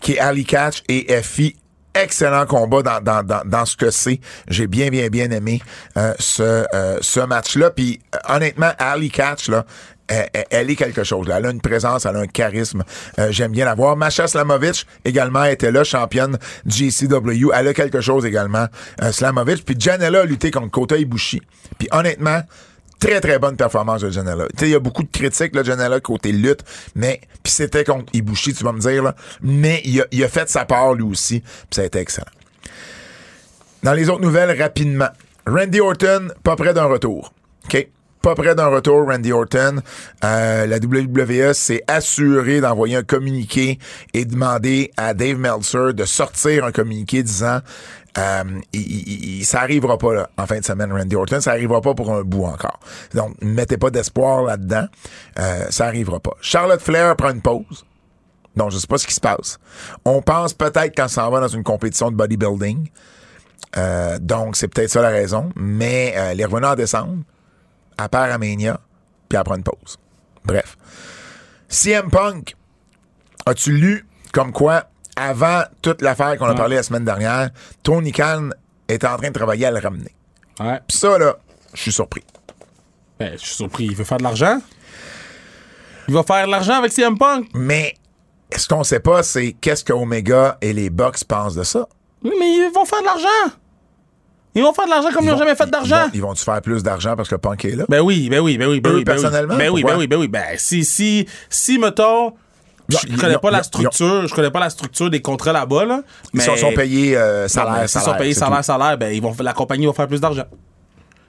qui est Ali Catch et FI excellent combat dans, dans, dans, dans ce que c'est. J'ai bien, bien, bien aimé euh, ce, euh, ce match-là. Puis honnêtement, Ali Catch, là, elle, est quelque chose. Là. Elle a une présence, elle a un charisme. Euh, J'aime bien la voir. Masha Slamovic également était là, championne GCW. Elle a quelque chose également, euh, Slamovic. Puis Janela a lutté contre Kota Ibushi. Puis honnêtement, très très bonne performance de Janela. Il y a beaucoup de critiques là, Janela côté lutte, mais puis c'était contre Ibushi, tu vas me dire là, mais il a, il a fait sa part lui aussi, puis ça a été excellent. Dans les autres nouvelles rapidement, Randy Orton pas près d'un retour. OK? Pas près d'un retour, Randy Orton. Euh, la WWE s'est assurée d'envoyer un communiqué et demander à Dave Meltzer de sortir un communiqué disant euh, il- il- ça arrivera pas là, en fin de semaine, Randy Orton. Ça arrivera pas pour un bout encore. Donc, mettez pas d'espoir là-dedans. Euh, ça arrivera pas. Charlotte Flair prend une pause. Donc, je sais pas ce qui se passe. On pense peut-être qu'elle s'en va dans une compétition de bodybuilding. Euh, donc, c'est peut-être ça la raison. Mais euh, elle est revenue en décembre. Elle part à Mania. Puis prend une pause. Bref. CM Punk, as-tu lu comme quoi, avant toute l'affaire qu'on a parlé la semaine dernière, Tony Khan était en train de travailler à le ramener? Ouais. Puis ça, là, je suis surpris. Ben, je suis surpris. Il veut faire de l'argent? Il va faire de l'argent avec CM Punk? Mais ce qu'on sait pas, c'est qu'est-ce que Omega et les Bucks pensent de ça. Oui, mais ils vont faire de l'argent. Ils vont faire de l'argent comme ils n'ont jamais fait ils d'argent. vont- Ils vont-tu faire plus d'argent parce que Punk est là? Ben oui, ben oui, ben oui, ben Eux, oui. ben oui. personnellement, Ben oui, ben oui, ben oui. Ben si, si, si, mettons, je Ils- connais ils- pas ils- la ils- structure, je connais pas la structure des contrats là-bas, là. Ils Mais sont, sont payés euh, salaire, salaire. sont payés c'est salaire, salaire, ben ils vont, la compagnie va faire plus d'argent.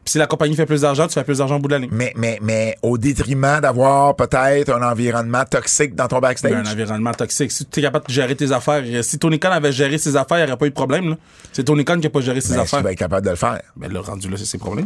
Puis si la compagnie fait plus d'argent, tu fais plus d'argent au bout de l'année. Mais, mais, mais au détriment d'avoir peut-être un environnement toxique dans ton backstage? Ben, un environnement toxique. Si tu es capable de gérer tes affaires, euh, si Tony Khan avait géré ses affaires, il n'y aurait pas eu de problème. là. C'est Tony Khan qui n'a pas géré ses Ben, affaires. tu vas être capable de le faire. Ben là, rendu là, c'est ses problèmes.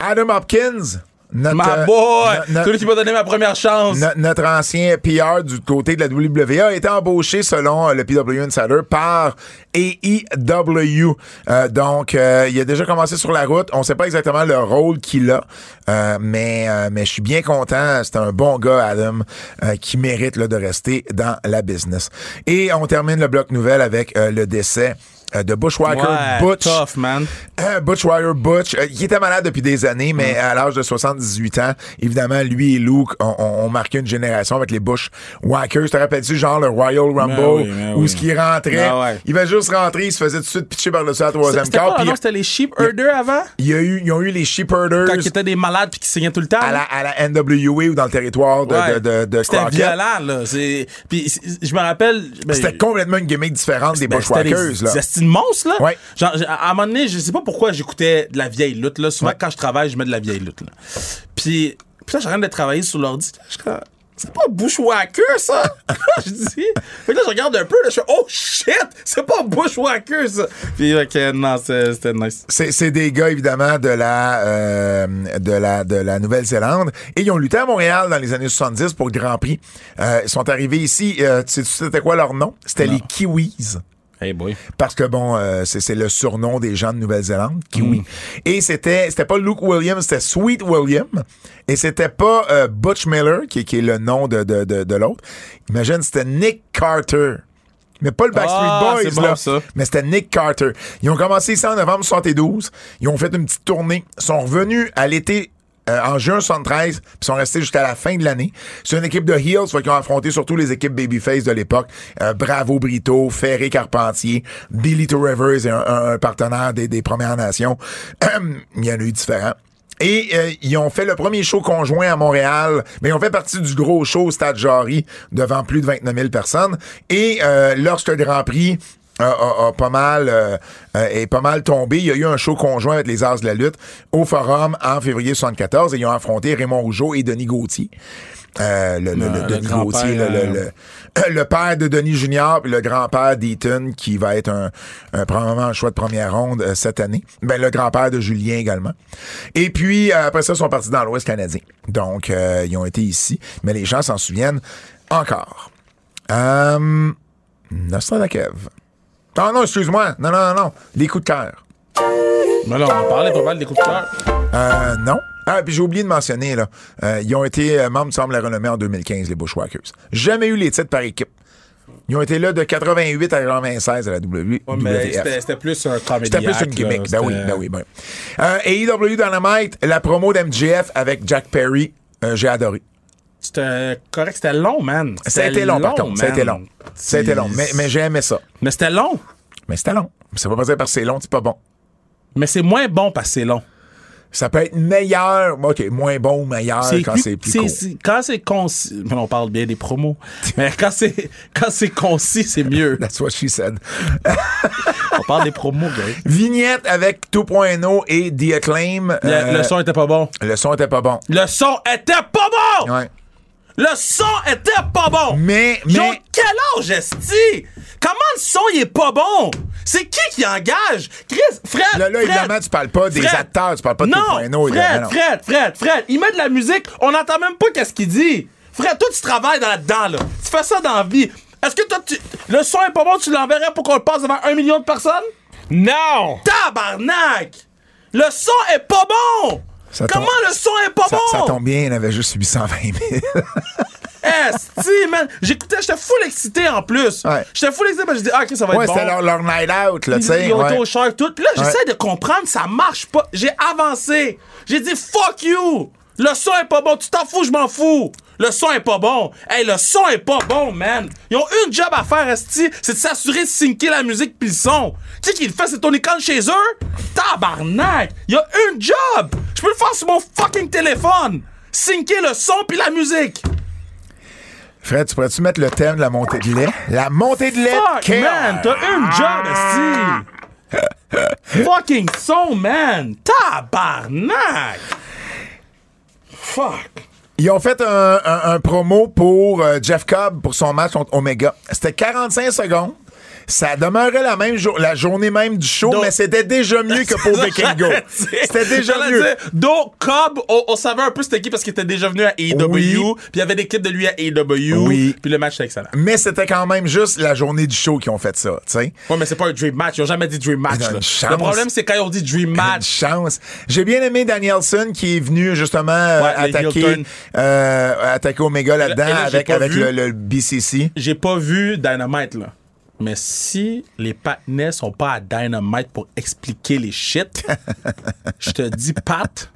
Adam Hopkins, notre, euh, boy! Celui qui m'a donné ma première chance. no- notre ancien PR du côté de la WWE a été embauché selon euh, le PW Insider par AEW. Euh, donc, euh, il a déjà commencé sur la route. On sait pas exactement le rôle qu'il a, euh, mais euh, mais je suis bien content. C'est un bon gars, Adam, euh, qui mérite là, de rester dans la business. Et on termine le bloc nouvelle avec euh, le décès euh, de Bushwhacker Ouais, Butch. tough, man. Euh, Butch Wire Butch, euh, il était malade depuis des années, mais à l'âge de 78 ans, évidemment, lui et Luke ont, marqué une génération avec les Bush Whackers. Te rappelles-tu, genre le Royal Rumble, oui, où ce qui rentrait, ouais. il va juste rentrer, il se faisait tout de suite pitcher par-dessus la troisième C'était carte, pas, puis non, c'était les Sheep Herder avant? il y a eu, ils ont eu les Sheepherders Quand ils étaient des malades puis qui saignaient tout le temps? à la, à la NWA ou dans le territoire de, Ouais. de, de, de C'était violent, là. Puis je me rappelle. ben, C'était complètement une gimmick différente des ben, Bushwhackers, là. Monstres, là. Ouais. Genre, j'ai- à un moment donné, je sais pas pourquoi j'écoutais de la vieille lutte, là. Souvent, Ouais. quand je travaille, je mets de la vieille lutte, là. Puis, putain, j'ai rien de travailler sur l'ordi. C'est pas Bushwhacker, ça! je dis. Fait que là, je regarde un peu, là, je fais, oh shit! C'est pas Bushwhacker, ça! Puis, ok, non, c'était nice. C'est, c'est des gars évidemment de la euh, de la de la Nouvelle-Zélande et ils ont lutté à Montréal dans les années 70 pour le Grand Prix. Euh, ils sont arrivés ici. Euh, tu sais c'était quoi leur nom? C'était les Kiwis. Hey boy. Parce que bon, euh, c'est, le surnom des gens de Nouvelle-Zélande, Kiwi. Mm. Et c'était c'était pas Luke Williams, c'était Sweet William. Et c'était pas euh, Butch Miller qui, qui est le nom de de, de, de l'autre. Imagine, c'était Nick Carter. Mais pas le Backstreet Ah, Boys, bon, là. ça. Mais c'était Nick Carter. Ils ont commencé ici en novembre 72. Ils ont fait une petite tournée. Ils sont revenus à l'été euh, en juin 73, puis sont restés jusqu'à la fin de l'année. C'est une équipe de heels, qu'ils ont affronté surtout les équipes babyface de l'époque. Euh, Bravo Brito, Ferré Carpentier, Billy to Rivers, un, un- partenaire des, Premières Nations. Il y en a eu différents. Et euh, ils ont fait le premier show conjoint à Montréal, mais ils ont fait partie du gros show Stade Jarry devant plus de 29 000 personnes. Et euh, lorsque le Grand Prix a, a- a pas mal euh, euh, est pas mal tombé. Il y a eu un show conjoint avec les As de la lutte au Forum en février 74 et ils ont affronté Raymond Rougeau et Denis Gauthier. Euh, le, Denis Gauthier, euh, père de Denis Junior, le grand-père d'Eaton, qui va être un, un probablement un choix de première ronde euh, cette année. Ben, le grand-père de Julien également. Et puis, euh, après ça, ils sont partis dans l'Ouest canadien. Donc, euh, ils ont été ici. Mais les gens s'en souviennent encore. Euh, Nostradakev. Ah non, excuse-moi. Non, non, non, non. Les coups de cœur. Mais là, on parlait pas mal des coups de cœur. Euh, non. Ah, puis j'ai oublié de mentionner, là. euh, ils ont été euh, membres du la renommée en 2015, les Bushwhackers. Jamais eu les titres par équipe. Ils ont été là de 88 à 96 à la W- Ouais, mais WF. c'était plus un comédie. C'était plus une gimmick. Ben oui, ben oui, ben oui. Euh, AEW Dynamite, la promo d'MJF avec Jack Perry, euh, j'ai adoré. C'était correct, c'était long, man. A été long, par contre. Man. long. Été long. Mais, mais j'ai aimé ça. Mais c'était long. Mais c'était long. Ça veut pas dire parce que c'est long, c'est pas bon. Mais c'est moins bon parce que c'est long. Ça peut être meilleur, OK, moins bon ou meilleur quand c'est plus court. Quand c'est concis, mais on parle bien des promos, mais quand c'est quand c'est concis, c'est mieux. That's what she said. On parle des promos, gars. Vignette avec 2.0 et The Acclaim. Le, Euh, le son était pas bon. le son était pas bon. Le son était pas bon! Ouais. Le son était pas bon! Mais, mais, quel âge, esti? Comment le son, il est pas bon? C'est qui qui engage? Chris, Fred, là, là Fred, évidemment, tu parles pas des Fred. acteurs, tu parles pas de non, 2.0. Fred, non. Fred, Fred, Fred, il met de la musique, on n'entend même pas qu'est-ce qu'il dit. Fred, toi, tu travailles dans là-dedans, là. Tu fais ça dans la vie. Est-ce que toi, tu... le son est pas bon, tu l'enverrais pour qu'on le passe devant un million de personnes? Non! Tabarnak! Le son est pas bon! Ça Comment tombe- le son est pas Ça, bon? ça tombe bien, il avait juste 820 000. Esti, man! J'écoutais, j'étais full excité en plus. Ouais. J'étais full excité parce que je dis, ah, ok, ça va ouais, être bon. c'était leur, leur night out, là, tu sais. ils ont été ouais. au shark tout. Puis là, j'essaie de comprendre, ça marche pas. J'ai avancé. J'ai dit fuck you. Le son est pas bon. Tu t'en fous, je m'en fous. Le son est pas bon. Hey, le son est pas bon, man. Ils ont une job à faire, Esti, c'est de s'assurer de syncer la musique pis le son. Tu sais qui le fait, c'est Tony Khan chez eux? Tabarnak! Il y a une job! Je peux le faire sur mon fucking téléphone! Syncer le son pis la musique! Fred, tu pourrais-tu mettre le thème de la montée de lait? La montée de lait Fuck, man! T'as une job, esti! Fucking son, man! Tabarnak! Fuck! Ils ont fait un, promo pour euh, Jeff Cobb pour son match contre Omega. C'était 45 secondes. Ça demeurait la même jour, la journée même du show, Donc- mais c'était déjà mieux que pour Vikingo. C'était déjà mieux. dire, donc, Cobb, on, on savait un peu c'était qui parce qu'il était déjà venu à AEW, Oui. puis il y avait des clips de lui à AEW, Oui. puis le match était excellent. Mais c'était quand même juste la journée du show qui ont fait ça, tu sais. Ouais, mais c'est pas un dream match. Ils ont jamais dit dream match. Là. Le problème, c'est quand ils ont dit dream Une match. chance. J'ai bien aimé Danielson qui est venu justement euh, Ouais, attaquer, euh, attaquer Omega là-dedans là, avec, avec vu. le, le BCC. J'ai pas vu Dynamite, là. Mais si les patinets sont pas à Dynamite pour expliquer les shit, je te dis, Pat,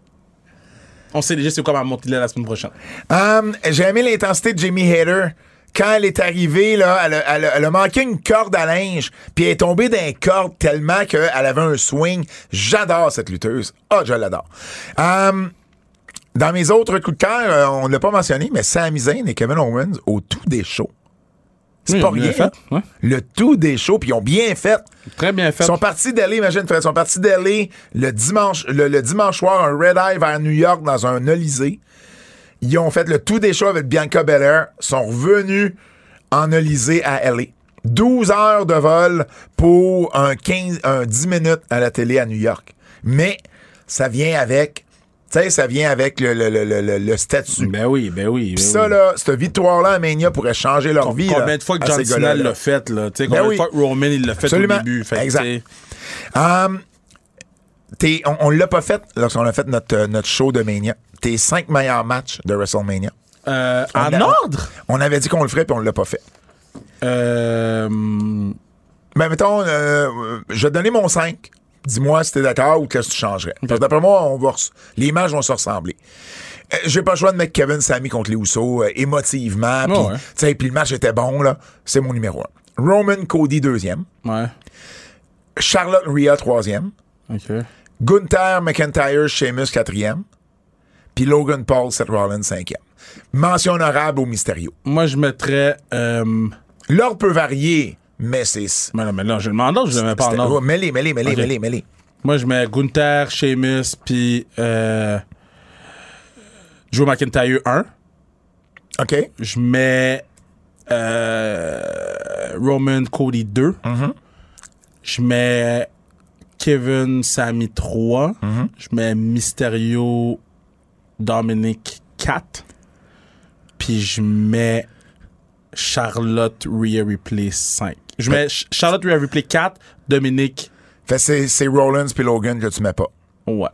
on sait déjà c'est quoi ma montée la semaine prochaine. Um, J'ai aimé l'intensité de Jamie Hader. Quand elle est arrivée, là, elle, a, elle a- elle a manqué une corde à linge, puis elle est tombée d'un corde tellement qu'elle avait un swing. J'adore cette lutteuse. Ah, je l'adore. Um, dans mes autres coups de cœur, euh, on ne l'a pas mentionné, mais Sami Zayn et Kevin Owens au tout des shows. C'est Oui, pas rien. fait, ouais. Le tout des shows, puis ils ont bien fait. Très bien fait. Ils sont partis d'aller, imagine, Fred, ils sont partis d'aller le dimanche, le, le dimanche soir, un red eye vers New York dans un Olysée. Ils ont fait le tout des shows avec Bianca Belair, sont revenus en Olysée à LA. 12 heures de vol pour un 15, un 10 minutes à la télé à New York. Mais ça vient avec, tu sais, ça vient avec le, le, le, le, le statut. Ben oui, ben oui. Puis ben ça, oui. là, cette victoire-là à Mania pourrait changer leur vie. Combien là, de fois que John Cena l'a fait, là? Tu sais, Ben combien oui. de fois que Roman, il l'a fait Absolument. au début? Fait Exact. Um, t'es- on on l'a pas fait lorsqu'on a fait notre, euh, notre show de Mania. Tes cinq meilleurs matchs de WrestleMania. Euh, en a- ordre? On avait dit qu'on le ferait, puis on l'a pas fait. Euh, Ben, mettons, euh, je vais te donner mon 5. Dis-moi si t'es d'accord ou qu'est-ce que tu changerais. Parce que d'après moi, on va res- les matchs vont se ressembler. Euh, J'ai pas le choix de mettre Kevin Sammy contre les Usos euh, émotivement. puis, ouais. le match était bon, là. C'est mon numéro 1. Roman Cody, deuxième. ouais. Charlotte Rhea, troisième. Gunther McIntyre, Sheamus, quatrième. Puis Logan Paul, Seth Rollins, cinquième. Mention honorable au Mysterio. Moi, je mettrais. Euh... L'ordre peut varier, mais c'est... Mais non, mais là, je demande, je le mets pas en ordre. Ok. mêlez, mêlez. Moi, je mets Gunther, Sheamus, puis euh, Drew McIntyre 1. OK. Je mets euh, Roman Cody 2. Mm-hmm. Je mets Kevin Sami 3. Mm-hmm. Je mets Mysterio Dominic 4. Puis je mets Charlotte Rhea Ripley 5. Je mets Ch- Charlotte Rhea Ripley 4, Dominic Fait c'est, c'est Rollins puis Logan que tu mets pas. Ouais.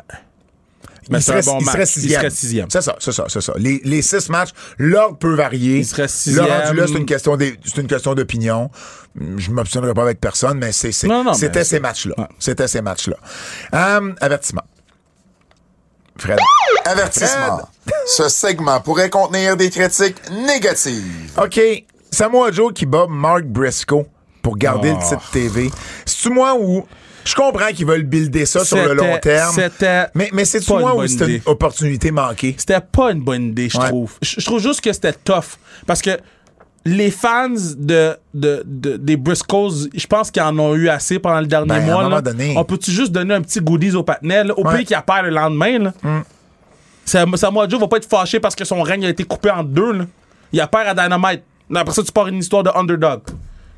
Mais il c'est un serait, bon il match. serait sixième. Il serait sixième. C'est ça, c'est ça, c'est ça. Les, les six matchs, l'ordre peut varier. Il serait sixième. Le rendu là, c'est une question des- c'est une question d'opinion. Je m'obstinerai pas avec personne, mais c'est, c'est- Non, non, c'était mais ces c'est- matchs-là. Ouais. C'était ces matchs-là. Avertissement. Fred. Avertissement. Ce segment pourrait contenir des critiques négatives. OK. Samoa Joe qui bat Mark Briscoe pour garder Oh. le titre TV. C'est-tu moi ou. Je comprends qu'ils veulent builder ça sur le long terme. C'était Mais, mais une moi bonne c'était une opportunité manquée? C'était pas une bonne idée, je trouve. Je je trouve juste que c'était tough. Parce que les fans de, de, de- des Briscoes, je pense qu'ils en ont eu assez pendant le dernier Ben, à un mois. moment là. donné. On peut-tu juste donner un petit goodies au patinet, là, au Ouais. pays qui apparaît le lendemain? Là? Sam- Samoa Joe va pas être fâché parce que son règne a été coupé en deux. Là. Il apparaît à Dynamite. Après ça, tu pars une histoire de underdog.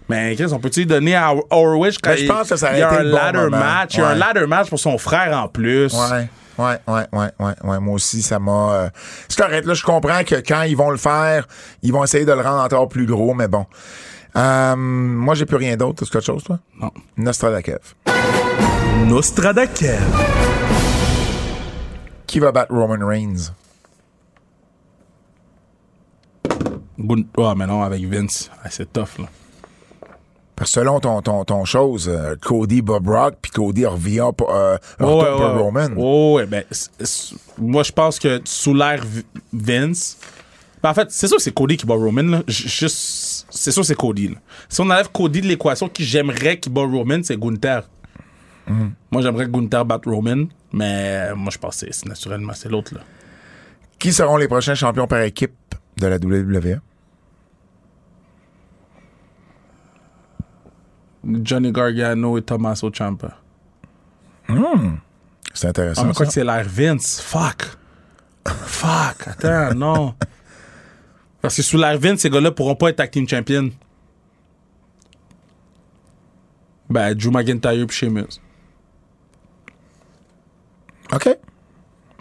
Mais Chris, on peut-tu lui donner à Horwich quand Ben, je il, pense que ça aurait il y a été un le bon ladder moment. match? Il y a un ladder match pour son frère en plus. Ouais. Ouais, ouais, ouais, ouais, ouais. Moi aussi, ça m'a. euh, C'est correct. Là, je comprends que quand ils vont le faire, ils vont essayer de le rendre encore plus gros, mais bon. Euh, moi, j'ai plus rien d'autre. Est-ce quelque chose, toi? Non. Nostradakev. Nostradakev. Qui va battre Roman Reigns? Gun- Ouais, mais non, avec Vince. Ah, c'est tough, là. Parce que selon ton, ton, ton chose, euh, Cody Bob Rock, puis Cody revient pour, euh, Ouais, ouais, Roman. ouais, ouais, ben, moi, je pense que sous l'ère Vince. Ben, en fait, c'est sûr que c'est Cody qui bat Roman, là. Juste, c'est sûr que c'est Cody, là. Si on enlève Cody de l'équation, qui j'aimerais qu'il bat Roman, c'est Gunther. Mm. Moi, j'aimerais que Gunther batte Roman, mais moi, je pense que c'est- naturellement, c'est l'autre. Qui seront les prochains champions par équipe de la WWE? Johnny Gargano et Tommaso Ciampa. C'est Ah, intéressant. mais quoi ça. que c'est l'ère Vince? Fuck. Fuck. Attends, non. Parce que sous l'ère Vince, ces gars-là pourront pas être tag team champion. Ben, Drew McIntyre puis Sheamus. OK.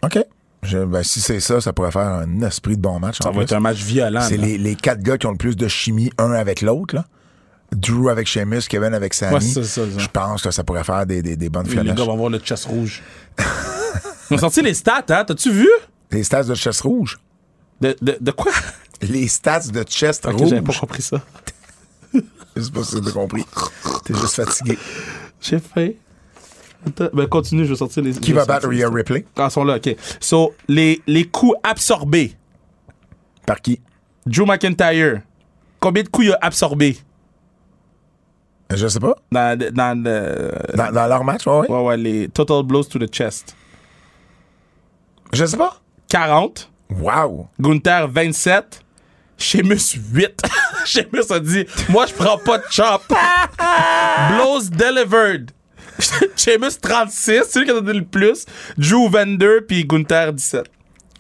OK. Je- ben, si c'est ça, ça pourrait faire un esprit de bon match. Ça en va plus. être un match violent. C'est les, les quatre gars qui ont le plus de chimie un avec l'autre. Drew avec Sheamus, Kevin avec Sammy. Ouais, c'est ça, ça. Je pense que ça pourrait faire des, des, des bonnes Oui, les gars vont avoir le chest rouge. Ils ont sorti les stats, hein? T'as-tu vu? Les stats de chest rouge. De, de, de quoi? Les stats de chest Ok, rouge. j'avais pas compris ça. Je sais pas si t'as compris. T'es juste fatigué. J'ai fait. Attends, ben continue, je vais sortir les. Qui va battre Rhea les- Ripley? Ah, ils sont là, ok. So, les, les coups absorbés. Par qui? Drew McIntyre. Combien de coups il a absorbé Je sais pas. dans, dans le. Dans, dans leur match, ouais, ouais. Ouais, ouais, les total blows to the chest. Je sais pas. 40. Wow. Gunther, 27. Sheamus, 8. Sheamus a dit Moi, je prends pas de chop. blows delivered. Sheamus, 36. C'est lui qui a donné le plus. Drew, 22. Puis Gunther, 17.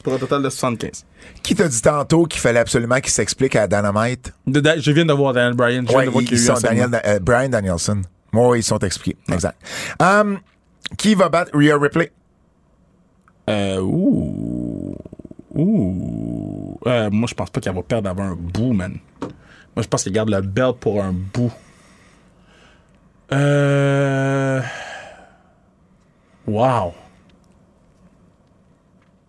Pour un total de 75. Qui t'a dit tantôt qu'il fallait absolument qu'il s'explique à Dynamite? De- de- je viens de voir Daniel Bryan. Je viens Ouais, de voir eu segment. Daniel, euh, Brian Danielson. Oui, ils sont expliqués. Exact. Um, qui va battre Rhea Ripley? Euh, ouh. Ouh. Euh, moi, je pense pas qu'elle va perdre avant un bout, man. Moi, je pense qu'elle garde le belt pour un bout. Euh. Wow.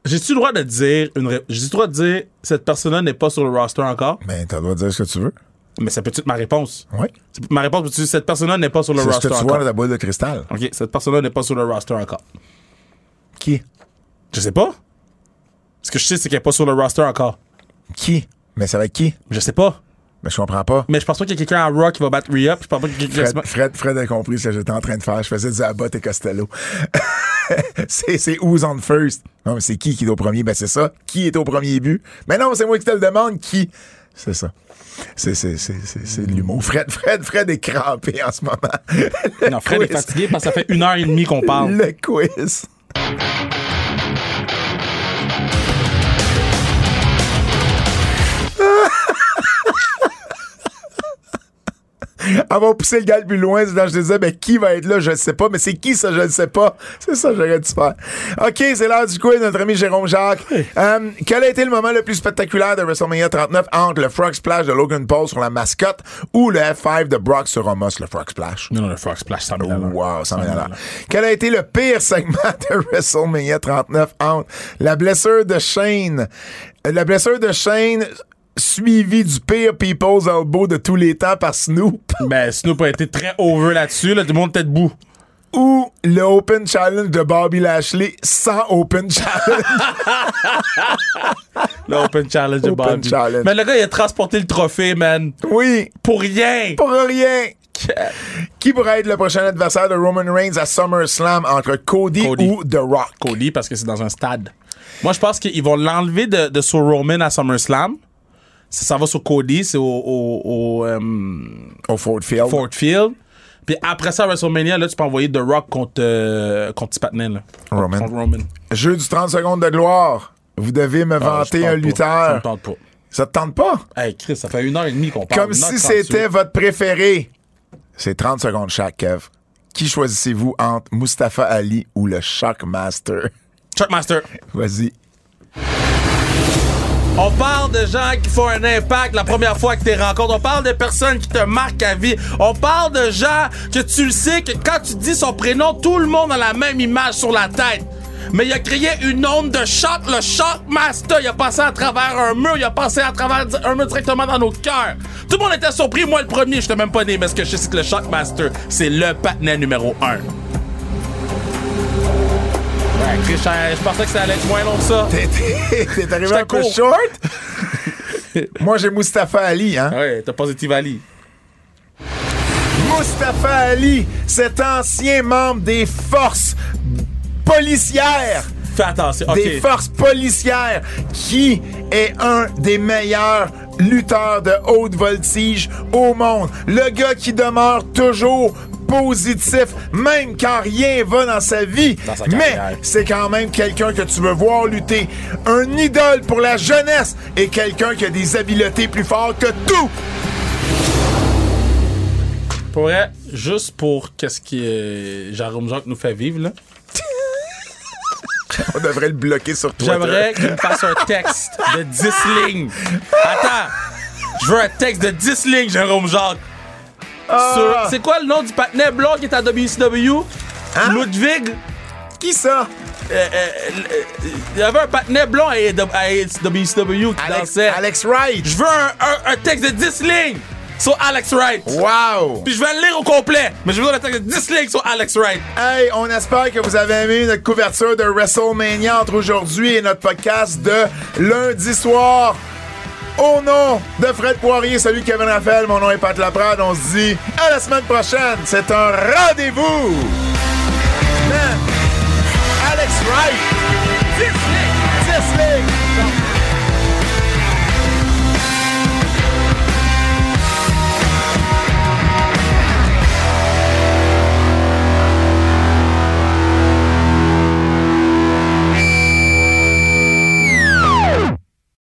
J'ai-tu le droit de dire une ré- J'ai-tu le droit de dire cette personne-là n'est pas sur le roster encore? Ben, t'as le droit de dire ce que tu veux. Mais ça peut être ma réponse? Oui. C'est- Ma réponse être cette personne-là n'est pas sur le C'est ce roster que tu vois encore? dans ta boîte de cristal. Ok, cette personne-là n'est pas sur le roster encore. Qui? Je sais pas. Ce que je sais, c'est qu'elle n'est pas sur le roster encore. Qui? Mais ça va être qui? Je sais pas. Mais je comprends pas. Mais je pense pas qu'il y a quelqu'un à Raw qui va battre puis Je pense pas qu'il y a quelqu'un. Fred, Fred, Fred a compris ce que j'étais en train de faire. Je faisais du Abbott et Costello. c'est, c'est who's on first. Non, c'est qui qui est au premier? Ben, c'est ça. Qui est au premier but? Mais non, c'est moi qui te le demande. Qui? C'est ça. C'est, c'est, c'est, c'est, c'est de l'humour. Fred, Fred, Fred est crampé en ce moment. Non, Fred est fatigué parce que ça fait une heure et demie qu'on parle. Le quiz. On va pousser le gars le plus loin. C'est je disais, ben, qui va être là? Je ne sais pas. Mais c'est qui ça? Je ne sais pas. C'est ça que j'aurais dû faire. OK, c'est l'heure du quiz, notre ami Jérôme Jacques. Euh, quel a été le moment le plus spectaculaire de WrestleMania 39 entre le Frog Splash de Logan Paul sur la mascotte ou le F5 de Brock sur Omos, le Frog Splash? Non, non, le Frog Splash, ça Oh, wow, ça m'a Quel a été le pire segment de WrestleMania 39 entre la blessure de Shane, euh, la blessure de Shane suivie du pire People's Elbow de tous les temps par Snoop Ben, Snoop a été très over là-dessus, là. Tout le monde était debout. ou le Open Challenge de Bobby Lashley sans Open Challenge? Le Open Challenge de Open Bobby. Challenge. Mais le gars, il a transporté le trophée, man. oui, Pour rien. pour rien. Qui pourrait être le prochain adversaire de Roman Reigns à SummerSlam entre Cody, Cody. ou The Rock? Cody, parce que c'est dans un stade. Moi, je pense qu'ils vont l'enlever de, de sur Roman à SummerSlam. Ça, ça va sur Cody, c'est au, au, au, euh, Au Ford Field. Ford Field. Puis après ça, à WrestleMania, là, tu peux envoyer The Rock contre, euh, contre là. Roman. Contre Roman. Jeu du 30 secondes de gloire. Vous devez me Ah, vanter un pas. Ça lutteur. me tente pas. Ça te tente pas? Hey, Chris, ça fait une heure et demie qu'on parle. Comme si c'était votre préféré. C'est 30 secondes chaque, Kev. Qui choisissez-vous entre Mustafa Ali ou le Shockmaster? Chuckmaster. Vas-y. On parle de gens qui font un impact la première fois que tu rencontres. On parle de personnes qui te marquent à vie. On parle de gens que tu le sais que quand tu dis son prénom, tout le monde a la même image sur la tête. Mais il a créé une onde de choc, le Shockmaster. Il a passé à travers un mur, il a passé à travers un mur directement dans nos cœurs. Tout le monde était surpris, moi le premier, je même pas né, mais ce que je sais, c'est que le Shockmaster, c'est le patinet numéro un. Ouais, je je pensais que ça allait être moins long que ça. T'es- arrivé un peu short? Moi, j'ai Mustafa Ali, hein? Ouais, t'as positive Ali. Mustafa Ali, cet ancien membre des forces policières. Fais attention. OK. des forces policières qui est un des meilleurs lutteurs de haute voltige au monde. Le gars qui demeure toujours positif, même quand rien va dans sa vie. Dans sa Mais c'est quand même quelqu'un que tu veux voir lutter. Un idole pour la jeunesse et quelqu'un qui a des habiletés plus fortes que tout. Pour vrai, juste pour qu'est-ce que euh, Jérôme Jacques nous fait vivre, là. On devrait le bloquer sur Twitter. J'aimerais qu'il me fasse un texte de 10 lignes. Attends. Je veux un texte de 10 lignes, Jérôme Jacques. Ah. Sur- C'est quoi le nom du patinet blanc qui est à WCW? Hein? Ludwig? Qui ça? Euh, euh, euh, il y avait un patinet blanc à, à WCW qui Alex, dansait. Alex Wright. Je veux un, un- un texte de 10 lignes sur Alex Wright. Wow! Puis je vais le lire au complet. Mais je veux un texte de 10 lignes sur Alex Wright. Hey, on espère que vous avez aimé notre couverture de WrestleMania entre aujourd'hui et notre podcast de lundi soir. Au nom de Fred Poirier, salut Kevin Raphaël, mon nom est Pat Laprade. On se dit à la semaine prochaine. C'est un rendez-vous. Man, Alex Wright. 10 lignes. 10 lignes.